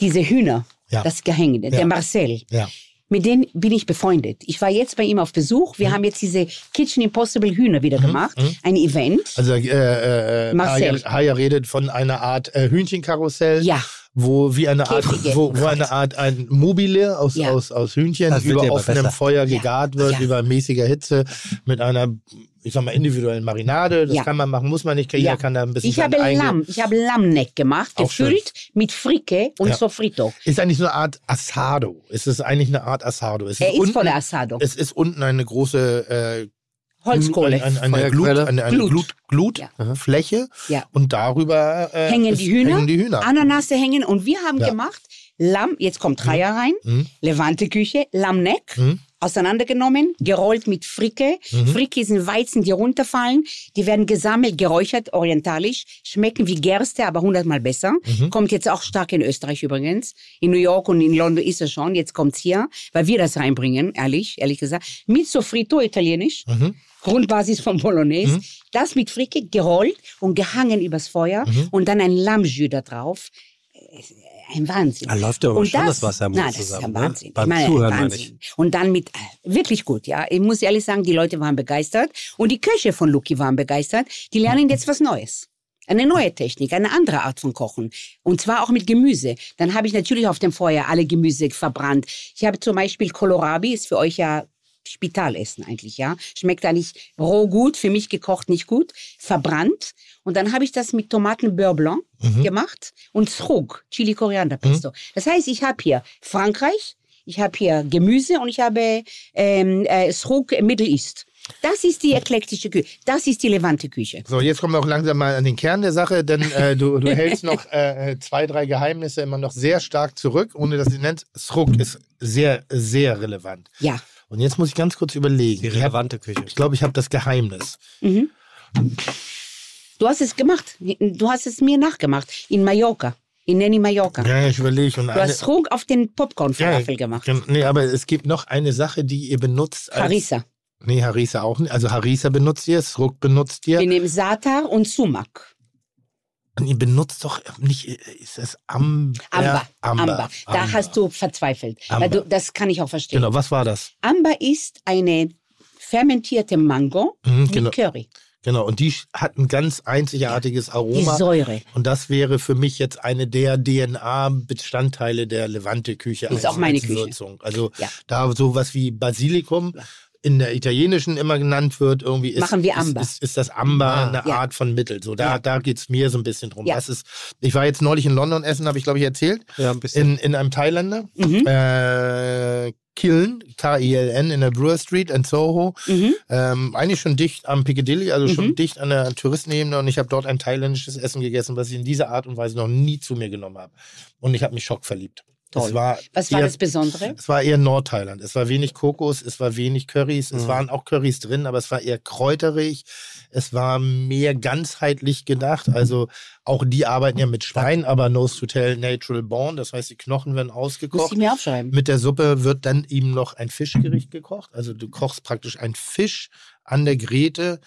Diese Hühner, das Gehänge, Ja. der Marcel. Ja. Mit denen bin ich befreundet. Ich war jetzt bei ihm auf Besuch. Mhm. Wir haben jetzt diese Kitchen Impossible Hühner wieder gemacht. Ein Event. Also äh, äh, Marcel. Haya, Haya redet von einer Art äh, Hühnchenkarussell. Ja. Wo wie eine Art, wo, wo eine Art ein Mobile aus, Ja. aus, aus Hühnchen über ja offenem besser. Feuer Ja. gegart wird, Ja. über mäßiger Hitze mit einer, ich sag mal, individuellen Marinade. Das Ja. kann man machen, muss man nicht. Jeder Ja. kann da ein bisschen Ich habe Lamm, ich habe Lammneck gemacht, Auch schön. gefüllt mit Fricke und Ja. Sofrito. Ist eigentlich so eine Art Asado. Es ist eigentlich eine Art Asado. Es Er ist unten, voller Asado. Es ist unten eine große äh, Holzkohle. Eine, eine, eine. Glut, eine, eine Glut. Glut, Glut Ja. Und darüber äh, hängen die Hühner, Hängen die Hühner. Ananasse hängen und wir haben Ja. gemacht Lamm, jetzt kommt Reiher rein, Mhm. Levante Küche, Lammneck, Mhm. Auseinandergenommen, gerollt mit Fricke. Mhm. Fricke sind Weizen, die runterfallen, die werden gesammelt, geräuchert, orientalisch, schmecken wie Gerste, aber hundertmal besser. Mhm. Kommt jetzt auch stark in Österreich übrigens. In New York und in London ist es schon, jetzt kommt's hier, weil wir das reinbringen, ehrlich, ehrlich gesagt. Mit Sofrito, italienisch. Mhm. Grundbasis von Bolognese. Das mit Fricke gerollt und gehangen übers Feuer Mhm. und dann ein Lammjus da drauf. Ein Wahnsinn. Da läuft ja aber und schon das Wasser im Mund Nein, das zusammen, ist ein ne? Wahnsinn. Beim ich meine, Zuhören Wahnsinn. Und dann mit, wirklich gut, ja. Ich muss ehrlich sagen, die Leute waren begeistert. Und die Köche von Lucky waren begeistert. Die lernen jetzt was Neues. Eine neue Technik, eine andere Art von Kochen. Und zwar auch mit Gemüse. Dann habe ich natürlich auf dem Feuer alle Gemüse verbrannt. Ich habe zum Beispiel Kohlrabi, ist für euch ja Spitalessen eigentlich, ja. Schmeckt eigentlich roh gut, für mich gekocht nicht gut. Verbrannt. Und dann habe ich das mit Tomaten Beurre Blanc gemacht und Srug, Chili Koriander Pesto. Das heißt, ich habe hier Frankreich, ich habe hier Gemüse und ich habe ähm, äh, Srug Middle East. Das ist die eklektische Küche. Das ist die Levante Küche. So, jetzt kommen wir auch langsam mal an den Kern der Sache, denn äh, du, du hältst noch äh, zwei, drei Geheimnisse immer noch sehr stark zurück, ohne dass du nennst. Sruk ist sehr, sehr relevant. Ja. Und jetzt muss ich ganz kurz überlegen. Die Ich, hab- relevante Küche. ich glaube, ich habe das Geheimnis. Du hast es gemacht. Du hast es mir nachgemacht. In Mallorca. In Nenny Mallorca. Ja, ich überlege. Du hast Srug auf den Popcorn-Falafel gemacht. gen- Nee, aber es gibt noch eine Sache, die ihr benutzt. Als, Harissa. Nee, Harissa auch nicht. Also Harissa benutzt ihr, Sruk benutzt ihr. Wir nehmen Satar und Sumak. Und ihr benutzt doch nicht, ist das Amber? Amber. Amber. Amber. Da hast du verzweifelt. Amber. Weil du, das kann ich auch verstehen. Genau, was war das? Amber ist eine fermentierte Mango Mhm, mit genau. Curry. Genau, und die hat ein ganz einzigartiges Die Aroma. Säure. Und das wäre für mich jetzt eine der DNA-Bestandteile der Levante-Küche. Ist als- auch meine Küche. Würzung. Also Ja. da sowas wie Basilikum in der italienischen immer genannt wird, irgendwie ist, Machen wir Amber. Ist, ist, ist das Amber eine Ja. Art von Mittel. So, da, Ja. da geht es mir so ein bisschen drum. Ja. Was ist, ich war jetzt neulich in London essen, habe ich glaube ich erzählt, Ja, ein bisschen. in, in einem Thailänder. Mhm. Äh, Kiln, K-I-L-N, in der Brewer Street in Soho. Mhm. Ähm, eigentlich schon dicht am Piccadilly, also schon Mhm. dicht an der Touristenebene. Und ich habe dort ein thailändisches Essen gegessen, was ich in dieser Art und Weise noch nie zu mir genommen habe. Und ich habe mich schockverliebt. Toll. War Was war eher, das Besondere? Es war eher Nordthailand. Es war wenig Kokos, es war wenig Currys. Es Mhm. waren auch Currys drin, aber es war eher kräuterig. Es war mehr ganzheitlich gedacht. Also auch die arbeiten ja mit Schwein, aber Nose to Tell Natural Born. Das heißt, die Knochen werden Muss ausgekocht. ich mir aufschreiben. Mit der Suppe wird dann eben noch ein Fischgericht gekocht. Also du kochst praktisch einen Fisch an der Grete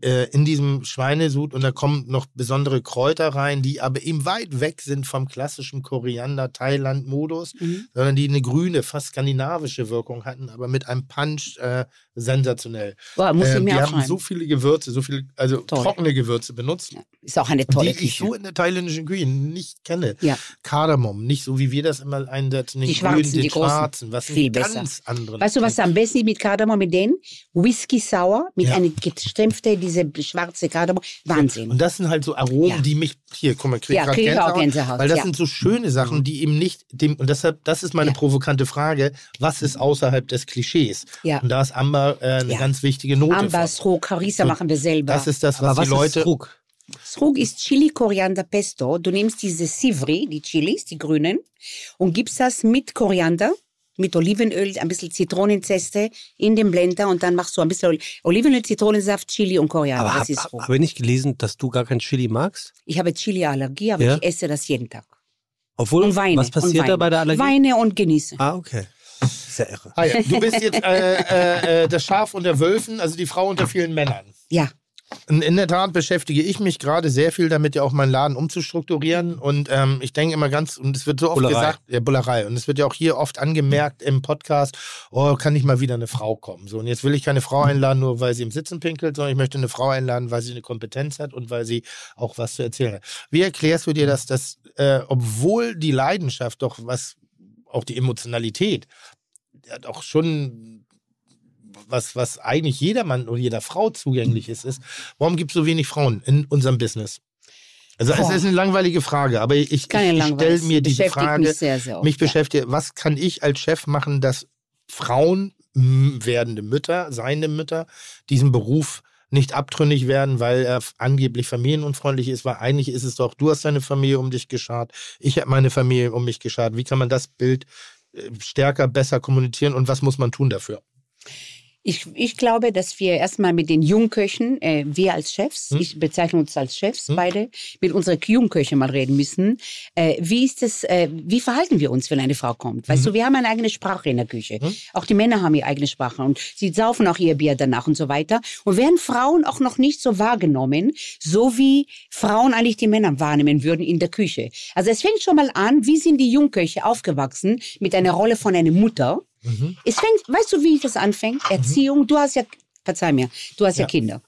äh, in diesem Schweinesud und da kommen noch besondere Kräuter rein, die aber eben weit weg sind vom klassischen Koriander-Thailand-Modus, Mhm. sondern die eine grüne, fast skandinavische Wirkung hatten, aber mit einem Punch äh, sensationell. Boah, muss ich Ähm, die haben so viele Gewürze, so viele, also Toll. trockene Gewürze benutzt, Ja, ist auch eine tolle die ich Küche. so in der thailändischen Küche nicht kenne. Ja. Kardamom, nicht so wie wir das immer einsetzen, den Die grünen, schwarzen, den die großen. schwarzen, was Viel einen besser. ganz anderen. Weißt du, was am besten ist mit Kardamom, mit denen? Whisky Sour, mit Ja. einer gesträmpfte, diese schwarze Kardamom. Wahnsinn. Und das sind halt so Aromen, Ja. die mich, hier, guck mal, krieg Ja, krieg ich auch Gänsehaut, Gänsehaut, Weil das sind so schöne Sachen, die eben nicht dem, und deshalb, das ist meine provokante Frage, was ist außerhalb des Klischees? Und da ist Amber äh, eine Ja. ganz wichtige Note. Srug, Harissa So, machen wir selber. Das ist das, was, Aber was die Leute. ist Trug? Srug ist Chili, Koriander, Pesto. Du nimmst diese Sivri, die Chilis, die grünen, und gibst das mit Koriander, mit Olivenöl, ein bisschen Zitronenzeste in den Blender und dann machst du ein bisschen Ol- Olivenöl, Zitronensaft, Chili und Koriander. Aber habe hab, Srug. hab ich nicht gelesen, dass du gar kein Chili magst? Ich habe Chili-Allergie, aber Ja? ich esse das jeden Tag. Obwohl, Und Weine. was passiert und da bei der Allergie? Weine und genieße. Ah, okay. Sehr irre. Ah, ja. Du bist jetzt äh, äh, äh, das Schaf unter Wölfen, also die Frau unter vielen Männern. Ja. In, der Tat beschäftige ich mich gerade sehr viel damit, ja auch meinen Laden umzustrukturieren. Und ähm, ich denke immer ganz, und es wird so oft Bullerei. gesagt, ja, Bullerei. Und es wird ja auch hier oft angemerkt im Podcast, oh, kann nicht mal wieder eine Frau kommen. So, und jetzt will ich keine Frau einladen, nur weil sie im Sitzen pinkelt, sondern ich möchte eine Frau einladen, weil sie eine Kompetenz hat und weil sie auch was zu erzählen hat. Wie erklärst du dir das, dass, äh, obwohl die Leidenschaft doch was, auch die Emotionalität, ja, doch schon was, was eigentlich jedermann oder jeder Frau zugänglich ist, ist, warum gibt es so wenig Frauen in unserem Business? Also es Boah. ist eine langweilige Frage, aber ich, ich, ich stelle mir diese Frage, mich sehr, sehr oft, mich ja. beschäftigt, was kann ich als Chef machen, dass Frauen, werdende Mütter, seine Mütter, diesen Beruf nicht abtrünnig werden, weil er angeblich familienunfreundlich ist, weil eigentlich ist es doch, du hast deine Familie um dich geschart, ich habe meine Familie um mich geschart. Wie kann man das Bild äh, stärker, besser kommunizieren und was muss man tun dafür? Ich, ich glaube, dass wir erstmal mit den Jungköchen, äh, wir als Chefs, Hm? ich bezeichne uns als Chefs Hm? beide, mit unseren Jungköchen mal reden müssen. Äh, wie ist es, äh, wie verhalten wir uns, wenn eine Frau kommt? Weißt Mhm. du, wir haben eine eigene Sprache in der Küche. Hm? Auch die Männer haben ihre eigene Sprache und sie saufen auch ihr Bier danach und so weiter. Und werden Frauen auch noch nicht so wahrgenommen, so wie Frauen eigentlich die Männer wahrnehmen würden in der Küche. Also es fängt schon mal an, wie sind die Jungköche aufgewachsen mit einer Rolle von einer Mutter? Mhm. Es fängt, weißt du, wie das anfängt? Erziehung, du hast ja, verzeih mir, du hast ja, Ja. Kinder.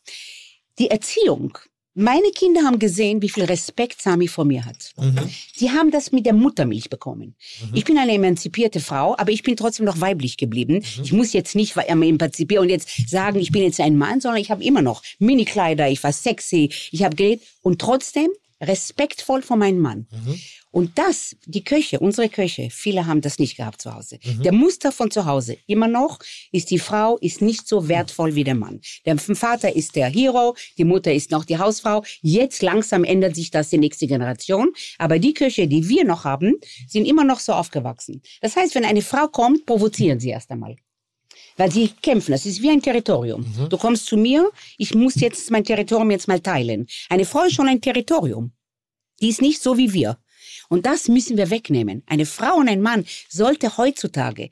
Die Erziehung. Meine Kinder haben gesehen, wie viel Respekt Sami vor mir hat. Mhm. Die haben das mit der Muttermilch bekommen. Ich bin eine emanzipierte Frau, aber ich bin trotzdem noch weiblich geblieben. Ich muss jetzt nicht emanzipieren und jetzt sagen, ich bin jetzt ein Mann, sondern ich habe immer noch Minikleider, ich war sexy, ich habe gelebt und trotzdem respektvoll vor meinem Mann. Und das, die Köche, unsere Köche, viele haben das nicht gehabt zu Hause. Der Muster von zu Hause, immer noch, ist die Frau ist nicht so wertvoll wie der Mann. Der Vater ist der Hero, die Mutter ist noch die Hausfrau. Jetzt langsam ändert sich das die nächste Generation. Aber die Köche, die wir noch haben, sind immer noch so aufgewachsen. Das heißt, wenn eine Frau kommt, provozieren sie erst einmal. Weil sie kämpfen. Das ist wie ein Territorium. Du kommst zu mir, ich muss jetzt mein Territorium jetzt mal teilen. Eine Frau ist schon ein Territorium. Die ist nicht so wie wir. Und das müssen wir wegnehmen. Eine Frau und ein Mann sollte heutzutage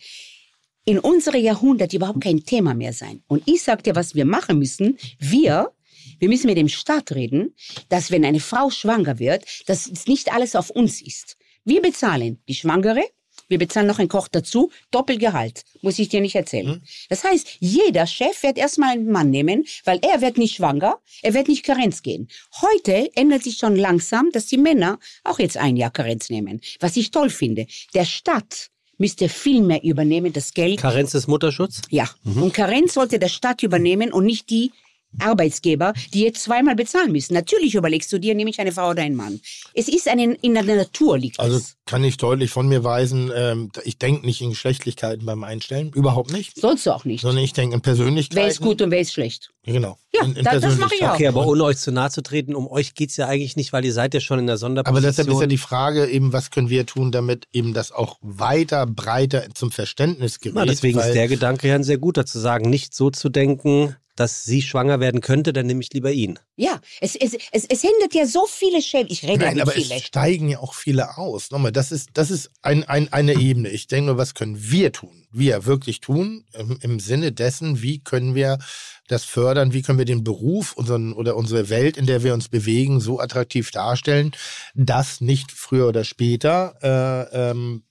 in unserem Jahrhundert überhaupt kein Thema mehr sein. Und ich sag dir, was wir machen müssen. Wir, wir müssen mit dem Staat reden, dass wenn eine Frau schwanger wird, dass es nicht alles auf uns ist. Wir bezahlen die Schwangere, wir bezahlen noch einen Koch dazu, Doppelgehalt, muss ich dir nicht erzählen. Das heißt, jeder Chef wird erstmal einen Mann nehmen, weil er wird nicht schwanger, er wird nicht Karenz gehen. Heute ändert sich schon langsam, dass die Männer auch jetzt ein Jahr Karenz nehmen, was ich toll finde. Der Staat müsste viel mehr übernehmen, das Geld. Karenz des Mutterschutz? Ja, und Karenz sollte der Staat übernehmen und nicht die Arbeitsgeber, die jetzt zweimal bezahlen müssen. Natürlich überlegst du dir, nehme ich eine Frau oder einen Mann. Es ist eine, in der Natur liegt Also es. kann ich deutlich von mir weisen, ähm, ich denke nicht in Geschlechtlichkeiten beim Einstellen, überhaupt nicht, Sollst du auch nicht. sondern ich denke in Persönlichkeiten. Wer ist gut und wer ist schlecht? Genau. Ja, in, in da- das mache ich auch. Okay, aber ohne euch zu nahe zu treten, um euch geht's ja eigentlich nicht, weil ihr seid ja schon in der Aber Sonderposition. deshalb ist ja die Frage eben, was können wir tun, damit eben das auch weiter, breiter zum Verständnis gerät. Na, deswegen weil, ist der Gedanke ja ein sehr guter, zu sagen, nicht so zu denken, dass sie schwanger werden könnte, dann nehme ich lieber ihn. Ja, es, es, es, es hindert ja so viele Schäden. Ich rede ja Nein, aber vielen. es steigen ja auch viele aus. Nochmal, das ist, das ist ein, ein, eine Ebene. Ich denke nur, was können wir tun? Wir wirklich tun im, im Sinne dessen, wie können wir das fördern, wie können wir den Beruf unseren, oder unsere Welt, in der wir uns bewegen, so attraktiv darstellen, dass nicht früher oder später äh, ähm,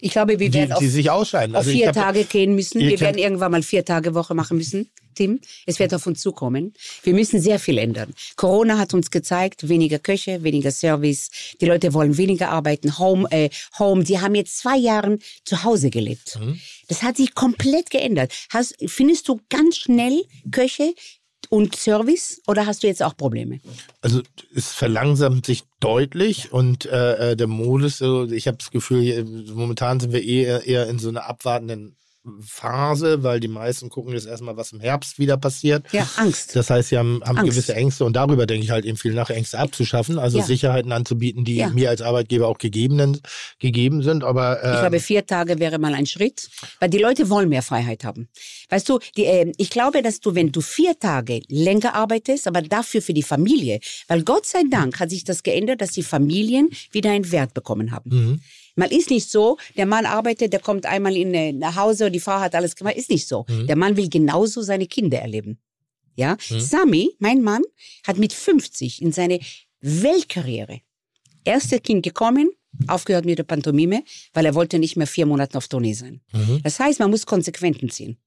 Ich glaube, wir die, werden auf, die sich ausscheiden. auf Also vier hab- Tage gehen müssen. Wir werden irgendwann mal vier Tage Woche machen müssen, Tim. Es wird auf uns zukommen. Wir müssen sehr viel ändern. Corona hat uns gezeigt, weniger Köche, weniger Service. Die Leute wollen weniger arbeiten. Home, äh, Home. Die haben jetzt zwei Jahre zu Hause gelebt. Mhm. Das hat sich komplett geändert. Hast, findest du ganz schnell Köche und Service oder hast du jetzt auch Probleme? Also es verlangsamt sich deutlich und äh, äh, der Modus, ich habe das Gefühl, momentan sind wir eher, eher in so einer abwartenden Phase, weil die meisten gucken jetzt erstmal, was im Herbst wieder passiert. Ja, Angst. Das heißt, sie haben, haben Angst. gewisse Ängste und darüber denke ich halt eben viel nach Ängste abzuschaffen, also Ja. Sicherheiten anzubieten, die Ja. mir als Arbeitgeber auch gegebenen, gegeben sind. Aber Ich ähm, glaube, vier Tage wäre mal ein Schritt, weil die Leute wollen mehr Freiheit haben. Weißt du, die, äh, ich glaube, dass du, wenn du vier Tage länger arbeitest, aber dafür für die Familie, weil Gott sei Dank hat sich das geändert, dass die Familien wieder einen Wert bekommen haben. Mhm. Mal ist nicht so, der Mann arbeitet, der kommt einmal in, äh, nach Hause und die Frau hat alles gemacht. Ist nicht so. Mhm. Der Mann will genauso seine Kinder erleben. Ja, Sami, mein Mann, hat mit 50 in seine Weltkarriere erste Kind gekommen, aufgehört mit der Pantomime, weil er wollte nicht mehr vier Monate auf Tournee sein. Mhm. Das heißt, man muss Konsequenzen ziehen.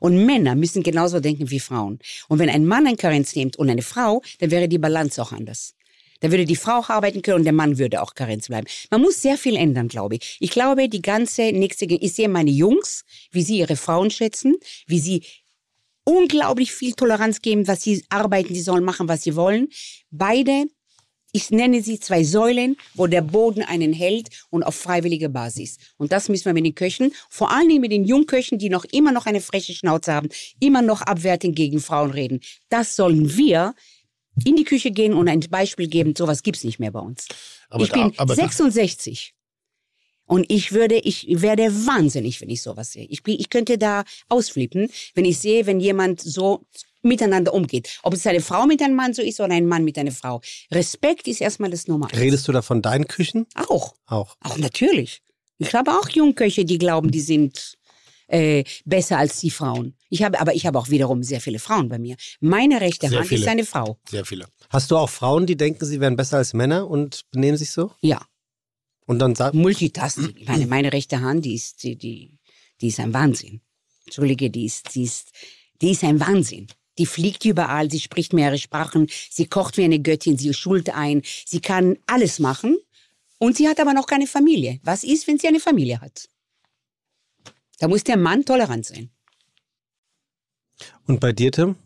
Und Männer müssen genauso denken wie Frauen. Und wenn ein Mann ein Karenz nimmt und eine Frau, dann wäre die Balance auch anders. Dann würde die Frau auch arbeiten können und der Mann würde auch Karenz bleiben. Man muss sehr viel ändern, glaube ich. Ich glaube, die ganze nächste, ich sehe meine Jungs, wie sie ihre Frauen schätzen, wie sie unglaublich viel Toleranz geben, was sie arbeiten, die sollen machen, was sie wollen. Beide, ich nenne sie zwei Säulen, wo der Boden einen hält und auf freiwilliger Basis. Und das müssen wir mit den Köchen, vor allen Dingen mit den Jungköchen, die noch immer noch eine freche Schnauze haben, immer noch abwertend gegen Frauen reden. Das sollen wir in die Küche gehen und ein Beispiel geben. Sowas gibt's nicht mehr bei uns. Aber ich da- bin aber da- 66. Und ich würde, ich werde wahnsinnig, wenn ich sowas sehe. Ich, ich könnte da ausflippen, wenn ich sehe, wenn jemand so miteinander umgeht. Ob es eine Frau mit einem Mann so ist oder ein Mann mit einer Frau. Respekt ist erstmal das Nummer eins. Redest du da von deinen Küchen? Auch. Auch. Auch natürlich. Ich habe auch Jungköche, die glauben, die sind äh, besser als die Frauen. Ich habe, aber ich habe auch wiederum sehr viele Frauen bei mir. Meine rechte Sehr Hand viele. ist eine Frau. sehr viele. Hast du auch Frauen, die denken, sie wären besser als Männer und benehmen sich so? Ja. Und dann sagt, Multitasking. Ich meine, meine rechte Hand, die ist, die, die, die ist ein Wahnsinn. Entschuldige, die ist, die ist, die ist ein Wahnsinn. Die fliegt überall, sie spricht mehrere Sprachen, sie kocht wie eine Göttin, sie schult ein, sie kann alles machen. Und sie hat aber noch keine Familie. Was ist, wenn sie eine Familie hat? Da muss der Mann tolerant sein. und bei dir, Tim?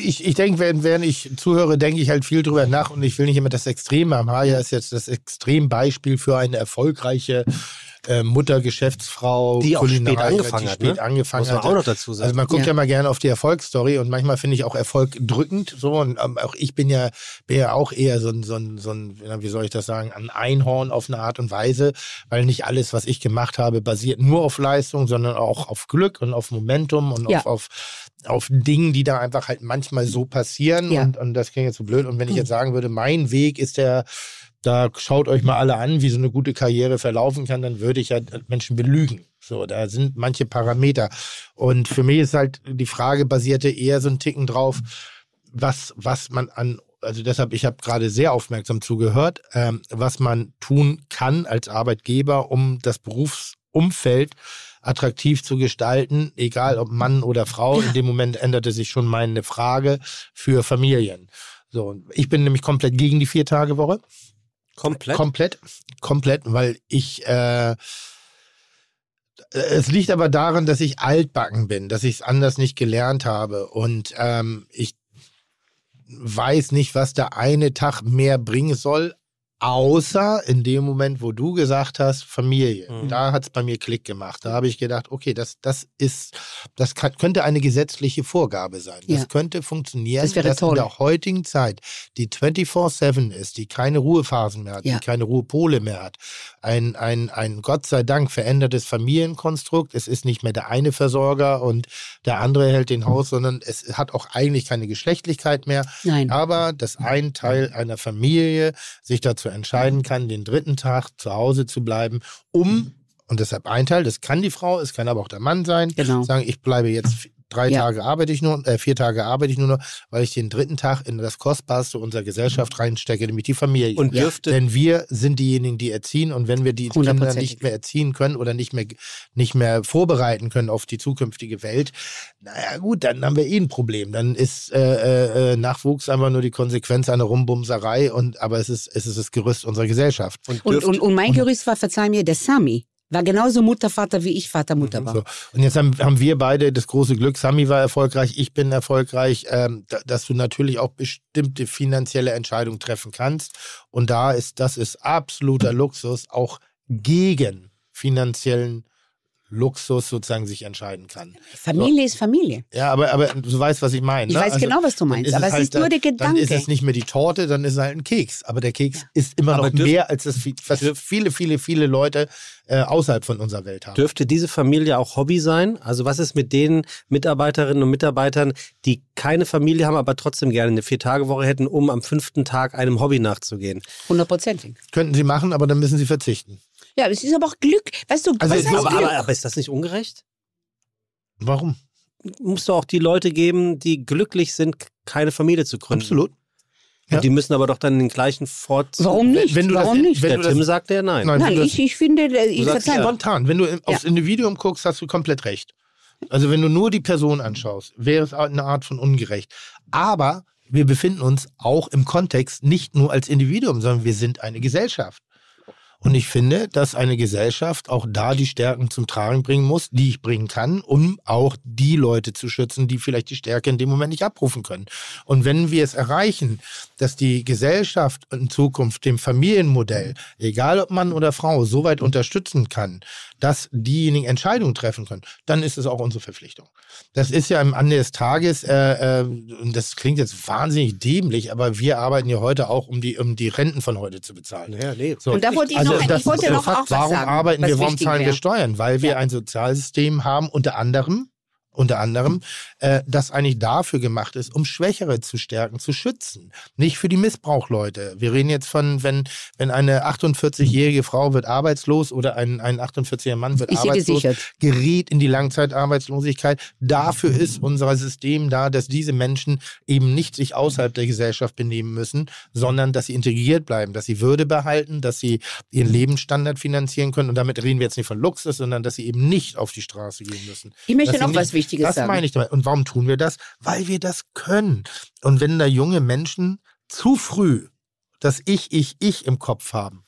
Ich, ich denke, während, während ich zuhöre, denke ich halt viel drüber nach und ich will nicht immer das Extrem haben. Haya ist jetzt das Extrembeispiel für eine erfolgreiche äh, Mutter, Geschäftsfrau, Die auch spät angefangen die hat, spät ne? angefangen Muss man hat. auch noch dazu sagen. Also man guckt ja, Ja. mal gerne auf die Erfolgsstory und manchmal finde ich auch Erfolg drückend so und ähm, auch ich bin ja, bin ja auch eher so ein, so ein, so ein, wie soll ich das sagen, ein Einhorn auf eine Art und Weise, weil nicht alles, was ich gemacht habe, basiert nur auf Leistung, sondern auch auf Glück und auf Momentum und Ja. auf, auf, auf Dingen, die da einfach halt manchmal so passieren Ja. und, und das klingt jetzt so blöd und wenn ich jetzt sagen würde, mein Weg ist der da schaut euch mal alle an, wie so eine gute Karriere verlaufen kann, dann würde ich ja Menschen belügen. So, da sind manche Parameter. Und für mich ist halt die Frage basierte eher so ein Ticken drauf, was, was man an, also deshalb, ich habe gerade sehr aufmerksam zugehört, ähm, was man tun kann als Arbeitgeber, um das Berufsumfeld attraktiv zu gestalten, egal ob Mann oder Frau. In dem Moment änderte sich schon meine Frage für Familien. So, ich bin nämlich komplett gegen die Vier-Tage-Woche. Komplett? Komplett, komplett, weil ich, äh, es liegt aber daran, dass ich altbacken bin, dass ich es anders nicht gelernt habe und ähm, ich weiß nicht, was der eine Tag mehr bringen soll Außer in dem Moment, wo du gesagt hast, Familie. Mhm. Da hat es bei mir Klick gemacht. Da habe ich gedacht, okay, das, das ist, das kann, könnte eine gesetzliche Vorgabe sein. Das Ja. könnte funktionieren, Das wäre dass toll. in der heutigen Zeit, die 24-7 ist, die keine Ruhephasen mehr hat, Ja. die keine Ruhepole mehr hat, ein, ein, ein Gott sei Dank verändertes Familienkonstrukt. Es ist nicht mehr der eine Versorger und der andere hält den Haus, sondern es hat auch eigentlich keine Geschlechtlichkeit mehr. Nein. Aber dass ein Teil einer Familie sich dazu entscheiden kann, den dritten Tag zu Hause zu bleiben, um, und deshalb ein Teil, das kann die Frau, es kann aber auch der Mann sein, Genau. sagen, ich bleibe jetzt drei Ja. Tage arbeite ich nur, äh, vier Tage arbeite ich nur noch, weil ich den dritten Tag in das Kostbarste unserer Gesellschaft reinstecke, nämlich die Familie. Und Ja. dürfte, Denn wir sind diejenigen, die erziehen und wenn wir die Kinder nicht mehr erziehen können oder nicht mehr, nicht mehr vorbereiten können auf die zukünftige Welt, naja gut, dann haben wir eh ein Problem. Dann ist äh, äh, Nachwuchs einfach nur die Konsequenz einer Rumbumserei und aber es ist, es ist das Gerüst unserer Gesellschaft. und Und, und, und mein Gerüst war, verzeih mir, der Sami. War genauso Mutter, Vater, wie ich Vater, Mutter war. So. Und jetzt haben, haben wir beide das große Glück, Sami war erfolgreich, ich bin erfolgreich, ähm, da, dass du natürlich auch bestimmte finanzielle Entscheidungen treffen kannst. Und da ist, das ist absoluter Luxus, auch gegen finanziellen Luxus sozusagen sich entscheiden kann. Familie ist Familie. Ja, aber, aber du weißt, was ich meine. Ich ne? weiß genau, was du meinst, aber es es ist nur der dann, Dann ist Gedanke. es nicht mehr die Torte, dann ist es halt ein Keks. Aber der Keks ist immer Aber noch dürf- mehr, als das, viele, viele, viele Leute äh, außerhalb von unserer Welt haben. dürfte diese Familie auch Hobby sein? Also was ist mit den Mitarbeiterinnen und Mitarbeitern, die keine Familie haben, aber trotzdem gerne eine Vier-Tage-Woche hätten, um am fünften Tag einem Hobby nachzugehen? Hundertprozentig. Könnten sie machen, aber dann müssen sie verzichten. Ja, es ist aber auch Glück. Weißt du, Also was es- heißt Aber, Glück? aber, aber ist das nicht ungerecht? Warum? Musst du auch die Leute geben, die glücklich sind, keine Familie zu gründen. Absolut. Ja. Ja. Die müssen aber doch dann den gleichen Fort. Warum nicht? Wenn du das- Warum nicht? wenn Der du das- Tim sagt ja nein. Nein, Nein, ich, ich finde, äh, ich sagst verzeih. ja. Spontan, wenn du in- aufs Individuum guckst, hast du komplett recht. Also wenn du nur die Person anschaust, wäre es eine Art von ungerecht. Aber wir befinden uns auch im Kontext nicht nur als Individuum, sondern wir sind eine Gesellschaft. Und ich finde, dass eine Gesellschaft auch da die Stärken zum Tragen bringen muss, die ich bringen kann, um auch die Leute zu schützen, die vielleicht die Stärke in dem Moment nicht abrufen können. Und wenn wir es erreichen, dass die Gesellschaft in Zukunft dem Familienmodell, egal ob Mann oder Frau, so weit unterstützen kann, dass diejenigen Entscheidungen treffen können, dann ist es auch unsere Verpflichtung. Das ist ja am Ende des Tages, äh, äh, und das klingt jetzt wahnsinnig dämlich, aber wir arbeiten ja heute auch, um die, um die Renten von heute zu bezahlen. Ja, nee. So. Und da wollte ich noch- das ist der was Warum sagen, arbeiten wir, warum zahlen wir. Steuern? Weil wir Ja. ein Sozialsystem haben, unter anderem, unter anderem, äh, das eigentlich dafür gemacht ist, um Schwächere zu stärken, zu schützen. Nicht für die Missbrauchleute. Wir reden jetzt von, wenn, wenn eine 48-jährige Frau wird arbeitslos oder ein, ein 48-jähriger Mann wird sie arbeitslos, gerät in die Langzeitarbeitslosigkeit. Dafür ist unser System da, dass diese Menschen eben nicht sich außerhalb der Gesellschaft benehmen müssen, sondern dass sie integriert bleiben, dass sie Würde behalten, dass sie ihren Lebensstandard finanzieren können. Und damit reden wir jetzt nicht von Luxus, sondern dass sie eben nicht auf die Straße gehen müssen. Ich möchte noch was nicht- Wichtiges das sagen. meine ich damit. Und warum tun wir das? Weil wir das können. Und wenn da junge Menschen zu früh das Ich, Ich, Ich im Kopf haben,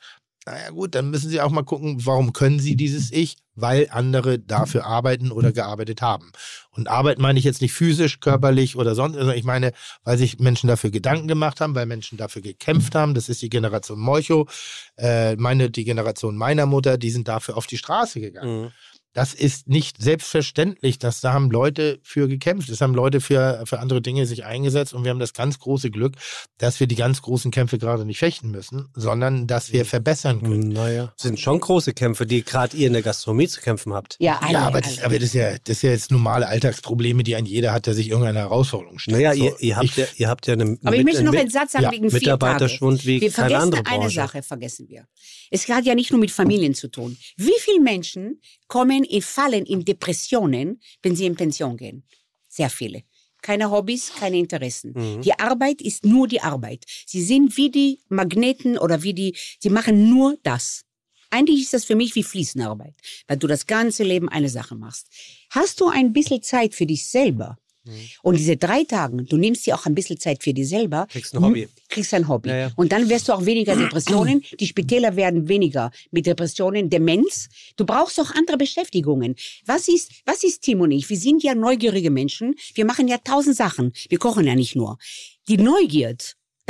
naja gut, dann müssen sie auch mal gucken, warum können sie dieses Ich? Weil andere dafür arbeiten oder gearbeitet haben. Und Arbeit meine ich jetzt nicht physisch, körperlich oder sonst, sondern ich meine, weil sich Menschen dafür Gedanken gemacht haben, weil Menschen dafür gekämpft haben. Das ist die Generation Molcho, äh, meine, die Generation meiner Mutter, die sind dafür auf die Straße gegangen. Mhm. Das ist nicht selbstverständlich, dass da haben Leute für gekämpft. Es haben Leute für, für andere Dinge sich eingesetzt und wir haben das ganz große Glück, dass wir die ganz großen Kämpfe gerade nicht fechten müssen, sondern dass wir verbessern können. Naja. Das sind schon große Kämpfe, die gerade ihr in der Gastronomie zu kämpfen habt. Ja, alle, ja, aber das, aber das, ist ja, das ist ja jetzt normale Alltagsprobleme, die ein jeder hat, der sich irgendeiner Herausforderung stellt. Naja, So, ihr, ihr, habt ich, ja, ihr habt ja eine. Aber ich möchte noch einen Satz sagen ja, wegen Mitarbeiterschwund wie Wir keine vergessen andere eine Branche. Sache, vergessen wir. Es hat ja nicht nur mit Familien zu tun. Wie viele Menschen kommen in Fallen in Depressionen, wenn sie in Pension gehen? Sehr viele. Keine Hobbys, keine Interessen. Mhm. Die Arbeit ist nur die Arbeit. Sie sind wie die Magneten oder wie die, sie machen nur das. Eigentlich ist das für mich wie Fliesenarbeit, weil du das ganze Leben eine Sache machst. Hast du ein bisschen Zeit für dich selber? Mhm. Und diese drei Tage, du nimmst dir auch ein bisschen Zeit für dich selber. Kriegst ein Hobby. Kriegst ein Hobby. Ja, ja. Und dann wirst du auch weniger Depressionen. Die Spitäler werden weniger mit Depressionen, Demenz. Du brauchst auch andere Beschäftigungen. Was ist, was ist Tim und ich? Wir sind ja neugierige Menschen. Wir machen ja tausend Sachen. Wir kochen ja nicht nur. Die Neugier,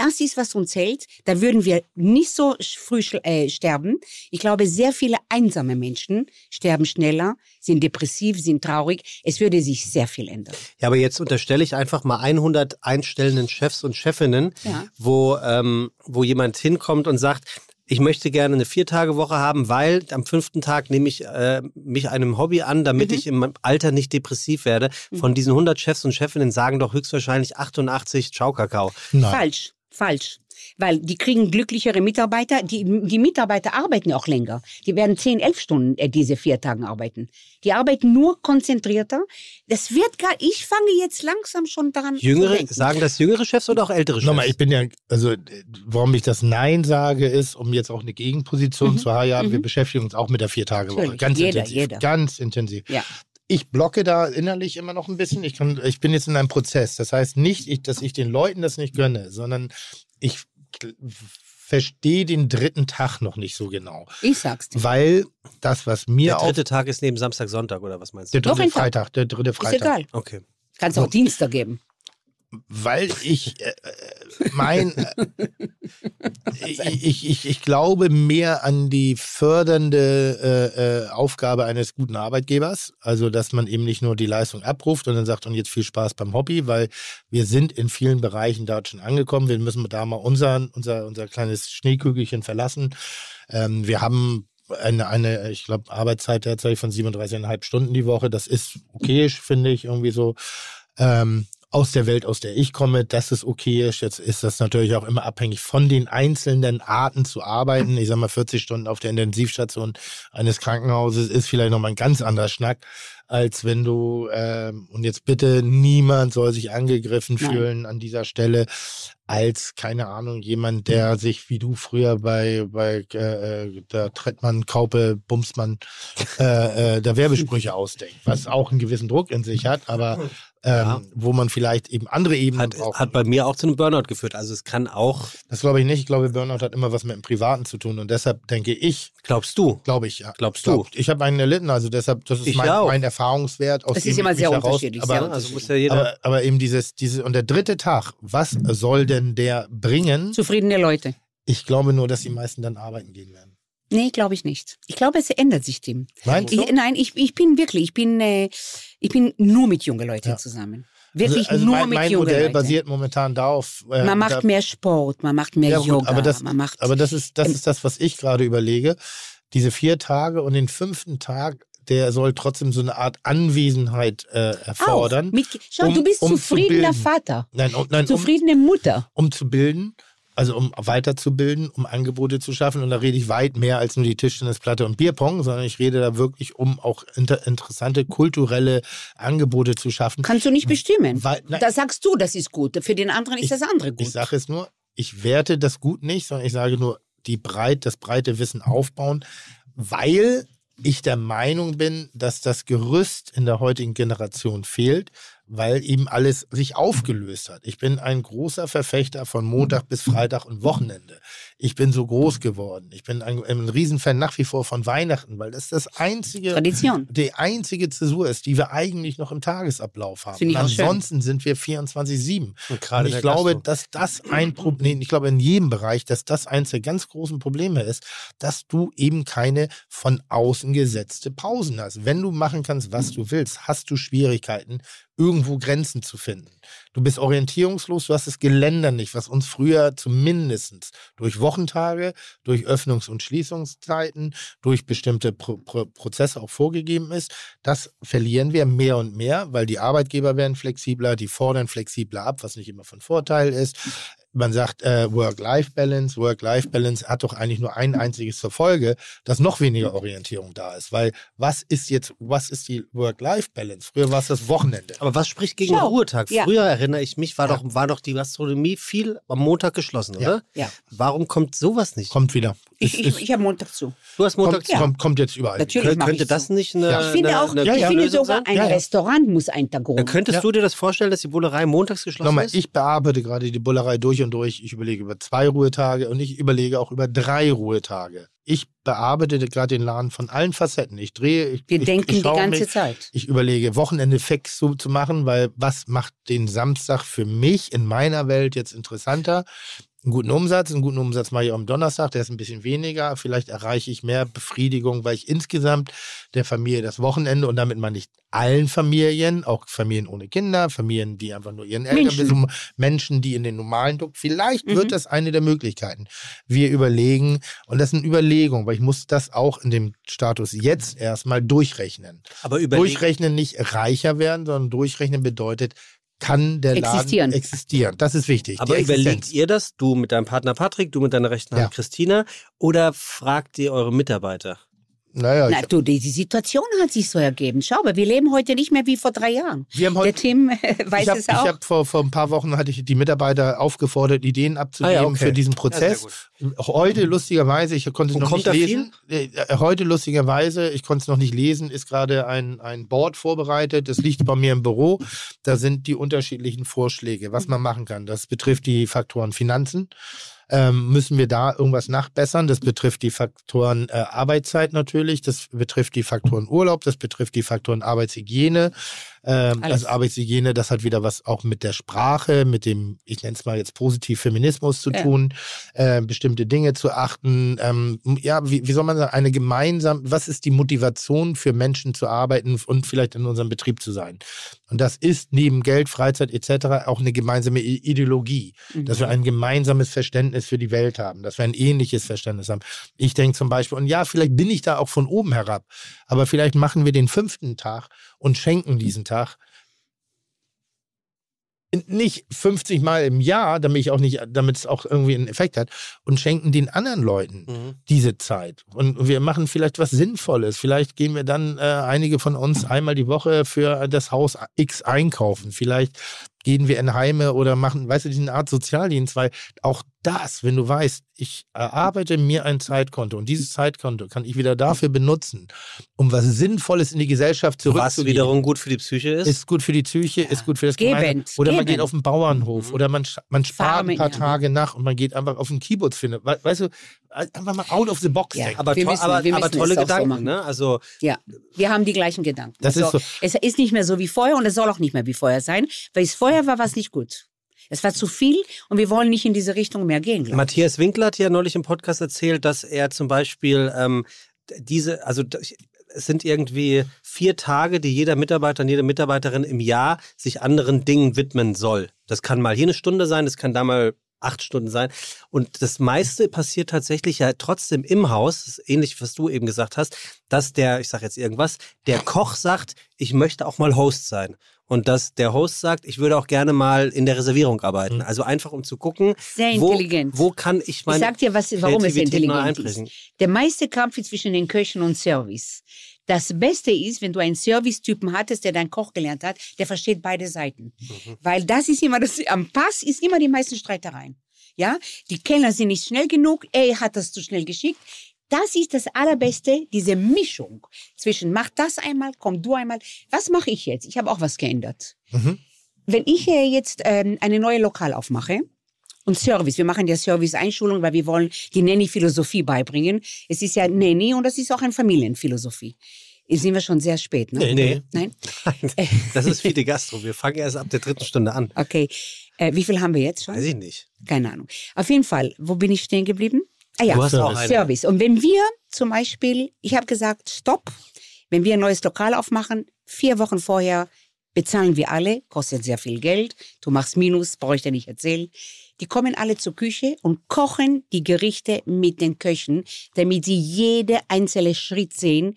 Das ist, was uns hält. Da würden wir nicht so früh äh, sterben. Ich glaube, sehr viele einsame Menschen sterben schneller, sind depressiv, sind traurig. Es würde sich sehr viel ändern. Ja, aber jetzt unterstelle ich einfach mal 100 einstellenden Chefs und Chefinnen, Ja. wo, ähm, wo jemand hinkommt und sagt, ich möchte gerne eine Viertagewoche haben, weil am fünften Tag nehme ich äh, mich einem Hobby an, damit Mhm. ich im Alter nicht depressiv werde. Von diesen 100 Chefs und Chefinnen sagen doch höchstwahrscheinlich 88 Ciao Kakao. Nein. Falsch, falsch. Weil die kriegen glücklichere Mitarbeiter. Die, die Mitarbeiter arbeiten auch länger. Die werden 10, 11 Stunden äh, diese vier Tagen arbeiten. Die arbeiten nur konzentrierter. Das wird gar, ich fange jetzt langsam schon daran zu Jüngere, denken. sagen das jüngere Chefs oder auch ältere Chefs? Nochmal, ich bin ja, also warum ich das Nein sage, ist, um jetzt auch eine Gegenposition Mhm. zu haben. Ja, wir Mhm. beschäftigen uns auch mit der Viertagewoche. Ganz Jeder, intensiv. jeder. Ganz intensiv. Ja. Ich blocke da innerlich immer noch ein bisschen. Ich, kann, ich bin jetzt in einem Prozess. Das heißt nicht, ich, dass ich den Leuten das nicht gönne, sondern ich verstehe den dritten Tag noch nicht so genau. Ich sag's dir. Weil das, was mir Der auf dritte Tag ist neben Samstag, Sonntag oder was meinst du? der dritte. Freitag, der dritte Ist Freitag. egal. Okay. Kannst auch Dienstag geben. Weil ich äh, äh, mein äh, ich, ich, ich, glaube mehr an die fördernde äh, äh, Aufgabe eines guten Arbeitgebers, also dass man eben nicht nur die Leistung abruft und dann sagt und jetzt viel Spaß beim Hobby, weil wir sind in vielen Bereichen dort schon angekommen. Wir müssen da mal unser unser unser kleines Schneekügelchen verlassen. Ähm, wir haben eine, eine ich glaube, Arbeitszeit derzeit von 37,5 Stunden die Woche. Das ist okay, finde ich, irgendwie so. Ähm, aus der Welt, aus der ich komme, dass es okay ist. Jetzt ist das natürlich auch immer abhängig von den einzelnen Arten zu arbeiten. Ich sag mal, 40 Stunden auf der Intensivstation eines Krankenhauses ist vielleicht nochmal ein ganz anderer Schnack, als wenn du, ähm, und jetzt bitte, niemand soll sich angegriffen Nein. fühlen an dieser Stelle, als, keine Ahnung, jemand, der sich, wie du früher bei, bei äh, äh, der Trettmann, Kaupe, Bumsmann, äh, äh, der Werbesprüche ausdenkt, was auch einen gewissen Druck in sich hat, aber ähm, Ja. wo man vielleicht eben andere Ebenen Hat, braucht. hat bei mir auch zu einem Burnout geführt. Also es kann auch, das glaube ich nicht. Ich glaube, Burnout hat immer was mit dem Privaten zu tun und deshalb denke ich, glaubst du? glaube ich, ja. Glaubst Glaub, ich habe einen erlitten, also deshalb, das ist Ich mein, auch. mein Erfahrungswert. Aus Es dem ist immer ich sehr heraus- unterschiedlich, Aber, sehr Also muss ja jeder. aber, aber eben dieses, dieses, und der dritte Tag, was soll denn der bringen? Zufriedene Leute. Ich glaube nur, dass die meisten dann arbeiten gehen werden. Nee, glaube ich nicht. Ich glaube, es ändert sich, Tim. Meinst Ich, du? nein, ich, ich bin wirklich, ich bin, äh, ich bin nur mit jungen Leuten Ja. zusammen. Wirklich also, also nur mein, mit mein jungen Modell Leuten. basiert momentan darauf. äh, man macht da- mehr Sport, man macht mehr Ja, gut, Yoga, aber das- man macht. Aber das ist, das ist das, was ich gerade überlege. Diese vier Tage und den fünften Tag, der soll trotzdem so eine Art Anwesenheit äh, erfordern. Auch mit, schau, um- du bist um zu zufriedener bilden. Vater, Nein, um, nein zufriedene Mutter. um zu bilden, also um weiterzubilden, um Angebote zu schaffen. Und da rede ich weit mehr als nur die Tischtennisplatte und Bierpong, sondern ich rede da wirklich um auch inter interessante kulturelle Angebote zu schaffen. Kannst du nicht bestimmen. Weil, nein, Da sagst du, das ist gut. Für den anderen ist Ich- das andere gut. Ich sage es nur, ich werte das gut nicht, sondern ich sage nur, die breit, das breite Wissen aufbauen, weil ich der Meinung bin, dass das Gerüst in der heutigen Generation fehlt, weil eben alles sich aufgelöst hat. Ich bin ein großer Verfechter von Montag bis Freitag und Wochenende. Ich bin so groß geworden. Ich bin ein, ein Riesenfan nach wie vor von Weihnachten, weil das das einzige Tradition. die einzige Zäsur ist, die wir eigentlich noch im Tagesablauf haben. Und ansonsten sind wir 24-7. Und ich glaube, Gastro. dass das ein Problem, ich glaube in jedem Bereich, dass das eines der ganz großen Probleme ist, dass du eben keine von außen gesetzte Pausen hast. Wenn du machen kannst, was du willst, hast du Schwierigkeiten, irgendwo Grenzen zu finden. Du bist orientierungslos, du hast das Geländer nicht, was uns früher zumindest durch Wochentage, durch Öffnungs- und Schließungszeiten, durch bestimmte Pro Pro Prozesse auch vorgegeben ist. Das verlieren wir mehr und mehr, weil die Arbeitgeber werden flexibler, die fordern flexibler ab, was nicht immer von Vorteil ist. Man sagt äh, Work-Life-Balance. Work-Life-Balance hat doch eigentlich nur ein einziges zur Folge, dass noch weniger Orientierung da ist. Weil was ist jetzt, was ist die Work-Life-Balance? Früher war es das Wochenende. Aber was spricht gegen Schau, den Ruhetag? ja. Früher erinnere ich mich, war, Ja. doch, war doch die Gastronomie viel am Montag geschlossen, Ja. oder? Ja. Warum kommt sowas nicht? Kommt wieder. Ich, ich, ich habe Montag zu. Du hast Montag kommt, zu. kommt, kommt jetzt überall. Natürlich. Kön könnte ich das so. nicht eine, Ja. Ich finde eine, auch, eine Ja, ich ja. finde sogar sein? ein Ja, ja. Restaurant muss einen Tag rum. Dann könntest Ja. du dir das vorstellen, dass die Bullerei montags geschlossen Nochmal, ist? ich bearbeite gerade die Bullerei durch und durch. Ich überlege über zwei Ruhetage und ich überlege auch über drei Ruhetage. Ich bearbeite gerade den Laden von allen Facetten. Ich drehe, ich, Wir ich, denken ich die ganze mich, Zeit. Ich überlege, Wochenende fix zu, zu machen, weil was macht den Samstag für mich in meiner Welt jetzt interessanter? Einen guten Umsatz. Einen guten Umsatz mache ich auch am Donnerstag, der ist ein bisschen weniger. Vielleicht erreiche ich mehr Befriedigung, weil ich insgesamt der Familie das Wochenende und damit meine ich allen Familien, auch Familien ohne Kinder, Familien, die einfach nur ihren Eltern Menschen. besuchen, Menschen, die in den normalen Druck. Vielleicht Mhm. wird das eine der Möglichkeiten. Wir überlegen, und das ist eine Überlegung, weil ich muss das auch in dem Status jetzt erstmal durchrechnen. Aber überleg, Durchrechnen nicht reicher werden, sondern durchrechnen bedeutet, kann der Laden Existieren. existieren. Das ist wichtig. aber überlegt ihr das, du mit deinem Partner Patrick, du mit deiner rechten Hand Ja. Christina, oder fragt ihr eure Mitarbeiter? Naja, Na, ich, du, die, die Situation hat sich so ergeben. Schau mal, wir leben heute nicht mehr wie vor drei Jahren. wir haben Der heute Tim weiß ich habe es auch. hab vor, vor ein paar Wochen hatte ich die Mitarbeiter aufgefordert, Ideen abzugeben Ah ja, okay. für diesen Ja, Prozess. sehr heute lustigerweise, ich konnte es noch kommt nicht lesen. Äh, heute lustigerweise, ich konnte es noch nicht lesen, ist gerade ein, ein Board vorbereitet. Das liegt bei mir im Büro. Da sind die unterschiedlichen Vorschläge, was man machen kann. Das betrifft die Faktoren Finanzen. Ähm, müssen wir da irgendwas nachbessern? Das betrifft die Faktoren äh, Arbeitszeit natürlich, das betrifft die Faktoren Urlaub, das betrifft die Faktoren Arbeitshygiene. Ähm, also Arbeitshygiene, das hat wieder was auch mit der Sprache, mit dem, ich nenne es mal jetzt positiv Feminismus zu Ja. tun, äh, bestimmte Dinge zu achten. Ähm, ja, wie, wie soll man sagen, eine gemeinsam, was ist die Motivation für Menschen zu arbeiten und vielleicht in unserem Betrieb zu sein? Und das ist neben Geld, Freizeit etc. auch eine gemeinsame Ideologie, Mhm. dass wir ein gemeinsames Verständnis für die Welt haben, dass wir ein ähnliches Verständnis haben. Ich denke zum Beispiel, und ja, vielleicht bin ich da auch von oben herab, aber vielleicht machen wir den fünften Tag und schenken diesen Tag nicht 50 Mal im Jahr, damit ich auch nicht, damit es auch irgendwie einen Effekt hat, und schenken den anderen Leuten Mhm. diese Zeit. Und wir machen vielleicht was Sinnvolles. Vielleicht gehen wir dann äh, einige von uns einmal die Woche für das Haus X einkaufen. Vielleicht gehen wir in Heime oder machen, weißt du, diesen Art Sozialdienst, weil auch das, wenn du weißt, ich erarbeite mir ein Zeitkonto und dieses Zeitkonto kann ich wieder dafür benutzen, um was Sinnvolles in die Gesellschaft Was zurückzugeben. wiederum gut für die Psyche ist. Ist gut für die Psyche, ist gut für das Gebend, Gemeinwohl. Oder man gebend. geht auf den Bauernhof Mhm. oder man, man spart Farmen, ein paar ja. Tage nach und man geht einfach auf den Kibbutz. Finde. We- Weißt du, einfach mal out of the box Ja. denken. aber, Wir to müssen- aber, aber tolle so Gedanken, machen. ne? Also Ja, wir haben die gleichen Gedanken. Das ist also, so. Es ist nicht mehr so wie vorher und es soll auch nicht mehr wie vorher sein, weil es vorher war was nicht gut. Es war zu viel und wir wollen nicht in diese Richtung mehr gehen. Matthias Winkler hat ja neulich im Podcast erzählt, dass er zum Beispiel ähm, diese, also es sind irgendwie vier Tage, die jeder Mitarbeiter und jede Mitarbeiterin im Jahr sich anderen Dingen widmen soll. Das kann mal hier eine Stunde sein, das kann da mal acht Stunden sein. Und das meiste passiert tatsächlich ja trotzdem im Haus, ähnlich, was du eben gesagt hast, dass der, ich sage jetzt irgendwas, der Koch sagt, ich möchte auch mal Host sein. Und dass der Host sagt, ich würde auch gerne mal in der Reservierung arbeiten. Mhm. Also einfach um zu gucken, Sehr wo, intelligent. wo kann ich meine ich sag dir, was, warum es intelligent ist. Der meiste Kampf ist zwischen den Köchen und Service. Das Beste ist, wenn du einen Service-Typen hattest, der deinen Koch gelernt hat, der versteht beide Seiten. Mhm. Weil das ist immer, das, am Pass ist immer die meisten Streitereien. Ja, die Kellner sind nicht schnell genug, er hat das zu schnell geschickt. Das ist das Allerbeste, diese Mischung zwischen mach das einmal, komm du einmal. Was mache ich jetzt? Ich habe auch was geändert. Mhm. Wenn ich äh, jetzt ähm, eine neue Lokal aufmache und Service, wir machen ja Service-Einschulung, weil wir wollen die Nanny-Philosophie beibringen. Es ist ja Nanny und das ist auch eine Familienphilosophie. Jetzt sind wir schon sehr spät, ne? Nee, nee. Nein? Das ist wie die Gastro. Wir fangen erst ab der dritten Stunde an. Okay. Äh, wie viel haben wir jetzt schon? Weiß ich nicht. Keine Ahnung. Auf jeden Fall, wo bin ich stehen geblieben? Ah ja, eine. Service. Und wenn wir zum Beispiel, ich habe gesagt, stopp, wenn wir ein neues Lokal aufmachen, vier Wochen vorher bezahlen wir alle, kostet sehr viel Geld, du machst Minus, brauche ich dir nicht erzählen. Die kommen alle zur Küche und kochen die Gerichte mit den Köchen, damit sie jede einzelne Schritt sehen,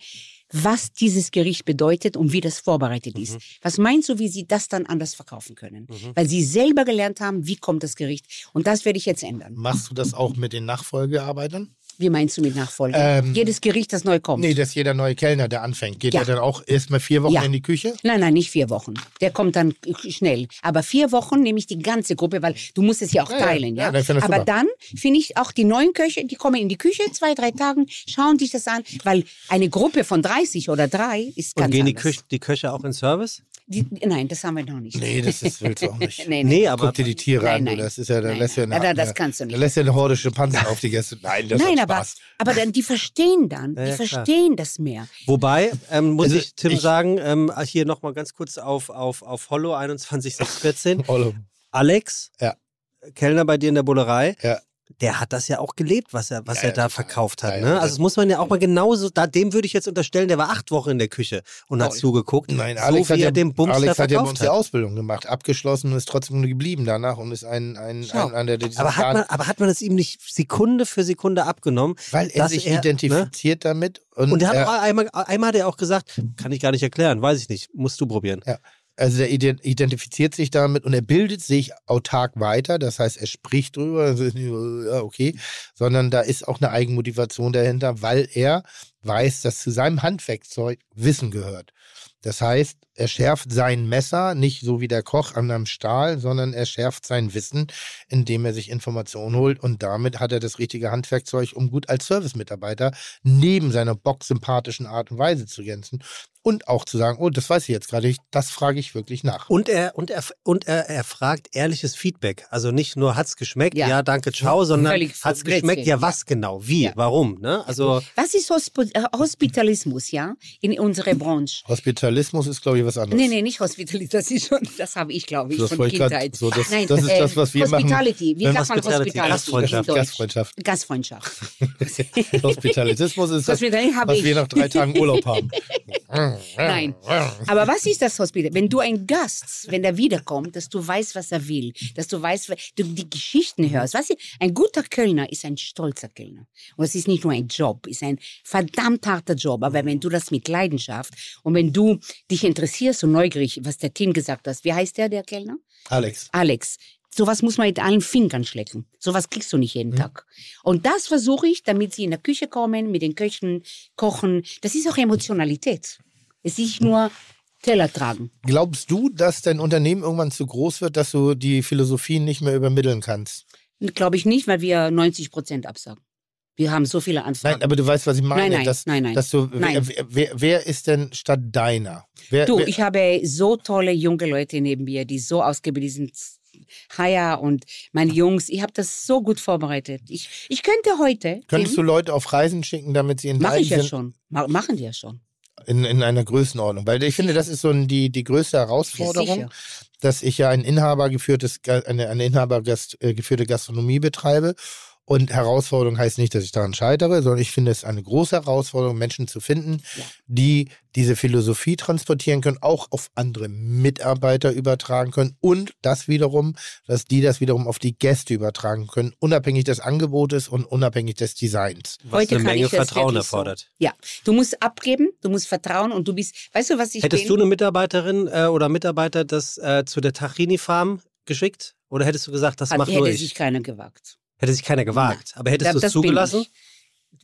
was dieses Gericht bedeutet und wie das vorbereitet ist. Was meinst du, wie sie das dann anders verkaufen können? Weil sie selber gelernt haben, wie kommt das Gericht. Und das werde ich jetzt ändern. Machst du das auch mit den Nachfolgearbeitern? Wie meinst du mit Nachfolge? Ähm, Jedes Gericht, das neu kommt. Nee, dass jeder neue Kellner, der anfängt, geht Ja. er dann auch erstmal vier Wochen Ja. in die Küche? Nein, nein, nicht vier Wochen. Der kommt dann schnell. Aber vier Wochen nehme ich die ganze Gruppe, weil du musst es ja auch Ja, teilen. Ja, Ja, dann Aber super. dann finde ich auch die neuen Köche, die kommen in die Küche zwei, drei Tagen, schauen sich das an, weil eine Gruppe von 30 oder drei ist ganz Und gehen die, anders. Köch, die Köche auch in Service? Die, nein, das haben wir noch nicht. Nee, das ist, willst du auch nicht. nee, nee. Nee, aber Guck dir die Tiere Nein, an, nein. Das ist ja, da Nein, lässt ja nein. eine, Ja, das kannst du nicht. Da lässt ja eine Horde Schimpansen auf die Gäste. Nein, das Nein, aber, Spaß. aber dann, die verstehen dann, Ja, die ja, verstehen das mehr. Wobei, ähm, muss Also ich Tim ich- sagen, ähm, hier nochmal ganz kurz auf, auf, auf Hollow 21614. Olle. Alex Ja. Kellner bei dir in der Bullerei, Ja. Der hat das ja auch gelebt, was er, was Ja, er ja, da verkauft hat. Ja, ja, ne? das- Also das muss man ja auch mal genauso, da, dem würde ich jetzt unterstellen, der war acht Wochen in der Küche und hat Toll. zugeguckt. Nein, so Alex wie hat er ja, den Bums Alex hat ja bei uns die hat. Ausbildung gemacht, abgeschlossen und ist trotzdem geblieben danach und ist ein, ein, Schau. ein, der diesen Aber hat, man, aber hat man das ihm nicht Sekunde für Sekunde abgenommen? weil er sich er, ne? identifiziert damit und, Und er hat er, auch einmal, einmal hat er auch gesagt, kann ich gar nicht erklären, weiß ich nicht, musst du probieren. Also der ident- identifiziert sich damit und er bildet sich autark weiter, das heißt, er spricht drüber, ist nicht, ja, okay, sondern da ist auch eine Eigenmotivation dahinter, weil er weiß, dass zu seinem Handwerkzeug Wissen gehört. Das heißt, er schärft sein Messer nicht so wie der Koch an einem Stahl, sondern er schärft sein Wissen, indem er sich Informationen holt und damit hat er das richtige Handwerkzeug, um gut als Servicemitarbeiter neben seiner bocksympathischen Art und Weise zu glänzen und auch zu sagen, oh, das weiß ich jetzt gerade nicht, das frage ich wirklich nach. Und er, und er, und er, er fragt ehrliches Feedback. Also nicht nur hat's geschmeckt, ja, Ja. danke, ciao, sondern Völlig hat's geschmeckt, ja, ja. was genau, wie, Ja. warum, ne? Also, Was ist Hosp äh, Hospitalismus, ja, in unserer Branche? Hospitalismus ist, glaube ich, was anderes. Nee, nee, nicht Hospitalismus, das ist schon, das habe ich, glaube ich, Das von Kindheit. so, das- Nein, das ist äh, das, was wir machen, Hospitality, wie sagt man Hospitality, Hospitality Gastfreundschaft? Gastfreundschaft. Gastfreundschaft. Hospitalismus ist das, Hospitality was wir nach drei Tagen Urlaub haben. Nein. Aber was ist das Hospital? Wenn du ein Gast, wenn er wiederkommt, dass du weißt, was er will, dass du weißt, du die Geschichten hörst. Weißt du, ein guter Kellner ist ein stolzer Kellner. Und es ist nicht nur ein Job, es ist ein verdammt harter Job. Aber wenn du das mit Leidenschaft und wenn du dich interessierst und neugierig, was der Tim gesagt hat, wie heißt der, der Kellner? Alex. Alex. Sowas muss man mit allen Fingern schlecken. Sowas kriegst du nicht jeden Tag. Und das versuche ich, damit sie in der Küche kommen, mit den Köchen kochen. Das ist auch Emotionalität. Es ist nicht nur Teller tragen. Glaubst du, dass dein Unternehmen irgendwann zu groß wird, dass du die Philosophie nicht mehr übermitteln kannst? Glaube ich nicht, weil wir 90 Prozent absagen. Wir haben so viele Anfragen. Nein, aber du weißt, was ich meine. Nein, nein, dass, nein, nein. Dass du, Nein. Wer, wer, wer ist denn statt deiner? Wer, du, ich habe so tolle junge Leute neben mir, die so ausgebildet sind. Haya und meine Jungs, ich habe das so gut vorbereitet. Ich, ich könnte heute. könntest du Tim, Leute auf Reisen schicken, damit sie in deinem ich ja Sinn- schon. Ma- Machen die ja schon. in, in einer Größenordnung. Weil ich finde, das ist so die, die größte Herausforderung, dass ich ja ein inhabergeführtes, eine, eine inhabergeführte Gastronomie betreibe. Und Herausforderung heißt nicht, dass ich daran scheitere, sondern ich finde es eine große Herausforderung, Menschen zu finden, Ja. die diese Philosophie transportieren können, auch auf andere Mitarbeiter übertragen können und das wiederum, dass die das wiederum auf die Gäste übertragen können, unabhängig des Angebotes und unabhängig des Designs. was Heute eine Menge Vertrauen wirklich so. erfordert. Ja, du musst abgeben, du musst vertrauen und du bist, weißt du, was ich Hättest bin? du eine Mitarbeiterin äh, oder Mitarbeiter das äh, zu der Tachini-Farm geschickt? Oder hättest du gesagt, das Hat, mach hätte nur ich? sich keiner gewagt. Hätte sich keiner gewagt. Aber hättest du es zugelassen?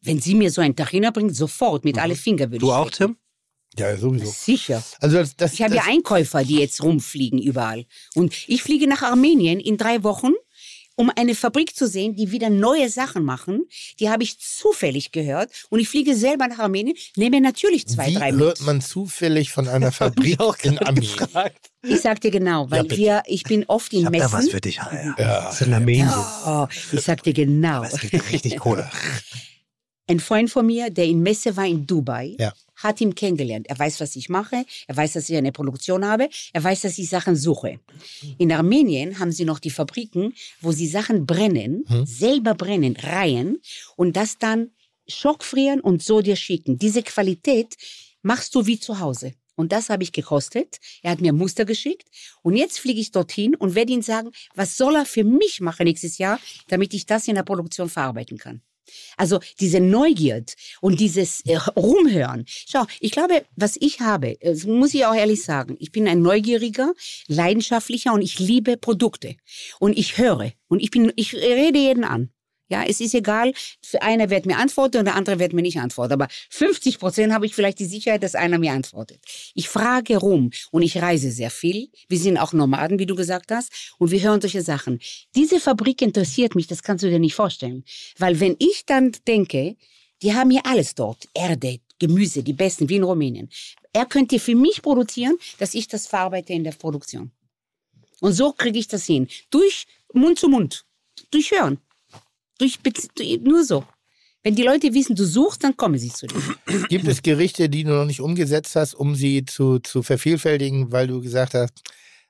Wenn sie mir so ein Tachiner bringt, sofort mit alle Finger würde Mhm. Du ich auch. Tim? Ja, sowieso. Sicher. Also das, das, Ich habe ja Einkäufer, die jetzt rumfliegen überall. Und ich fliege nach Armenien in drei Wochen, um eine Fabrik zu sehen, die wieder neue Sachen machen. Die habe ich zufällig gehört. Und ich fliege selber nach Armenien, nehme natürlich zwei, Wie drei hört mit. man zufällig von einer Fabrik auch in Armenien? gefragt. Ich sag dir genau, weil bitte. wir, ich bin oft in Ich hab da Messen. was für dich, Haya. Ja. Das ist in Armenien. Oh, ich sag dir genau. Das gibt richtig Kohle. Ein Freund von mir, der in Messe war in Dubai, Ja. Hat ihn kennengelernt. Er weiß, was ich mache. Er weiß, dass ich eine Produktion habe. Er weiß, dass ich Sachen suche. In Armenien haben sie noch die Fabriken, wo sie Sachen brennen, Hm. selber brennen, reihen und das dann schockfrieren und so dir schicken. Diese Qualität machst du wie zu Hause. Und das habe ich gekostet. Er hat mir Muster geschickt. Und jetzt fliege ich dorthin und werde ihm sagen, was soll er für mich machen nächstes Jahr, damit ich das in der Produktion verarbeiten kann. Also diese Neugierd und dieses äh, Rumhören. Schau, ich glaube, was ich habe, das muss ich auch ehrlich sagen, ich bin ein neugieriger, leidenschaftlicher und ich liebe Produkte. Und ich höre und ich bin, ich rede jeden an. Ja, es ist egal, einer wird mir antworten und der andere wird mir nicht antworten. Aber 50 Prozent habe ich vielleicht die Sicherheit, dass einer mir antwortet. Ich frage rum und ich reise sehr viel. Wir sind auch Nomaden, wie du gesagt hast, und wir hören solche Sachen. Diese Fabrik interessiert mich, das kannst du dir nicht vorstellen. Weil wenn ich dann denke, die haben hier alles dort, Erde, Gemüse, die besten, wie in Rumänien. Er könnte für mich produzieren, dass ich das verarbeite in der Produktion. Und so kriege ich das hin. Durch Mund zu Mund. Durch Hören. Durch, nur so. Wenn die Leute wissen, du suchst, dann kommen sie zu dir. Gibt es Gerichte, die du noch nicht umgesetzt hast, um sie zu, zu vervielfältigen, weil du gesagt hast,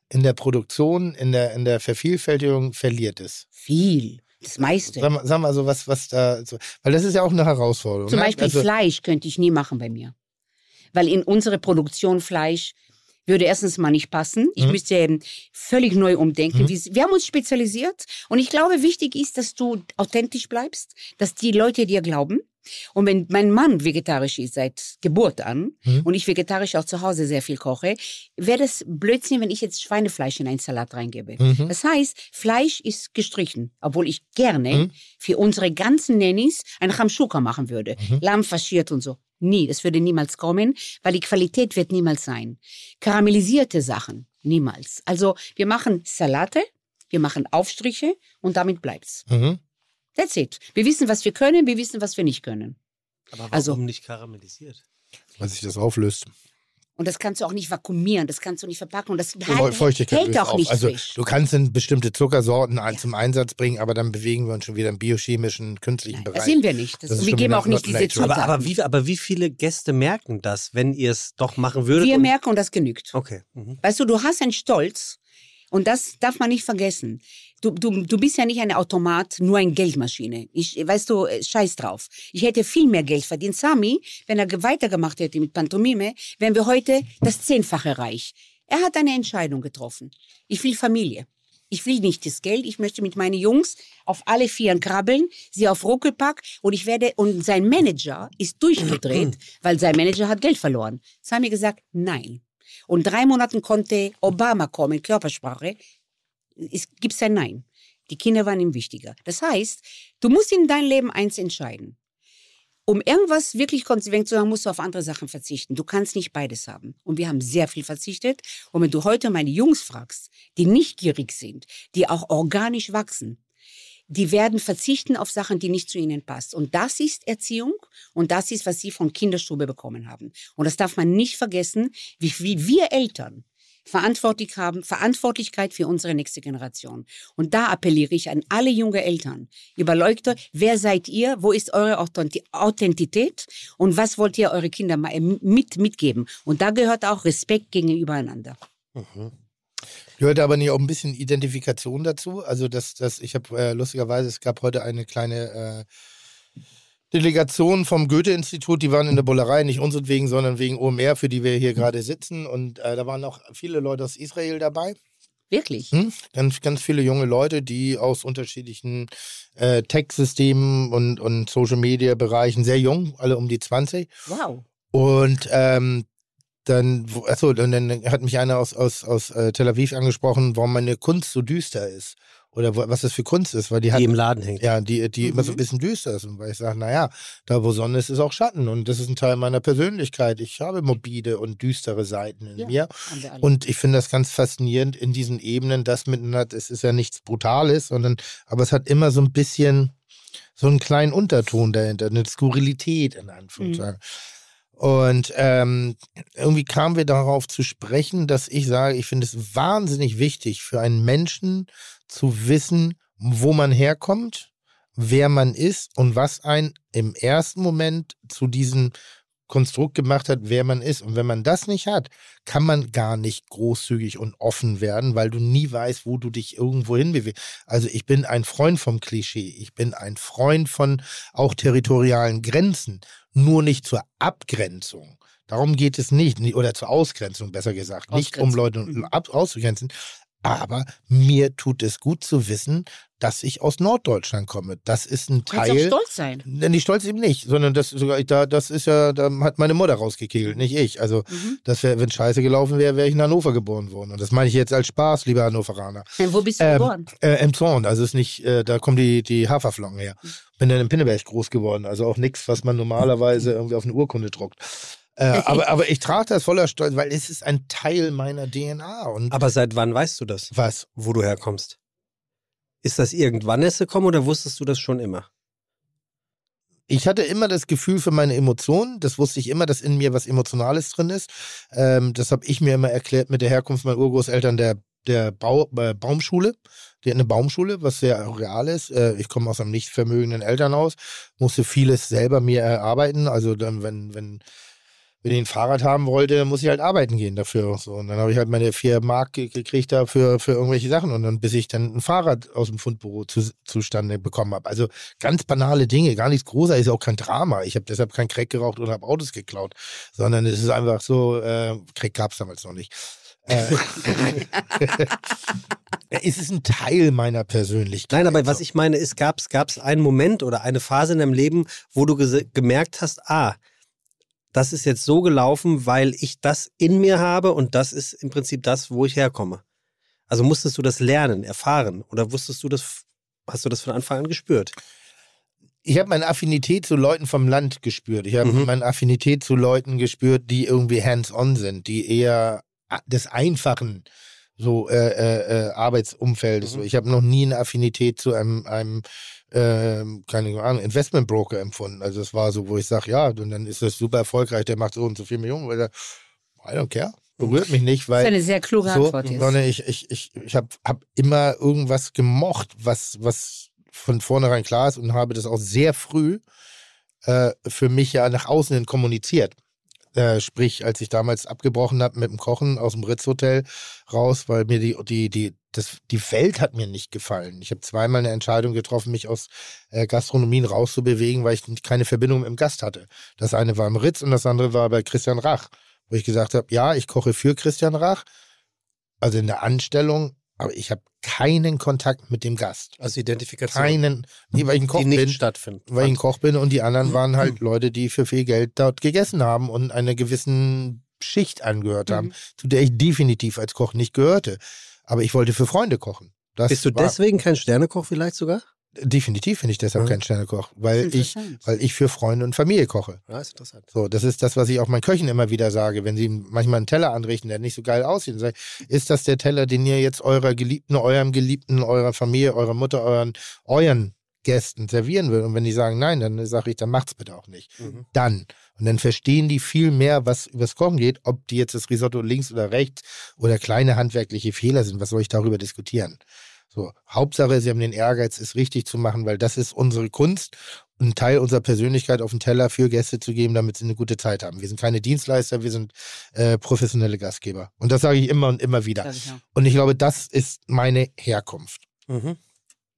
in der Produktion, in der, in der Vervielfältigung verliert es. Viel. Das meiste. Sag mal, sag mal so, was, was da, so, weil das ist ja auch eine Herausforderung. Zum ne? Beispiel also, Fleisch könnte ich nie machen bei mir. Weil in unsere Produktion Fleisch würde erstens mal nicht passen. Ich Mhm. müsste ähm, völlig neu umdenken. Mhm. Wir, haben uns spezialisiert und ich glaube, wichtig ist, dass du authentisch bleibst, dass die Leute dir glauben. Und wenn mein Mann vegetarisch ist seit Geburt an Mhm. und ich vegetarisch auch zu Hause sehr viel koche, wäre das Blödsinn, wenn ich jetzt Schweinefleisch in einen Salat reingebe. Mhm. Das heißt, Fleisch ist gestrichen, obwohl ich gerne Mhm. für unsere ganzen Nannies ein Ramschuka machen würde. Mhm. Lamm faschiert und so. Nie, das würde niemals kommen, weil die Qualität wird niemals sein. Karamellisierte Sachen, niemals. Also wir machen Salate, wir machen Aufstriche und damit bleibt's. Mhm. That's it. Wir wissen, was wir können, wir wissen, was wir nicht können. Aber warum Also- nicht karamellisiert? Weil sich das auflöst. Und das kannst du auch nicht vakuumieren, das kannst du nicht verpacken und das hält, Feuchtigkeit hält auch auf. nicht Also frisch. du kannst in bestimmte Zuckersorten ein- zum Einsatz bringen, aber dann bewegen wir uns schon wieder im biochemischen, künstlichen Nein, das Bereich. sind wir nicht. Das, Das wir geben auch nicht diese. Zutaten. Aber, aber, wie, aber wie viele Gäste merken das, wenn ihr es doch machen würdet? wir und- merken und das genügt. Okay. Mhm. Weißt du, du hast einen Stolz und das darf man nicht vergessen. Du, du, du bist ja nicht ein Automat, nur eine Geldmaschine. Ich, weißt du, äh, scheiß drauf. Ich hätte viel mehr Geld verdient. Sami, wenn er ge- weitergemacht hätte mit Pantomime, wären wir heute das Zehnfache reich. Er hat eine Entscheidung getroffen. Ich will Familie. Ich will nicht das Geld. Ich möchte mit meinen Jungs auf alle Vieren krabbeln, sie auf Ruckelpack und ich werde, und sein Manager ist durchgedreht, weil sein Manager hat Geld verloren. Sami gesagt, nein. Und drei Monaten konnte Obama kommen, Körpersprache. Es gibt ein Nein. Die Kinder waren ihm wichtiger. Das heißt, du musst in dein Leben eins entscheiden. Um irgendwas wirklich konsequent zu haben, musst du auf andere Sachen verzichten. Du kannst nicht beides haben. Und wir haben sehr viel verzichtet. Und wenn du heute meine Jungs fragst, die nicht gierig sind, die auch organisch wachsen, die werden verzichten auf Sachen, die nicht zu ihnen passt. Und das ist Erziehung und das ist, was sie von Kinderstube bekommen haben. Und das darf man nicht vergessen, wie viel wir Eltern verantwortlich haben, Verantwortlichkeit für unsere nächste Generation. Und da appelliere ich an alle junge Eltern. Überleuchte, wer seid ihr? Wo ist eure Authenti- Authentität? Und was wollt ihr eure Kinder äh, mit, mitgeben? Und da gehört auch Respekt gegenübereinander. Gehört aber nicht auch ein bisschen Identifikation dazu? Also, das, das, ich habe äh, lustigerweise, es gab heute eine kleine äh, Delegation vom Goethe-Institut, die waren in der Bullerei, nicht unseretwegen, sondern wegen OMR, für die wir hier gerade sitzen. Und äh, da waren auch viele Leute aus Israel dabei. Wirklich. Hm? Ganz, ganz viele junge Leute, die aus unterschiedlichen äh, Tech-Systemen und, und Social-Media-Bereichen, sehr jung, alle um die 20. Wow. Und ähm, dann, achso, und dann hat mich einer aus, aus, aus äh, Tel Aviv angesprochen, warum meine Kunst so düster ist. Oder was das für Kunst ist, weil die hat. Die im Laden hängt. Ja, die, die immer so ein Mhm. bisschen düster ist. Und weil ich sage, naja, da wo Sonne ist, ist auch Schatten. Und das ist ein Teil meiner Persönlichkeit. Ich habe morbide und düstere Seiten in Ja. mir. Und ich finde das ganz faszinierend in diesen Ebenen, das miteinander, es ist ja nichts Brutales, sondern, aber es hat immer so ein bisschen so einen kleinen Unterton dahinter, eine Skurrilität in Anführungszeichen. Und ähm, irgendwie kamen wir darauf zu sprechen, dass ich sage, ich finde es wahnsinnig wichtig für einen Menschen zu wissen, wo man herkommt, wer man ist und was einen im ersten Moment zu diesem Konstrukt gemacht hat, wer man ist. Und wenn man das nicht hat, kann man gar nicht großzügig und offen werden, weil du nie weißt, wo du dich irgendwo hinbewegst. Also ich bin ein Freund vom Klischee. Ich bin ein Freund von auch territorialen Grenzen, nur nicht zur Abgrenzung. Darum geht es nicht, oder zur Ausgrenzung besser gesagt, nicht um Leute Mhm. auszugrenzen. Aber mir tut es gut zu wissen, dass ich aus Norddeutschland komme. Das ist ein Du kannst Teil. auch stolz sein. Denn die stolz eben nicht, sondern das sogar da, das ist ja, da hat meine Mutter rausgekegelt, nicht ich. Also Mhm. das wäre, wenn Scheiße gelaufen wäre, wäre ich in Hannover geboren worden. Und das meine ich jetzt als Spaß, lieber Hannoveraner. Ja, Wo bist du Ähm, geboren? Äh, Im Zorn, also ist nicht, äh, da kommen die, die Haferflocken her. Mhm. Bin dann in Pinneberg groß geworden, also auch nichts, was man normalerweise irgendwie auf eine Urkunde druckt. Äh, aber, aber ich trage das voller Stolz, weil es ist ein Teil meiner DNA. Und Aber seit wann weißt du das, was? wo du herkommst? Ist das irgendwann erst gekommen oder wusstest du das schon immer? Ich hatte immer das Gefühl für meine Emotionen. Das wusste ich immer, dass in mir was Emotionales drin ist. Ähm, das habe ich mir immer erklärt mit der Herkunft meiner Urgroßeltern der, der Bau, äh, Baumschule. Die hat eine Baumschule, was sehr real ist. Äh, ich komme aus einem nicht vermögenden Elternhaus, musste vieles selber mir erarbeiten. Also dann, wenn, wenn wenn ich ein Fahrrad haben wollte, dann muss ich halt arbeiten gehen dafür. So. Und dann habe ich halt meine vier Mark ge- gekriegt dafür für irgendwelche Sachen und dann bis ich dann ein Fahrrad aus dem Fundbüro zu, zustande bekommen habe. Also ganz banale Dinge, gar nichts Großartiges, ist auch kein Drama. Ich habe deshalb kein Crack geraucht oder habe Autos geklaut, sondern es ist einfach so, äh, Crack gab es damals noch nicht. Äh, es ist ein Teil meiner Persönlichkeit. Nein, aber was ich meine ist, gab es einen Moment oder eine Phase in deinem Leben, wo du gemerkt hast, ah, das ist jetzt so gelaufen, weil ich das in mir habe und das ist im Prinzip das, wo ich herkomme. Also musstest du das lernen, erfahren oder wusstest du das, hast du das von Anfang an gespürt? ich habe meine Affinität zu Leuten vom Land gespürt. Ich habe Mhm. meine Affinität zu Leuten gespürt, die irgendwie hands-on sind, die eher des einfachen so äh, äh, äh, Arbeitsumfeldes. Mhm. Ich habe noch nie eine Affinität zu einem, einem ähm, keine Ahnung, Investmentbroker empfunden. Also es war so, wo ich sage, ja, und dann ist das super erfolgreich, der macht so und so viel Millionen, weil der, I don't care, berührt mich nicht, Das ist weil eine sehr kluge so, Antwort jetzt. sondern ich, ich, ich, ich habe hab immer irgendwas gemocht, was, was von vornherein klar ist und habe das auch sehr früh äh, für mich ja nach außen hin kommuniziert. Äh, sprich, als ich damals abgebrochen habe mit dem Kochen aus dem Ritz-Hotel raus, weil mir die, die, die, das, die Welt hat mir nicht gefallen. Ich habe zweimal eine Entscheidung getroffen, mich aus äh, Gastronomien rauszubewegen, weil ich keine Verbindung mit dem Gast hatte. Das eine war im Ritz und das andere war bei Christian Rach, wo ich gesagt habe, ja, ich koche für Christian Rach, also in der Anstellung, aber ich habe keinen Kontakt mit dem Gast. Also Identifikation, Keinen, nee, weil ich ein Koch die nicht bin stattfinden. weil ich ein Koch bin und die anderen waren halt Leute, die für viel Geld dort gegessen haben und einer gewissen Schicht angehört haben, zu der ich definitiv als Koch nicht gehörte. Aber ich wollte für Freunde kochen. Das Bist du war, deswegen kein Sternekoch vielleicht sogar? Definitiv bin ich deshalb Mhm. kein Sternekoch, weil ich, weil ich für Freunde und Familie koche. Ja, ist interessant. So, das ist das, was ich auch meinen Köchen immer wieder sage, wenn sie manchmal einen Teller anrichten, der nicht so geil aussieht. Dann sage ich, ist das der Teller, den ihr jetzt eurer Geliebten, eurem Geliebten, eurer Familie, eurer Mutter, euren, euren Gästen servieren will? Und wenn die sagen nein, dann sage ich, dann macht's bitte auch nicht. Mhm. Dann. Und dann verstehen die viel mehr, was übers Kochen geht, ob die jetzt das Risotto links oder rechts oder kleine handwerkliche Fehler sind. Was soll ich darüber diskutieren? So, Hauptsache, sie haben den Ehrgeiz, es richtig zu machen, weil das ist unsere Kunst und ein Teil unserer Persönlichkeit auf den Teller für Gäste zu geben, damit sie eine gute Zeit haben. Wir sind keine Dienstleister, wir sind äh, professionelle Gastgeber. Und das sage ich immer und immer wieder. Ich. Und ich glaube, das ist meine Herkunft. Mhm.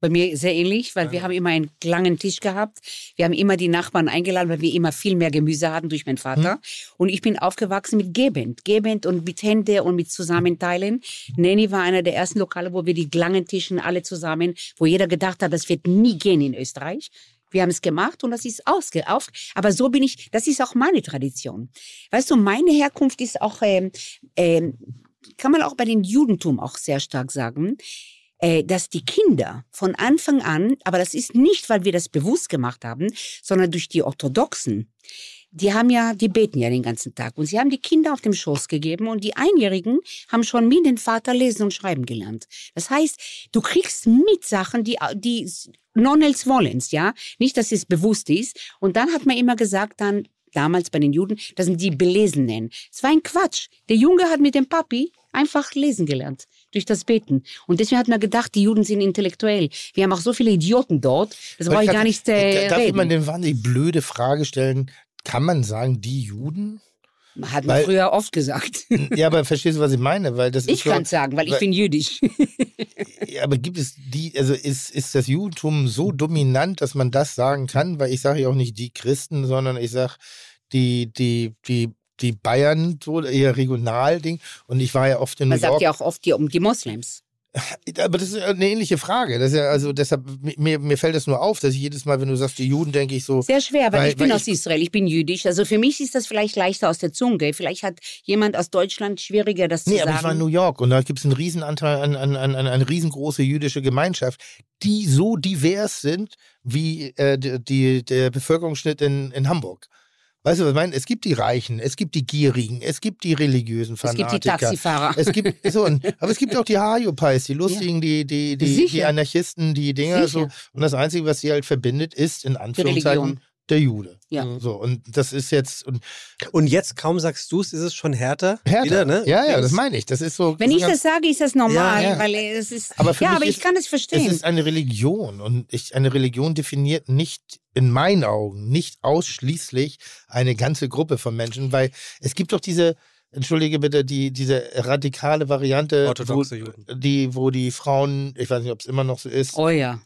Bei mir sehr ähnlich, weil wir haben immer einen langen Tisch gehabt. Wir haben immer die Nachbarn eingeladen, weil wir immer viel mehr Gemüse hatten durch meinen Vater. Und ich bin aufgewachsen mit gebend. Gebend und mit Hände und mit Zusammenteilen. Nanny war einer der ersten Lokale, wo wir die langen Tischen alle zusammen, wo jeder gedacht hat, das wird nie gehen in Österreich. Wir haben es gemacht und das ist ausge auf. Aber so bin ich, das ist auch meine Tradition. Weißt du, meine Herkunft ist auch, ähm, ähm, kann man auch bei den Judentum auch sehr stark sagen dass die Kinder von Anfang an, aber das ist nicht, weil wir das bewusst gemacht haben, sondern durch die Orthodoxen. Die haben ja, die beten ja den ganzen Tag und sie haben die Kinder auf dem Schoß gegeben und die Einjährigen haben schon mit dem Vater lesen und schreiben gelernt. Das heißt, du kriegst mit Sachen, die, die non-els wollens, ja, nicht, dass es bewusst ist. Und dann hat man immer gesagt, dann damals bei den Juden, das sind die Belesenen. Es war ein Quatsch. Der Junge hat mit dem Papi einfach lesen gelernt durch das Beten. Und deswegen hat man gedacht, die Juden sind intellektuell. Wir haben auch so viele Idioten dort, das brauche ich gar nicht äh, Darf ich reden. mal eine wahnsinnig blöde Frage stellen? Kann man sagen, die Juden? Hat man Weil- früher oft gesagt. Ja, aber verstehst du, was ich meine? Weil das Ich kann es sagen, weil ich weil- bin jüdisch. Ja, aber gibt es die, also ist, ist das Judentum so dominant, dass man das sagen kann? Weil ich sage ja auch nicht die Christen, sondern ich sage die, die, die, die Bayern, so eher Regionalding. Und ich war ja oft in Man New York. sagt ja auch oft die, um die Moslems. Aber das ist eine ähnliche Frage. Das ja, also deshalb, mir, mir fällt das nur auf, dass ich jedes Mal, wenn du sagst, die Juden, denke ich so. Sehr schwer, weil, Weil- ich bin weil aus Israel, ich bin jüdisch. Also für mich ist das vielleicht leichter aus der Zunge. Vielleicht hat jemand aus Deutschland schwieriger, das Nee, zu aber ich war in sagen. New York und da gibt es einen Riesenanteil an, an, an, an eine riesengroße jüdische Gemeinschaft, die so divers sind wie äh, die, die, der Bevölkerungsschnitt in, in Hamburg. Weißt du, was ich meine? Es gibt die Reichen, es gibt die Gierigen, es gibt die religiösen es gibt Fanatiker. die Taxifahrer. Es gibt so, und, aber es gibt auch die Hayopais, die lustigen, die, die, die, Sicher. die Anarchisten, die Dinger. So. Und das Einzige, was sie halt verbindet, ist in Anführungszeichen. Der Jude. Ja. So, und das ist jetzt. Und Und jetzt, kaum sagst du es, ist es schon härter. härter. Wieder, ne? Ja, ja, das meine ich. Das ist so. Wenn so ich das sage, ist das normal, Ja, ja. weil es ist. Aber für ja, mich aber ich ist- kann es Es verstehen. ist eine Religion und ich, eine Religion definiert nicht, in meinen Augen, nicht ausschließlich eine ganze Gruppe von Menschen, weil es gibt doch diese, entschuldige bitte, die, diese radikale Variante, Orthodoxe wo, Juden. die, wo die Frauen, ich weiß nicht, ob es immer noch so ist, oh ja.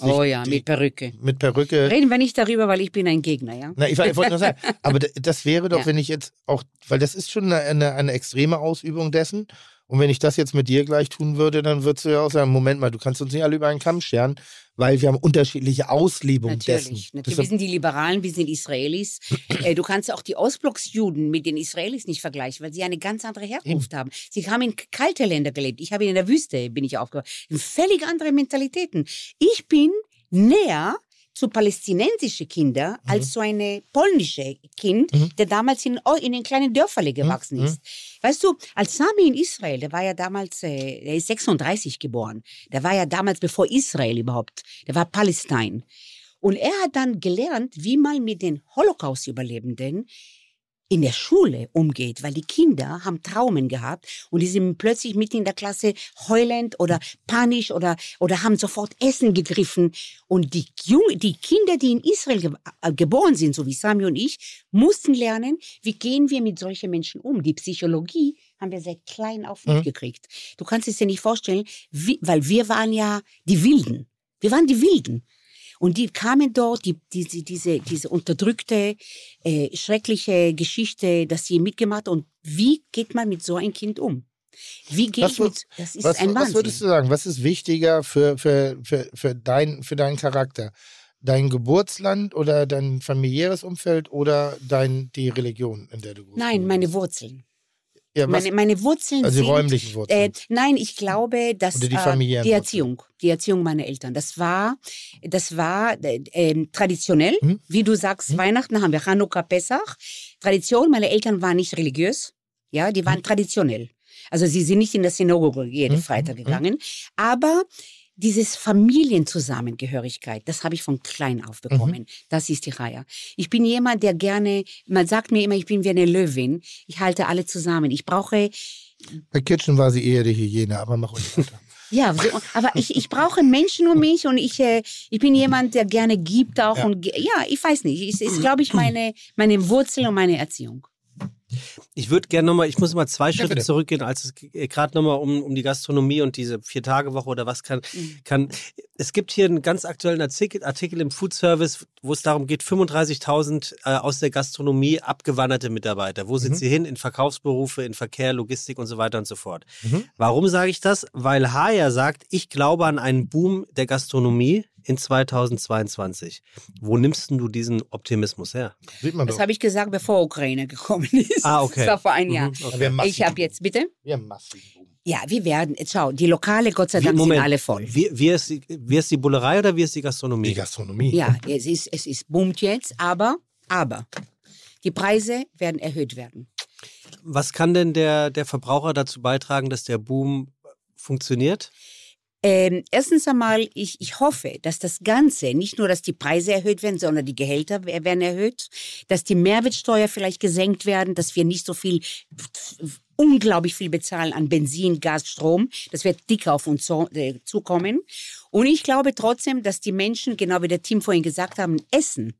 Sich Oh ja, die- mit Perücke. mit Perücke. Reden wir nicht darüber, weil ich bin ein Gegner, ja? Na, ich, ich wollte nur sagen, aber das wäre doch, Ja. wenn ich jetzt auch, weil das ist schon eine, eine, eine extreme Ausübung dessen. Und wenn ich das jetzt mit dir gleich tun würde, dann würdest du ja auch sagen, Moment mal, du kannst uns nicht alle über einen Kamm scheren, weil wir haben unterschiedliche Auslebungen dessen. Natürlich. Wir sind die Liberalen, wir sind Israelis. äh, du kannst auch die Ostblocksjuden mit den Israelis nicht vergleichen, weil sie eine ganz andere Herkunft haben. Sie haben in kalte Länder gelebt. Ich habe in der Wüste, bin ich aufgewachsen. Völlig andere Mentalitäten. Ich bin näher zu palästinensische Kinder Mhm. als zu eine polnische Kind, Mhm. der damals in, in den kleinen Dörferle gewachsen Mhm. ist. Weißt du, als Sami in Israel, der war ja damals, äh, der ist 36 geboren. Der war ja damals, bevor Israel überhaupt, der war Palästin. Und er hat dann gelernt, wie man mit den Holocaust-Überlebenden in der Schule umgeht, weil die Kinder haben Traumen gehabt und die sind plötzlich mitten in der Klasse heulend oder panisch oder, oder haben sofort Essen gegriffen. Und die, Jung die Kinder, die in Israel ge äh, geboren sind, so wie Sami und ich, mussten lernen, wie gehen wir mit solchen Menschen um. Die Psychologie haben wir seit klein auf Mhm. mitgekriegt. Du kannst es dir nicht vorstellen, wie, weil wir waren ja die Wilden. Wir waren die Wilden. Und die kamen dort, die, diese, diese, diese unterdrückte, äh, schreckliche Geschichte, dass sie mitgemacht Und wie geht man mit so einem Kind um? Wie gehe Was ich mit, das ist Was, ein was Wahnsinn. würdest du sagen? Was ist wichtiger für, für, für, für, dein, für deinen Charakter? Dein Geburtsland oder dein familiäres Umfeld oder dein, die Religion, in der du groß Nein, meine? Wurzeln. Ja, Meine, meine Wurzeln also sind... räumlichen Wurzeln. Äh, nein, ich glaube, dass Oder die äh, die Wurzeln. Erziehung, die Erziehung meiner Eltern, das war, das war äh, ähm, traditionell. Mhm. Wie du sagst, Weihnachten haben wir Hanukkah, Pesach. Tradition, meine Eltern waren nicht religiös, ja, die waren traditionell. Also sie sind nicht in der Synagoge jeden Mhm. Freitag Mhm. gegangen, aber dieses Familienzusammengehörigkeit, das habe ich von klein auf bekommen. Das ist die Reihe. Ich bin jemand, der gerne, man sagt mir immer, ich bin wie eine Löwin. Ich halte alle zusammen. Ich brauche Bei Kitchen war sie eher die Hyäne, aber mach ruhig weiter. ja, so, aber ich, ich brauche Menschen um mich und ich, äh, ich bin jemand, der gerne gibt auch. Ja. Und ja, ich weiß nicht. Es ist, glaube ich, meine, meine Wurzel und meine Erziehung. Ich würde gerne nochmal, ich muss mal zwei Schritte bitte. zurückgehen, als es g- gerade nochmal um, um die Gastronomie und diese Vier-Tage-Woche oder was kann, Mhm. kann. Es gibt hier einen ganz aktuellen Artikel, Artikel im Food Service, wo es darum geht, 35.000 äh, aus der Gastronomie abgewanderte Mitarbeiter. Wo sind Mhm. sie hin? In Verkaufsberufe, in Verkehr, Logistik und so weiter und so fort. Mhm. Warum sage ich das? Weil Haya sagt, ich glaube an einen Boom der Gastronomie in 2022. Wo nimmst du diesen Optimismus her? Sieht man Das habe ich gesagt, bevor Ukraine gekommen ist. Ah, okay. Das war vor einem Jahr. Mhm, Aber wir haben Ich habe jetzt, bitte? Wir haben massiven Boom. Ja, wir werden, schau, die Lokale, Gott sei Dank, Moment. sind alle voll. Wie, wie, ist die, wie ist die Bullerei oder wie ist die Gastronomie? Die Gastronomie. Ja, es ist, es ist boomt jetzt, aber, aber, die Preise werden erhöht werden. Was kann denn der, der Verbraucher dazu beitragen, dass der Boom funktioniert? Ähm, erstens einmal, ich, ich hoffe, dass das Ganze, nicht nur, dass die Preise erhöht werden, sondern die Gehälter wer- werden erhöht, dass die Mehrwertsteuer vielleicht gesenkt werden, dass wir nicht so viel, unglaublich viel bezahlen an Benzin, Gas, Strom. Das wird dicker auf uns so, äh, zukommen. Und ich glaube trotzdem, dass die Menschen, genau wie der Team vorhin gesagt haben, Essen,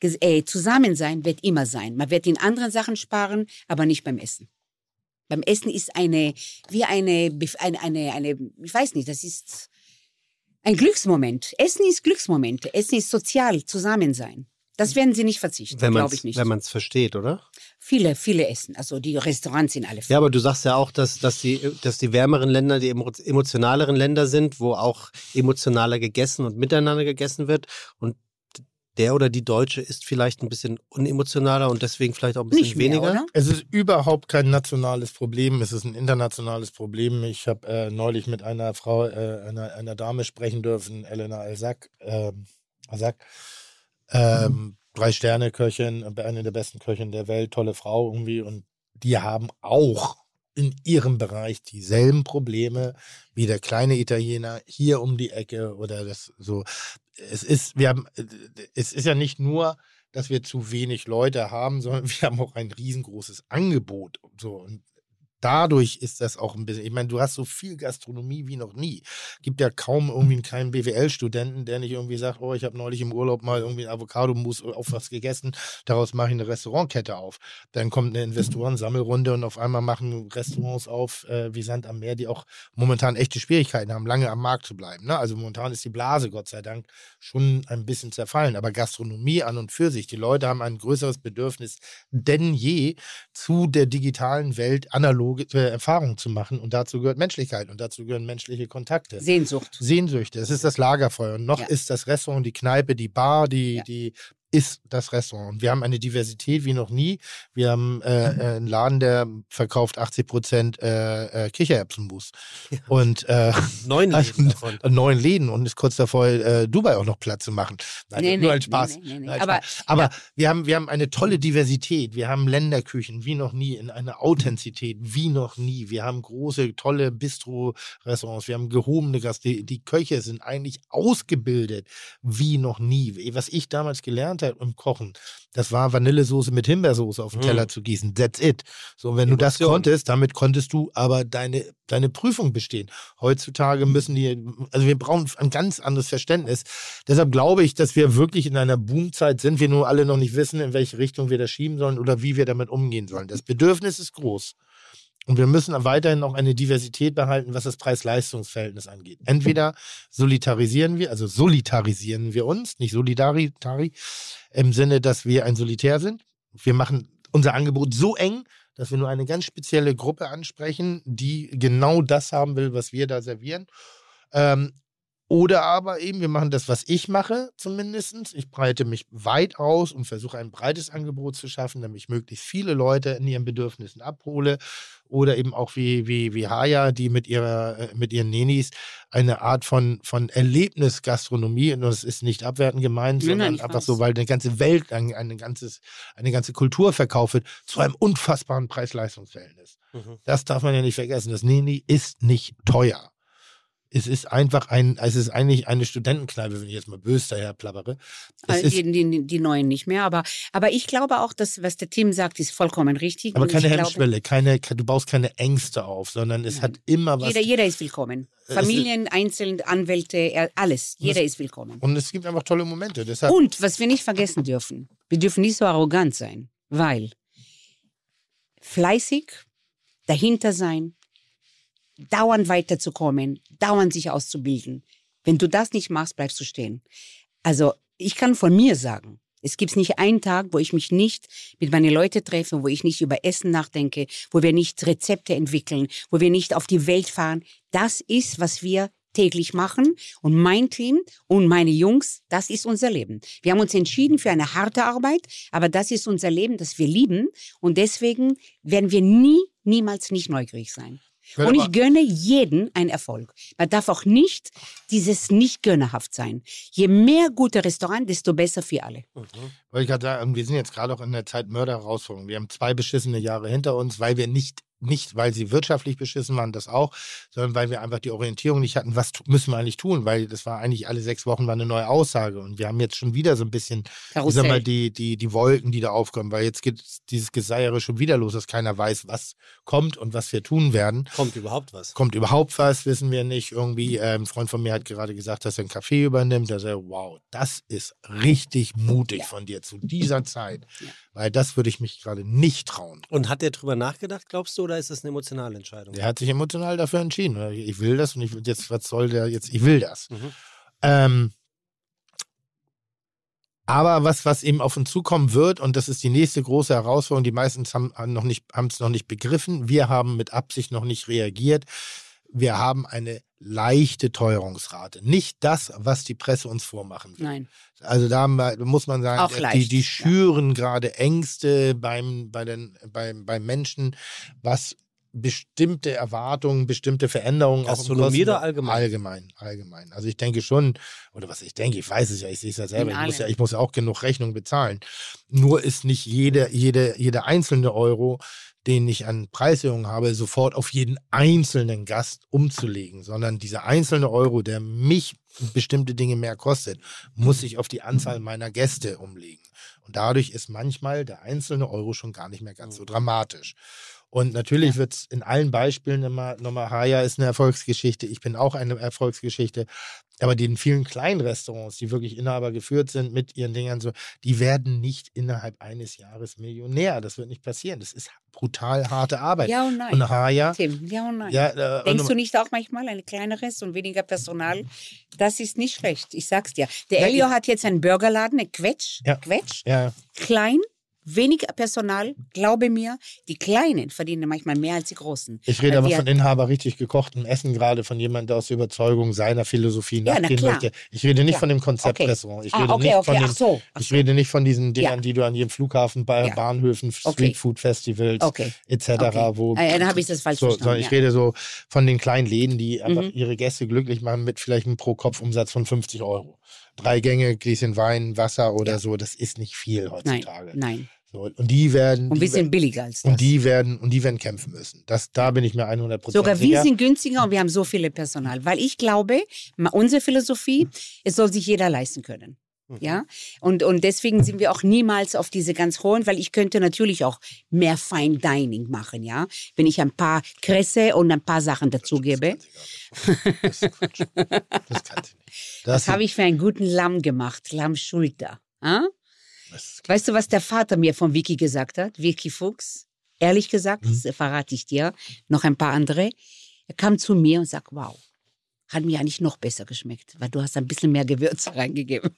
äh, zusammen sein wird immer sein. Man wird in anderen Sachen sparen, aber nicht beim Essen. Beim Essen ist eine, wie eine, eine, eine, eine, ich weiß nicht, das ist ein Glücksmoment. Essen ist Glücksmoment. Essen ist sozial, Zusammensein. Das werden sie nicht verzichten, Wenn man glaube ich nicht. wenn man's versteht, oder? viele, viele essen. Also die Restaurants sind alle voll. Ja, aber du sagst ja auch, dass, dass, die, dass die wärmeren Länder die emo- emotionaleren Länder sind, wo auch emotionaler gegessen und miteinander gegessen wird. Und der oder die Deutsche ist vielleicht ein bisschen unemotionaler und deswegen vielleicht auch ein bisschen Nicht mehr, weniger. oder? Es ist überhaupt kein nationales Problem, es ist ein internationales Problem. Ich habe äh, neulich mit einer Frau, äh, einer, einer Dame sprechen dürfen, Elena Alsack, ähm, Alsack ähm, drei Sterne Köchin, eine der besten Köchinnen der Welt, tolle Frau irgendwie und die haben auch in ihrem Bereich dieselben Probleme wie der kleine Italiener hier um die Ecke oder das so. Es ist, wir haben, äh, es ist ja nicht nur, dass wir zu wenig Leute haben, sondern wir haben auch ein riesengroßes Angebot. So, und dadurch ist das auch ein bisschen, ich meine, du hast so viel Gastronomie wie noch nie. Gibt ja kaum irgendwie einen kleinen BWL-Studenten, der nicht irgendwie sagt, oh, ich habe neulich im Urlaub mal irgendwie ein Avocado-Mousse auf was gegessen, daraus mache ich eine Restaurantkette auf. Dann kommt eine Investoren-Sammelrunde und auf einmal machen Restaurants auf äh, wie Sand am Meer, die auch momentan echte Schwierigkeiten haben, lange am Markt zu bleiben. Ne? Also momentan ist die Blase, Gott sei Dank, schon ein bisschen zerfallen. Aber Gastronomie an und für sich, die Leute haben ein größeres Bedürfnis denn je zu der digitalen Welt analog analoge Erfahrungen zu machen. Und dazu gehört Menschlichkeit und dazu gehören menschliche Kontakte. Sehnsucht. Sehnsüchte. Es ist das Lagerfeuer. Und noch Ja. ist das Restaurant, die Kneipe, die Bar, die, Ja. die ist das Restaurant. Und wir haben eine Diversität wie noch nie. Wir haben äh, äh, einen Laden, der verkauft 80 Prozent äh, äh, Kichererbsenmus. Und äh, Neun also, Läden davon. neun Läden und ist kurz davor, äh, Dubai auch noch Platz zu machen. Nein, Nee, nur nee, als Spaß. nee, als Aber- Spaß. Aber wir, haben, wir haben eine tolle Diversität. Wir haben Länderküchen wie noch nie, in einer Authentizität wie noch nie. Wir haben große, tolle Bistro-Restaurants. Wir haben gehobene Gast. Die, die Köche sind eigentlich ausgebildet wie noch nie. Was ich damals gelernt habe im Kochen, das war Vanillesoße mit Himbeersoße auf den Mm. Teller zu gießen. That's it. So, und wenn du das Emotion. konntest, damit konntest du aber deine, deine Prüfung bestehen. Heutzutage müssen die, also wir brauchen ein ganz anderes Verständnis. Deshalb glaube ich, dass wir wirklich in einer Boomzeit sind, wir nur alle noch nicht wissen, in welche Richtung wir das schieben sollen oder wie wir damit umgehen sollen. Das Bedürfnis ist groß. Und wir müssen weiterhin auch eine Diversität behalten, was das Preis-Leistungs-Verhältnis angeht. Entweder solidarisieren wir, also solitarisieren wir uns, nicht solidaritari, im Sinne, dass wir ein Solitär sind. Wir machen unser Angebot so eng, dass wir nur eine ganz spezielle Gruppe ansprechen, die genau das haben will, was wir da servieren. Ähm, oder aber eben, wir machen das, was ich mache, zumindest. Ich breite mich weit aus und versuche ein breites Angebot zu schaffen, damit ich möglichst viele Leute in ihren Bedürfnissen abhole. Oder eben auch wie, wie, wie Haya, die mit, ihrer, äh, mit ihren Nenis eine Art von, von Erlebnisgastronomie, und das ist nicht abwertend gemeint, Nein, nein, sondern ich einfach weiß. so, weil eine ganze Welt, ein, eine, ganzes, eine ganze Kultur verkauft wird, zu einem unfassbaren Preis-Leistungs-Verhältnis. Mhm. Das darf man ja nicht vergessen. Das Nini ist nicht teuer. Es ist einfach ein, es ist eigentlich eine Studentenkneipe, wenn ich jetzt mal böse daher plappere. Es Also ist die, die, die neuen nicht mehr, aber, aber ich glaube auch, dass was der Tim sagt, ist vollkommen richtig. aber keine Hemmschwelle, keine, du baust keine Ängste auf, sondern es Nein. hat immer was. Jeder, jeder ist willkommen. Es Familien, einzeln, Anwälte, alles. Jeder ist willkommen. und es gibt einfach tolle Momente. Deshalb, Und was wir nicht vergessen dürfen, wir dürfen nicht so arrogant sein, weil fleißig, dahinter sein, dauernd weiterzukommen, dauernd sich auszubilden. Wenn du das nicht machst, bleibst du stehen. Also ich kann von mir sagen, es gibt nicht einen Tag, wo ich mich nicht mit meinen Leuten treffe, wo ich nicht über Essen nachdenke, wo wir nicht Rezepte entwickeln, wo wir nicht auf die Welt fahren. Das ist, was wir täglich machen. Und mein Team und meine Jungs, das ist unser Leben. Wir haben uns entschieden für eine harte Arbeit, aber das ist unser Leben, das wir lieben. Und deswegen werden wir nie, niemals nicht neugierig sein. Und ich gönne jeden einen Erfolg. Man darf auch nicht dieses nicht gönnerhaft sein. Je mehr gute Restaurant, desto besser für alle. Wollte ich gerade sagen, wir sind jetzt gerade auch in der Zeit Mörderherausforderung. Wir haben zwei beschissene Jahre hinter uns, weil wir nicht, nicht, weil sie wirtschaftlich beschissen waren, das auch, sondern weil wir einfach die Orientierung nicht hatten, was müssen wir eigentlich tun, weil das war eigentlich alle sechs Wochen war eine neue Aussage und wir haben jetzt schon wieder so ein bisschen, sag mal, die, die, die Wolken, die da aufkommen, weil jetzt geht dieses Geseiere schon wieder los, dass keiner weiß, was kommt und was wir tun werden. Kommt überhaupt was? Kommt überhaupt was, wissen wir nicht. Irgendwie, äh, ein Freund von mir hat gerade gesagt, dass er ein Café übernimmt. Er sagt, wow, das ist richtig mutig von dir zu dieser Zeit. Ja. Weil das würde ich mich gerade nicht trauen. Und hat der drüber nachgedacht, glaubst du, oder ist das eine emotionale Entscheidung? Der hat sich emotional dafür entschieden. Ich will das und ich will jetzt, was soll der jetzt? Ich will das. Mhm. Ähm, aber was, was eben auf uns zukommen wird, und das ist die nächste große Herausforderung, die meisten haben es noch, nicht- haben es noch nicht begriffen, wir haben mit Absicht noch nicht reagiert. Wir haben eine leichte Teuerungsrate. Nicht das, was die Presse uns vormachen will. Nein. Also da haben wir- muss man sagen, Auch die, die ja. schüren gerade Ängste beim, bei den, beim, beim Menschen, was bestimmte Erwartungen, bestimmte Veränderungen. Gastronomie oder allgemein? Allgemein, allgemein. Also ich denke schon, oder was ich denke, ich weiß es ja, ich sehe es ja selber, ich muss ja, ich muss ja auch genug Rechnung bezahlen. Nur ist nicht jede, jede, jeder einzelne Euro, den ich an Preiserhöhungen habe, sofort auf jeden einzelnen Gast umzulegen, sondern dieser einzelne Euro, der mich bestimmte Dinge mehr kostet, muss ich auf die Anzahl meiner Gäste umlegen. Und dadurch ist manchmal der einzelne Euro schon gar nicht mehr ganz so dramatisch. Und natürlich wird es in allen Beispielen immer, nochmal, Haya ist eine Erfolgsgeschichte, ich bin auch eine Erfolgsgeschichte. Aber den vielen kleinen Restaurants, die wirklich Inhaber geführt sind mit ihren Dingern so, die werden nicht innerhalb eines Jahres Millionär. Das wird nicht passieren. Das ist brutal harte Arbeit. Ja und nein. Und Haya, Tim, ja und nein. ja, äh, Denkst und- du nicht auch manchmal ein kleineres und weniger Personal? Das ist nicht schlecht. Ich sag's dir. Der Ja, Elio hat jetzt einen Burgerladen, eine Quetsch. Ja. Quetsch. ja, Klein, wenig Personal. Glaube mir, die Kleinen verdienen manchmal mehr als die Großen. ich rede aber von Inhaber richtig gekochtem Essen, gerade von jemandem, der aus der Überzeugung seiner Philosophie Ja, na nachgehen möchte. Ich rede nicht Ja. von dem Okay. Konzeptrestaurant. Ich Ah, rede okay, nicht okay. von den so. Ich rede nicht von diesen Dingern, Ja. die du an jedem Flughafen, bei Ja. Bahnhöfen, Okay. Streetfood-Festivals Okay. etc., Okay. wo Äh, dann habe ich das falsch so, verstanden. ich ja. rede so von den kleinen Läden, die einfach Mhm. ihre Gäste glücklich machen mit vielleicht einem Pro-Kopf-Umsatz von 50 Euro. Drei Gänge, Gläschen Wein, Wasser oder so, das ist nicht viel Nein, heutzutage. nein. So, und die werden, Und die wir sind werden billiger als das. und die werden und die werden kämpfen müssen. Das, da bin ich mir 100 Prozent Sogar sicher. wir sind günstiger und wir haben so viele Personal. Weil ich glaube, unsere Philosophie, es soll sich jeder leisten können. Ja, und, und deswegen sind wir auch niemals auf diese ganz hohen, weil ich könnte natürlich auch mehr Fine Dining machen, ja, wenn ich ein paar Kresse und ein paar Sachen dazugebe. Das. Das nicht. Das habe ich für einen guten Lamm gemacht, Lammschulter. Ja? Weißt du, was der Vater mir von Vicky gesagt hat? Vicky Fuchs. Ehrlich gesagt, Mhm. das verrate ich dir, noch ein paar andere. Er kam zu mir und sagt, wow, hat mir eigentlich noch besser geschmeckt, weil du hast ein bisschen mehr Gewürze reingegeben.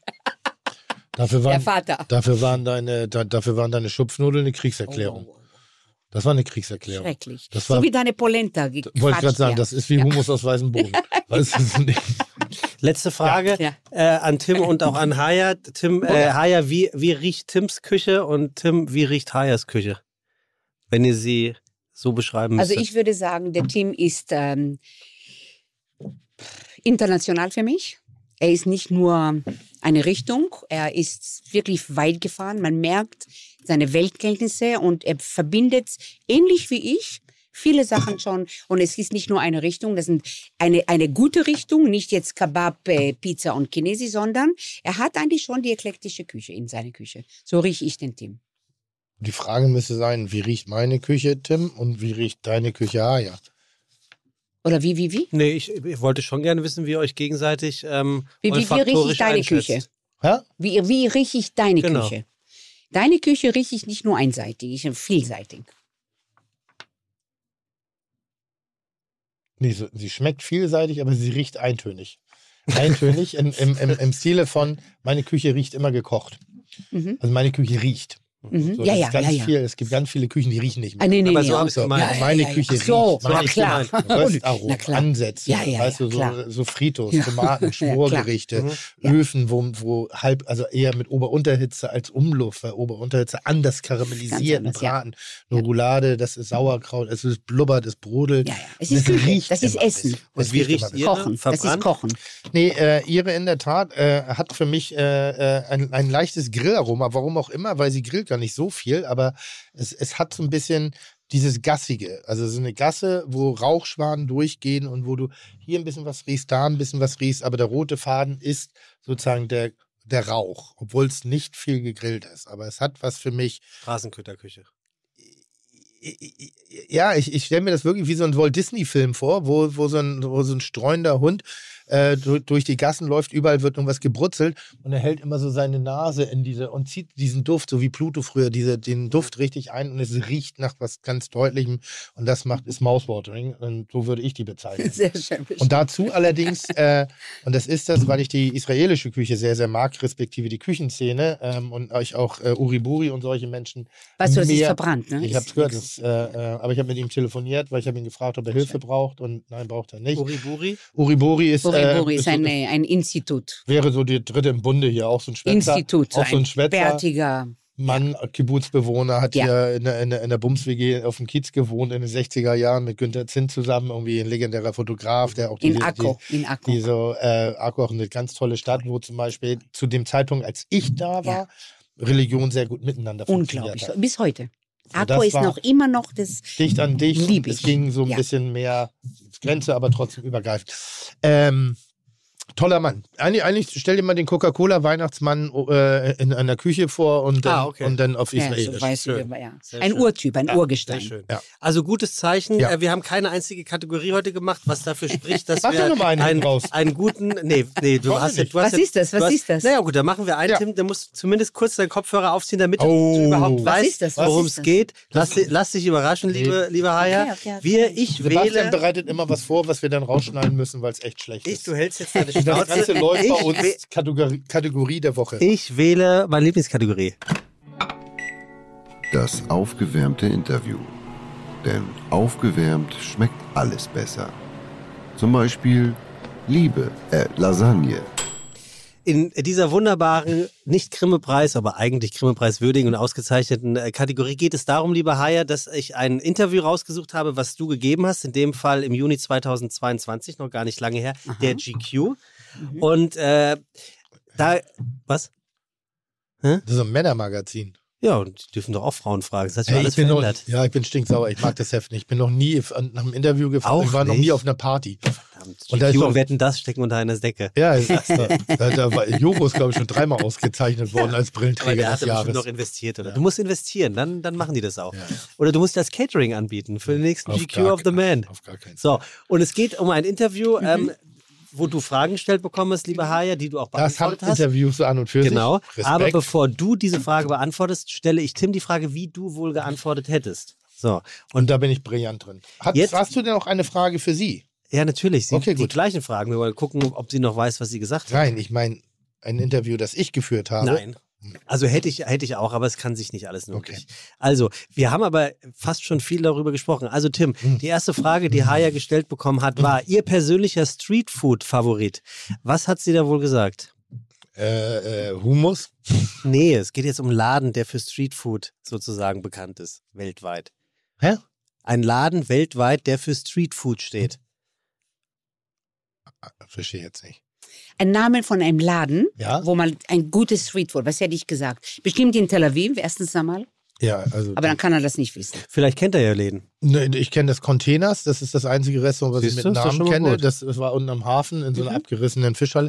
Dafür Der waren, Vater. dafür waren deine, da, dafür waren deine Schupfnudeln eine Kriegserklärung. Oh, Das war eine Kriegserklärung. schrecklich. Das so war- wie deine Polenta Wollte ich gerade sagen, ja. das ist wie Humus aus weißem Boden. Weißt du, Letzte Frage Ja. Äh, an Tim und auch an Haya. Tim, äh, Haya, wie, wie riecht Tims Küche und Tim, wie riecht Hayas Küche? Wenn ihr sie so beschreiben müsst. Also ich würde sagen, der Tim ist ähm, international für mich. Er ist nicht nur eine Richtung, er ist wirklich weit gefahren. Man merkt seine Weltkenntnisse und er verbindet ähnlich wie ich viele Sachen schon. Und es ist nicht nur eine Richtung, das sind eine, eine gute Richtung, nicht jetzt Kebab, äh, Pizza und Chinesi, sondern er hat eigentlich schon die eklektische Küche in seiner Küche. So rieche ich den Tim. Die Frage müsste sein, wie riecht meine Küche, Tim, und wie riecht deine Küche, Aya? Oder wie, wie, wie? nee, ich, ich wollte schon gerne wissen, wie ihr euch gegenseitig ähm, Wie, wie, wie rieche ich deine einschätzt. Küche? Ja? Wie, wie rieche ich deine Genau. Küche? Deine Küche rieche ich nicht nur einseitig, ich bin vielseitig. Nee, so, sie schmeckt vielseitig, aber sie riecht eintönig. Eintönig im, im, im, im Stile von, meine Küche riecht immer gekocht. Mhm. Also meine Küche riecht. Mhm. So, ja, ja, ganz ja, ja. Viel, es gibt ganz viele Küchen, die riechen nicht mehr. Ah, nee, nee, Aber nee, so auch hab ich's so. gemeint. Ja, ja, meine ja, ja. Küche so, riecht. Meine na klar. Röstaromen, Na klar. Ansätze, Ja, ja, weißt du, so, klar. so Fritos, Ja. Tomaten, Ja. Schmorgerichte, Mhm. Öfen, wo, wo halb, also eher mit Ober-Unterhitze als Umluft, weil Ober-Unterhitze anders karamellisiert, anders, ja. Braten. Eine Roulade, das ist Sauerkraut, es ist blubbert, es brodelt. Ja, ja. Es ist Küche, riecht das ist Essen. Und Es wie riecht ihr? Kochen, das ist? Kochen. Nee, äh, ihre in der Tat äh, hat für mich äh, ein, ein leichtes Grillaroma, warum auch immer, weil sie grillt gar nicht so viel, aber es, es hat so ein bisschen dieses Gassige. Also so eine Gasse, wo Rauchschwaden durchgehen und wo du hier ein bisschen was riechst, da ein bisschen was riechst, aber der rote Faden ist sozusagen der, der Rauch, obwohl es nicht viel gegrillt ist. Aber es hat was für mich, Straßenköterküche. ja, ich, ich stelle mir das wirklich wie so ein Walt Disney-Film vor, wo, wo, so ein, wo so ein streunender Hund äh, durch, durch die Gassen läuft, überall wird irgendwas gebrutzelt und er hält immer so seine Nase in diese und zieht diesen Duft, so wie Pluto früher, diese, den Duft richtig ein und es riecht nach was ganz Deutlichem und das macht ist Mouthwatering und so würde ich die bezeichnen. Sehr schön. Und dazu allerdings, äh, und das ist das, weil ich die israelische Küche sehr, sehr mag, respektive die Küchenszene ähm, und euch auch äh, Uriburi und solche Menschen. Weißt du, es ist verbrannt, ne? Ich habe es gehört, das, äh, äh, aber ich habe mit ihm telefoniert, weil ich habe ihn gefragt, ob er Hilfe braucht und nein, braucht er nicht. Uriburi? Uriburi ist, Buri äh, Buri ist so- ein Institut. wäre so die dritte im Bunde hier, auch so ein Schwätzer. Institut. Auch so ein ein bärtiger. Mann, Kibbutzbewohner, hat Ja. hier in der, in, in der Bums-WG auf dem Kiez gewohnt in den 60er Jahren mit Günter Zinn zusammen, irgendwie ein legendärer Fotograf, der auch die, In Akko, die, in Akko. die so, äh, Akko auch eine ganz tolle Stadt, wo zum Beispiel zu dem Zeitpunkt, als ich da war, Religion sehr gut miteinander Unglaublich. funktioniert hat. Bis heute. Das ist noch immer noch das. Dicht an dich. Lieb Es ich. ging so ein Ja. bisschen mehr Grenze, aber trotzdem übergreifend. Ähm, toller Mann. Eigentlich, eigentlich stell dir mal den Coca-Cola-Weihnachtsmann äh, in einer Küche vor und dann, Ah, okay. und dann auf Ja, Israelisch. so weiß schön. ich, ja. Ein schön. Urtyp, ein Sehr Urgestein. schön. Ja. Also gutes Zeichen. Ja. Äh, Wir haben keine einzige Kategorie heute gemacht, was dafür spricht, dass Mach wir doch noch mal einen einen, raus. einen guten. Nee, nee, du hast ja, nicht? du hast Was ja, ist das? Was hast, ist das? Naja, gut, dann machen wir einen, Ja. Tim. Der muss zumindest kurz deinen Kopfhörer aufziehen, damit Oh. du überhaupt Was weißt, worum es geht. Lass, lass dich überraschen, liebe, liebe Haya. Okay, okay, okay. Wir, ich Sebastian wähle. bereitet immer was vor, was wir dann rausschneiden müssen, weil es echt schlecht Ich, ist. du hältst jetzt deine das. Ganze läuft bei Ich uns Kategorie, Kategorie der Woche. Ich wähle meine Lieblingskategorie. Das aufgewärmte Interview. Denn aufgewärmt schmeckt alles besser. Zum Beispiel Liebe, äh, Lasagne. In dieser wunderbaren, nicht Grimme-Preis, aber eigentlich Grimme-Preis-würdigen und ausgezeichneten äh, Kategorie geht es darum, lieber Haya, dass ich ein Interview rausgesucht habe, was du gegeben hast, in dem Fall im Juni 2022, noch gar nicht lange her, der GQ. Und äh, da, was? Das ist ein Männermagazin. Ja, und die dürfen doch auch Frauen fragen. Das hat sich Hey, alles ich bin noch, verändert. ja, ich bin stinksauer. Ich mag das Heft nicht. Ich bin noch nie f- nach einem Interview gefahren. Auch ich war noch nie nicht? auf einer Party. Verdammt, Und da ist Wetten, das stecken unter einer Decke. Ja, ist, da, da, war Jogo ist, glaube ich, schon dreimal ausgezeichnet worden als Brillenträger der des Jahres. noch investiert, oder? Ja. Du musst investieren, dann, dann machen die das auch. Ja. Oder du musst das Catering anbieten für den nächsten Auf GQ gar of the Man. Auf gar keinen Fall. So, und es geht um ein Interview, Mhm. ähm, wo du Fragen gestellt bekommen hast, liebe Haya, die du auch Das haben beantwortet hast. Interviews so an und für Genau. sich. Respekt. Aber bevor du diese Frage beantwortest, stelle ich Tim die Frage, wie du wohl geantwortet hättest. So, und da bin ich brillant drin. Hat, Jetzt- hast du denn auch eine Frage für sie? ja, natürlich. Sie, Okay, die gut. gleichen Fragen. Wir wollen gucken, ob sie noch weiß, was sie gesagt hat. Nein, ich meine ein Interview, das ich geführt habe. Nein. Also hätte ich, hätte ich auch, aber es kann sich nicht alles Okay. wirklich. Also, wir haben aber fast schon viel darüber gesprochen. Also, Tim, Hm. die erste Frage, die Haya gestellt bekommen hat, war Ihr persönlicher Streetfood-Favorit. Was hat sie da wohl gesagt? Äh, äh, Humus. Nee, es geht jetzt um einen Laden, der für Streetfood sozusagen bekannt ist, weltweit. Hä? Ein Laden weltweit, der für Streetfood steht. Verstehe jetzt nicht. Ein Name von einem Laden, Ja? wo man ein gutes Streetfood, was hätte ich gesagt? Bestimmt in Tel Aviv, erstens einmal. Ja, also. Aber dann kann er das nicht wissen. Vielleicht kennt er ja Läden. Ne, ich kenne das Containers, das ist das einzige Restaurant, was Siehst ich du, mit doch Namen kenne. Das, das war unten am Hafen in so einer abgerissenen Fischhalle.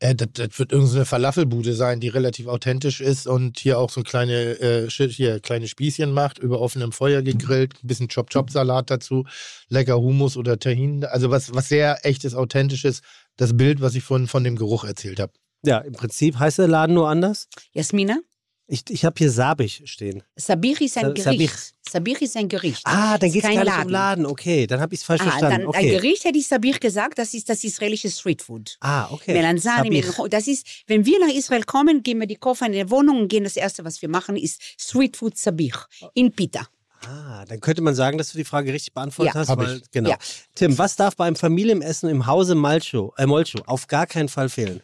Äh, das, das wird irgendeine Falafelbude sein, die relativ authentisch ist und hier auch so kleine, äh, hier, kleine Spießchen macht, über offenem Feuer gegrillt, ein bisschen Chop-Chop-Salat dazu, lecker Hummus oder Tahin. Also was, was sehr echtes, authentisches, das Bild, was ich von, von dem Geruch erzählt habe. Ja, im Prinzip heißt der Laden nur anders. Jasmina? Ich, ich habe hier Sabich stehen. Sabich ist ein Sa- Gericht. Sabich ist ein Gericht. Ah, dann geht es gar nicht um Laden. Okay, dann habe ich es falsch Ah, verstanden. dann, okay. Ein Gericht hätte ich Sabich gesagt, das ist das israelische Streetfood. Ah, okay. Melanzani, Sabich. das ist, wenn wir nach Israel kommen, gehen wir die Koffer in die Wohnung und gehen das erste, was wir machen, ist Streetfood Sabich in Pita. Ah, dann könnte man sagen, dass du die Frage richtig beantwortet Ja. hast. Weil, ich. Genau. Ja. Tim, was darf beim Familienessen im Hause Malcho, äh, Molcho auf gar keinen Fall fehlen?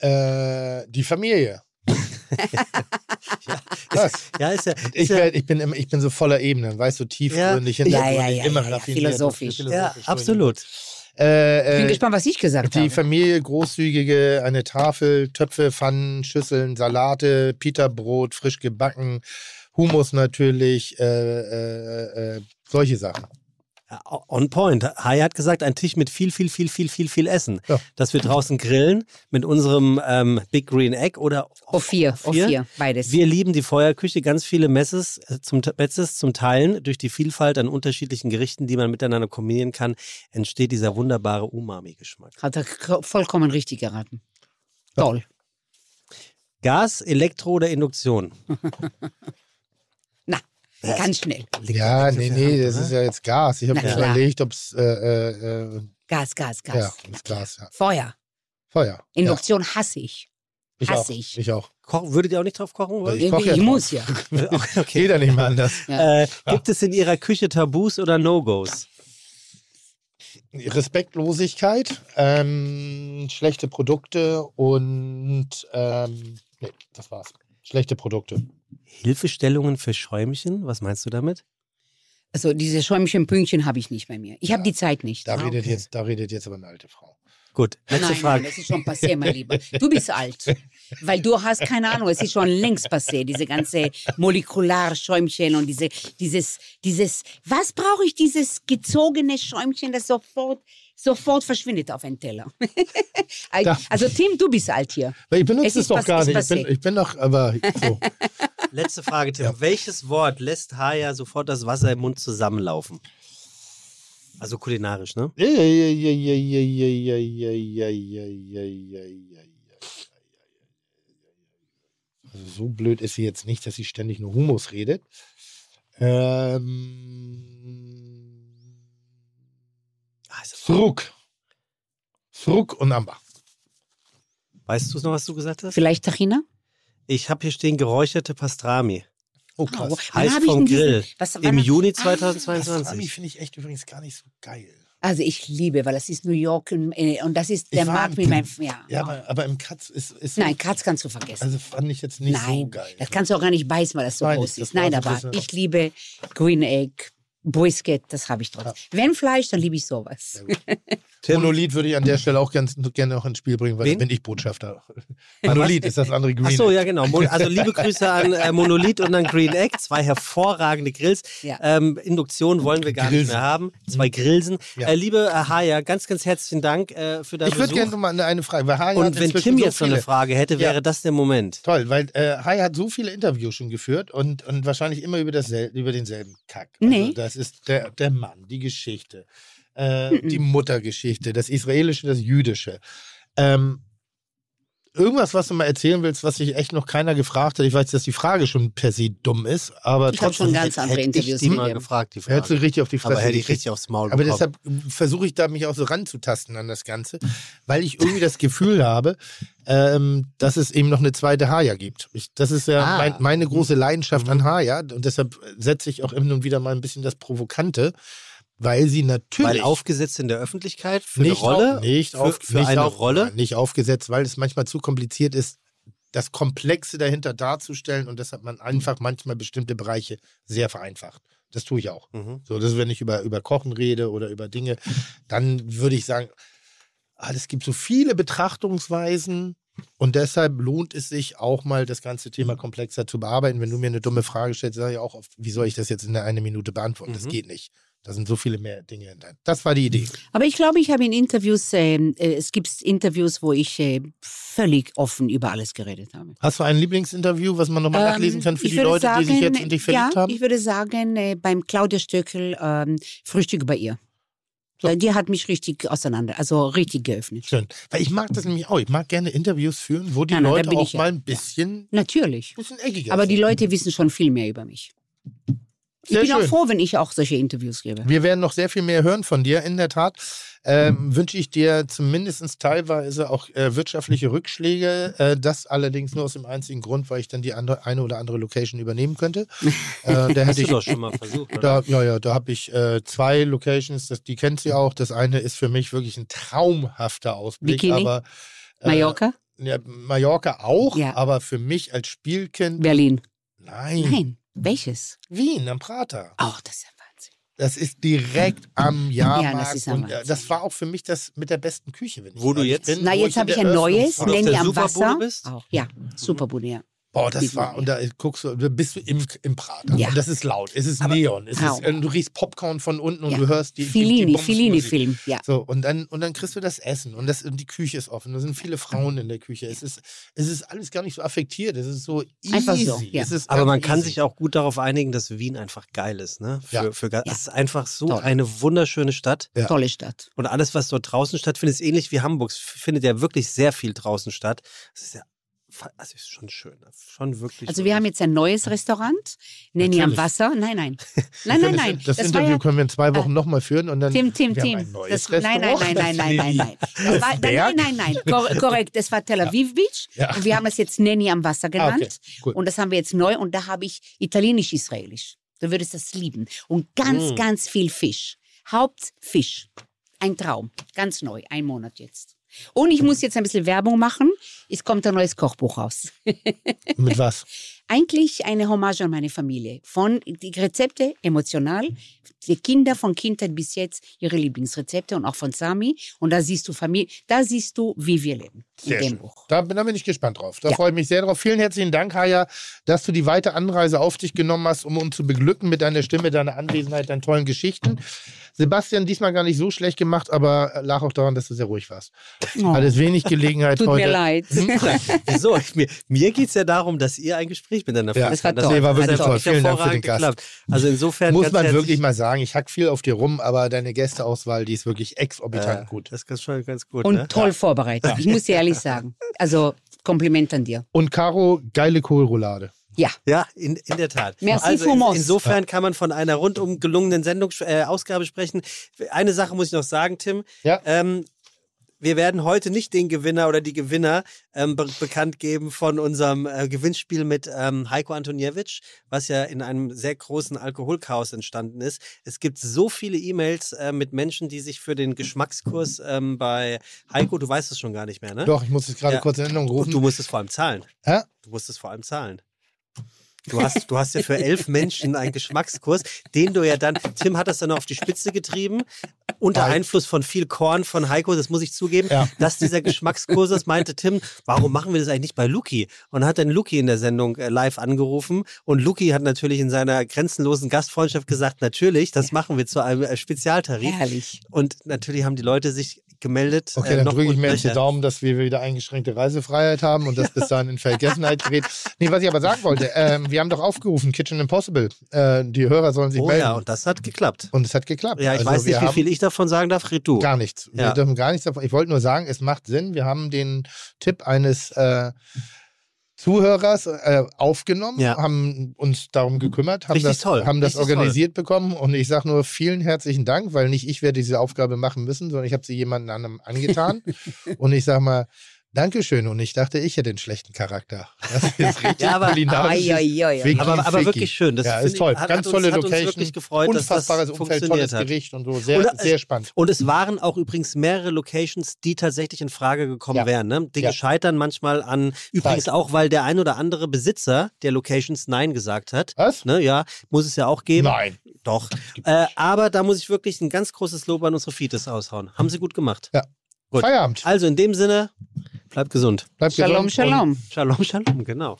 Äh, die Familie. Was? Ja, ist ja. Ich, Ist ja, werd, ich, bin immer, ich bin so voller Ebenen, weißt du, tiefgründig, Ja, hintergründig, ja, ja, immer ja, ja, philosophisch. ja absolut. Äh, Ich bin äh, gespannt, was ich gesagt die habe. Familie, großzügige, eine Tafel, Töpfe, Pfannen, Schüsseln, Salate, Pita-Brot, frisch gebacken, Hummus natürlich, äh, äh, äh, solche Sachen. Ja, On point. Hai hat gesagt, ein Tisch mit viel, viel, viel, viel, viel, viel Essen. Ja. Dass wir draußen grillen mit unserem ähm, Big Green Egg oder O4, O4. O4, beides. Wir lieben die Feuerküche, ganz viele Messes äh, zum, Metzes zum Teilen. Durch die Vielfalt an unterschiedlichen Gerichten, die man miteinander kombinieren kann, entsteht dieser wunderbare Umami-Geschmack. Hat er vollkommen richtig geraten. Toll. Gas, Elektro oder Induktion? Na, ganz schnell. Ja, nee, nee, das oder? ist ja jetzt Gas. Ich habe mir überlegt, ob es, äh, äh, äh, Gas, Gas, Gas. ja, das Gas, ja. Feuer. Feuer. Induktion hasse ich. Ja, ich hasse auch. ich. Ich auch. Koch, würdet ihr auch nicht drauf kochen wollen? Ich koche ja ich muss ja. okay. Geht ja nicht mehr anders. Ja. Äh, gibt es in Ihrer Küche Tabus oder No-Gos? Respektlosigkeit, ähm, schlechte Produkte und ähm, nee, das war's. schlechte Produkte. Hilfestellungen für Schäumchen, was meinst du damit? Also diese schäumchen Pünktchen habe ich nicht bei mir. Ich habe die Zeit nicht. Da, Ah, redet okay. jetzt, da redet jetzt aber eine alte Frau. Gut, letzte nein, Frage. nein, das ist schon passé, mein Lieber. Du bist alt. Weil du hast keine Ahnung, es ist schon längst passé, diese ganze Molekularschäumchen und diese, dieses, dieses, was brauche ich, dieses gezogene Schäumchen, das sofort, sofort verschwindet auf einen Teller. Also Tim, du bist alt hier. Ich benutze Es es, doch gar nicht. Ich bin, ich bin doch, aber so. Letzte Frage, Tim. Welches Wort lässt Haya sofort das Wasser im Mund zusammenlaufen? Also kulinarisch, ne? Also so blöd ist sie jetzt nicht, dass sie ständig nur Humus redet. Ähm, Also, Fruk. Fruk und Amber. weißt du noch, was du gesagt hast? Vielleicht Tachina? Ich habe hier stehen geräucherte Pastrami. Oh, Oh, krass. wann Heiß hab ich vom diesen- Grill. Was, Im Juni Pastrami 2022. finde ich echt übrigens gar nicht so geil. Also ich liebe, weil das ist New York und, äh, und das ist der Markt mit meinem, ja. Ja, aber, aber im Katz ist, ist Nein, Katz kannst du vergessen. also fand ich jetzt nicht Nein, so geil. das kannst du auch gar nicht beißen, weil das so Nein, groß ist. Nein, aber ich liebe Green Egg, Brisket, das habe ich trotzdem. Wenn Fleisch, dann liebe ich sowas. Monolith würde ich an der Stelle auch ganz, gerne noch ins Spiel bringen, weil Wen? da bin ich Botschafter. Monolith ist das andere Green. Ach so, Egg. ja genau. Also liebe Grüße an äh, Monolith und an Green Egg, zwei hervorragende Grills. Ja. Ähm, Induktion wollen wir gar nicht Grilsen. mehr haben. Zwei Grilsen. Ja. Äh, liebe äh, Haya, ganz, ganz herzlichen Dank äh, für deinen Ich würde gerne noch mal eine, Frage. Weil Haya hat und wenn Tim so jetzt noch viele, eine Frage hätte, wäre Ja. das der Moment. Toll, weil äh, Hai hat so viele Interviews schon geführt und, und wahrscheinlich immer über, dassel über denselben Kack. Also Nee. Das ist der, der Mann, die Geschichte, äh, die Muttergeschichte, das Israelische, das Jüdische. Ähm, irgendwas, was du mal erzählen willst, was sich echt noch keiner gefragt hat. Ich weiß, dass die Frage schon per se dumm ist, aber Ich habe schon trotzdem ganz andere Hätte ich Interviews die mal gefragt, die hättest du Frage. richtig auf die Fresse Aber hätte ich richtig aufs Maul Aber bekommen. deshalb versuche ich da mich auch so ranzutasten an das Ganze, weil ich irgendwie das Gefühl habe, ähm, dass es eben noch eine zweite Haya gibt. Ich, das ist ja Ah. mein, meine große Leidenschaft an Haya und deshalb setze ich auch immer und wieder mal ein bisschen das Provokante, weil sie natürlich Weil aufgesetzt in der Öffentlichkeit für nicht, eine Rolle, auf, nicht, für, auf, für nicht eine auf, Rolle. nicht aufgesetzt, weil es manchmal zu kompliziert ist, das Komplexe dahinter darzustellen und deshalb man einfach manchmal bestimmte Bereiche sehr vereinfacht. Das tue ich auch. Mhm. So, das ist, wenn ich über, über Kochen rede oder über Dinge, dann würde ich sagen, ah, es gibt so viele Betrachtungsweisen und deshalb lohnt es sich auch mal, das ganze Thema komplexer zu bearbeiten. Wenn du mir eine dumme Frage stellst, sage ich auch oft, wie soll ich das jetzt in der eine Minute beantworten? Das Mhm. geht nicht. Da sind so viele mehr Dinge. Das war die Idee. Aber ich glaube, ich habe in Interviews, ähm, äh, es gibt Interviews, wo ich äh, völlig offen über alles geredet habe. Hast du ein Lieblingsinterview, was man nochmal nachlesen kann für Ähm, die Leute, die sich sagen, jetzt in dich verliebt ja, haben? Ich würde sagen, äh, beim Claudia Stöckel ähm, Frühstück bei ihr. So. Äh, Die hat mich richtig auseinander, also richtig geöffnet. Schön. Weil ich mag das nämlich auch. Ich mag gerne Interviews führen, wo die da Leute bin auch ja. mal ein bisschen, Natürlich. bisschen eckiger Aber die sind. Leute wissen schon viel mehr über mich. Ich Sehr bin auch schön. froh, wenn ich auch solche Interviews gebe. Wir werden noch sehr viel mehr hören von dir, in der Tat. Ähm, wünsche ich dir zumindest teilweise auch äh, wirtschaftliche Rückschläge. Äh, das allerdings nur aus dem einzigen Grund, weil ich dann die andere, eine oder andere Location übernehmen könnte. Äh, da Hast hätte du ich, doch schon mal versucht, oder? da, ja, ja, da habe ich äh, zwei Locations, das, die kennt sie auch. Das eine ist für mich wirklich ein traumhafter Ausblick. Bikini? Aber, äh, Mallorca? Ja, Mallorca auch, Ja. aber für mich als Spielkind, Berlin? nein, Nein. Welches? Wien am Prater. Oh, das ist ja Wahnsinn. Das ist direkt am Jahrmarkt. das ist am und äh, das war auch für mich das mit der besten Küche, wenn ich Wo du jetzt- bin, Na, jetzt habe ich ein neues, der am Wasser. bist? Auch, ja, Superbude, ja. Boah, das war, und da guckst du, da bist du im, im Prater. Ja. Und das ist laut, es ist Aber- Neon, es ist, äh, du riechst Popcorn von unten und Ja. du hörst die, Fellini. Fellini-Film, ja. So, und dann, und dann kriegst du das Essen und, das, und die Küche ist offen. Da sind viele Frauen in der Küche. Es ist, es ist alles gar nicht so affektiert. Es ist so easy. Einfach so, ja. Es ist Aber man kann easy. sich auch gut darauf einigen, dass Wien einfach geil ist. Ne? Für, Ja. für. Es ist einfach so Toll. eine wunderschöne Stadt. Ja. Tolle Stadt. Und alles, was dort draußen stattfindet, ist ähnlich wie Hamburg. Es findet ja wirklich sehr viel draußen statt. Es ist ja also es ist schon schön. Schon wirklich. Also wir haben jetzt ein neues Restaurant, Nenni am. Wasser. Nein, nein. Nein, nein, können nein. Das, das, Interview ja, können wir in zwei Wochen nochmal führen und dann. Tim, Tim, Tim. ein neues Das, nein, nein, nein, nein, nein, nein, nein. Das war, nein, nein, nein, nein. Kor korrekt. Das war Tel Aviv Beach. Ja. Und wir haben es jetzt Nenni am Wasser Ah, genannt. okay, cool. Und das haben wir jetzt neu. Und da habe ich italienisch-israelisch. Du würdest das lieben. Und ganz, Mm. ganz viel Fisch. Hauptfisch. Ein Traum. Ganz neu. Ein Monat jetzt. Und ich muss jetzt ein bisschen Werbung machen. Es kommt ein neues Kochbuch raus. Mit was? Eigentlich eine Hommage an meine Familie. Von die Rezepte emotional, die Kinder von Kindheit bis jetzt ihre Lieblingsrezepte und auch von Sami. Und da siehst du Familie, da siehst du, wie wir leben. In Sehr dem schön. Buch. Da, bin- da bin ich gespannt drauf. Da Ja. freue ich mich sehr drauf. Vielen herzlichen Dank, Haya, dass du die weite Anreise auf dich genommen hast, um uns zu beglücken mit deiner Stimme, deiner Anwesenheit, deinen tollen Geschichten. Sebastian, diesmal gar nicht so schlecht gemacht, aber lag auch daran, dass du sehr ruhig warst. Oh, Hattest wenig Gelegenheit tut heute. mir leid. Wieso? Ich, mir mir geht es ja darum, dass ihr ein Gespräch miteinander Ja, führen das. Das war wirklich toll. Vielen Dank für den Gast. geklappt. Also insofern Muss man wirklich mal sagen, ich hack viel auf dir rum, aber deine Gästeauswahl, die ist wirklich exorbitant äh, gut. Das ist schon ganz gut. Und ne? toll vorbereitet. Ich muss dir ehrlich sagen. Also Kompliment an dir. Und Caro, geile Kohlroulade. Ja. Ja, in, in der Tat. Merci, also in, insofern kann man von einer rundum gelungenen Sendung, äh, Ausgabe sprechen. Eine Sache muss ich noch sagen, Tim. Ja. Ähm, wir werden heute nicht den Gewinner oder die Gewinner ähm, be bekannt geben von unserem äh, Gewinnspiel mit ähm, Heiko Antoniewicz, was ja in einem sehr großen Alkoholchaos entstanden ist. Es gibt so viele E-Mails äh, mit Menschen, die sich für den Geschmackskurs ähm, bei Heiko, du weißt es schon gar nicht mehr, ne? Doch, ich muss es gerade Ja. kurz in Erinnerung Und rufen. du musst es vor allem zahlen. Hä? Du musst es vor allem zahlen. Du hast, du hast ja für elf Menschen einen Geschmackskurs, den du ja dann, Tim hat das dann noch auf die Spitze getrieben, unter. Einfluss von viel Korn von Heiko, das muss ich zugeben, Ja. dass dieser Geschmackskurs ist, meinte Tim, warum machen wir das eigentlich nicht bei Luki? Und hat dann Luki in der Sendung äh, live angerufen und Luki hat natürlich in seiner grenzenlosen Gastfreundschaft gesagt, natürlich, das machen wir zu einem äh, Spezialtarif. Herrlich. Und natürlich haben die Leute sich gemeldet. Okay, äh, dann noch drücke ich mir jetzt die nöcher. Daumen, dass wir wieder eingeschränkte Reisefreiheit haben und das bis dahin in Vergessenheit gerät. Nee, was ich aber sagen wollte, ähm, wir haben doch aufgerufen, Kitchen Impossible. Äh, die Hörer sollen sich Oh melden. ja, und das hat geklappt. Und es hat geklappt. Ja, ich Also weiß nicht, wie viel ich davon sagen darf. Red du. Gar nichts. Wir Ja. dürfen gar nichts davon. Ich wollte nur sagen, es macht Sinn. Wir haben den Tipp eines äh, Zuhörers äh, aufgenommen, Ja. haben uns darum gekümmert, haben Richtig das, toll, haben das richtig organisiert bekommen und ich sage nur vielen herzlichen Dank, weil nicht ich werde diese Aufgabe machen müssen, sondern ich habe sie jemandem anderem angetan und ich sage mal Dankeschön und ich dachte, ich hätte den schlechten Charakter. Das ist richtig Ja, aber- kulinarisch. Wiki, Aber, aber Wiki. wirklich schön. Das ja, ist toll. Hat, Ganz hat uns, tolle hat uns Location. wirklich gefreut, dass das Unfassbares Umfeld, tolles hat. Gericht und so. Sehr, Und, äh, sehr spannend. Und es waren auch übrigens mehrere Locations, die tatsächlich in Frage gekommen Ja. wären. Ne? Dinge Ja. scheitern manchmal an, übrigens Zeit. auch, weil der ein oder andere Besitzer der Locations Nein gesagt hat. Was? Ne? Ja, muss es ja auch geben. Nein. Doch. Äh, aber da muss ich wirklich ein ganz großes Lob an unsere Fites aushauen. Haben sie gut gemacht. Ja. Gut. Feierabend. Also in dem Sinne, bleibt gesund. Bleibt Shalom, gesund und Shalom. Shalom, Shalom, genau.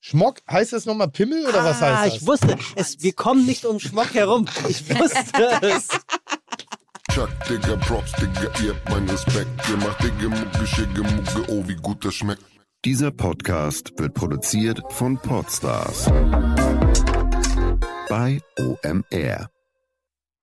Schmock, heißt das nochmal Pimmel oder was ah, heißt das? ich wusste, es, wir kommen nicht um Schmock herum. Ich wusste es. Chuck, Digga, Props, Digga, ihr habt meinen Respekt. Ihr macht Digga, Mucke, Schicke, Mucke, oh, wie gut das schmeckt. Dieser Podcast wird produziert von Podstars bei OMR.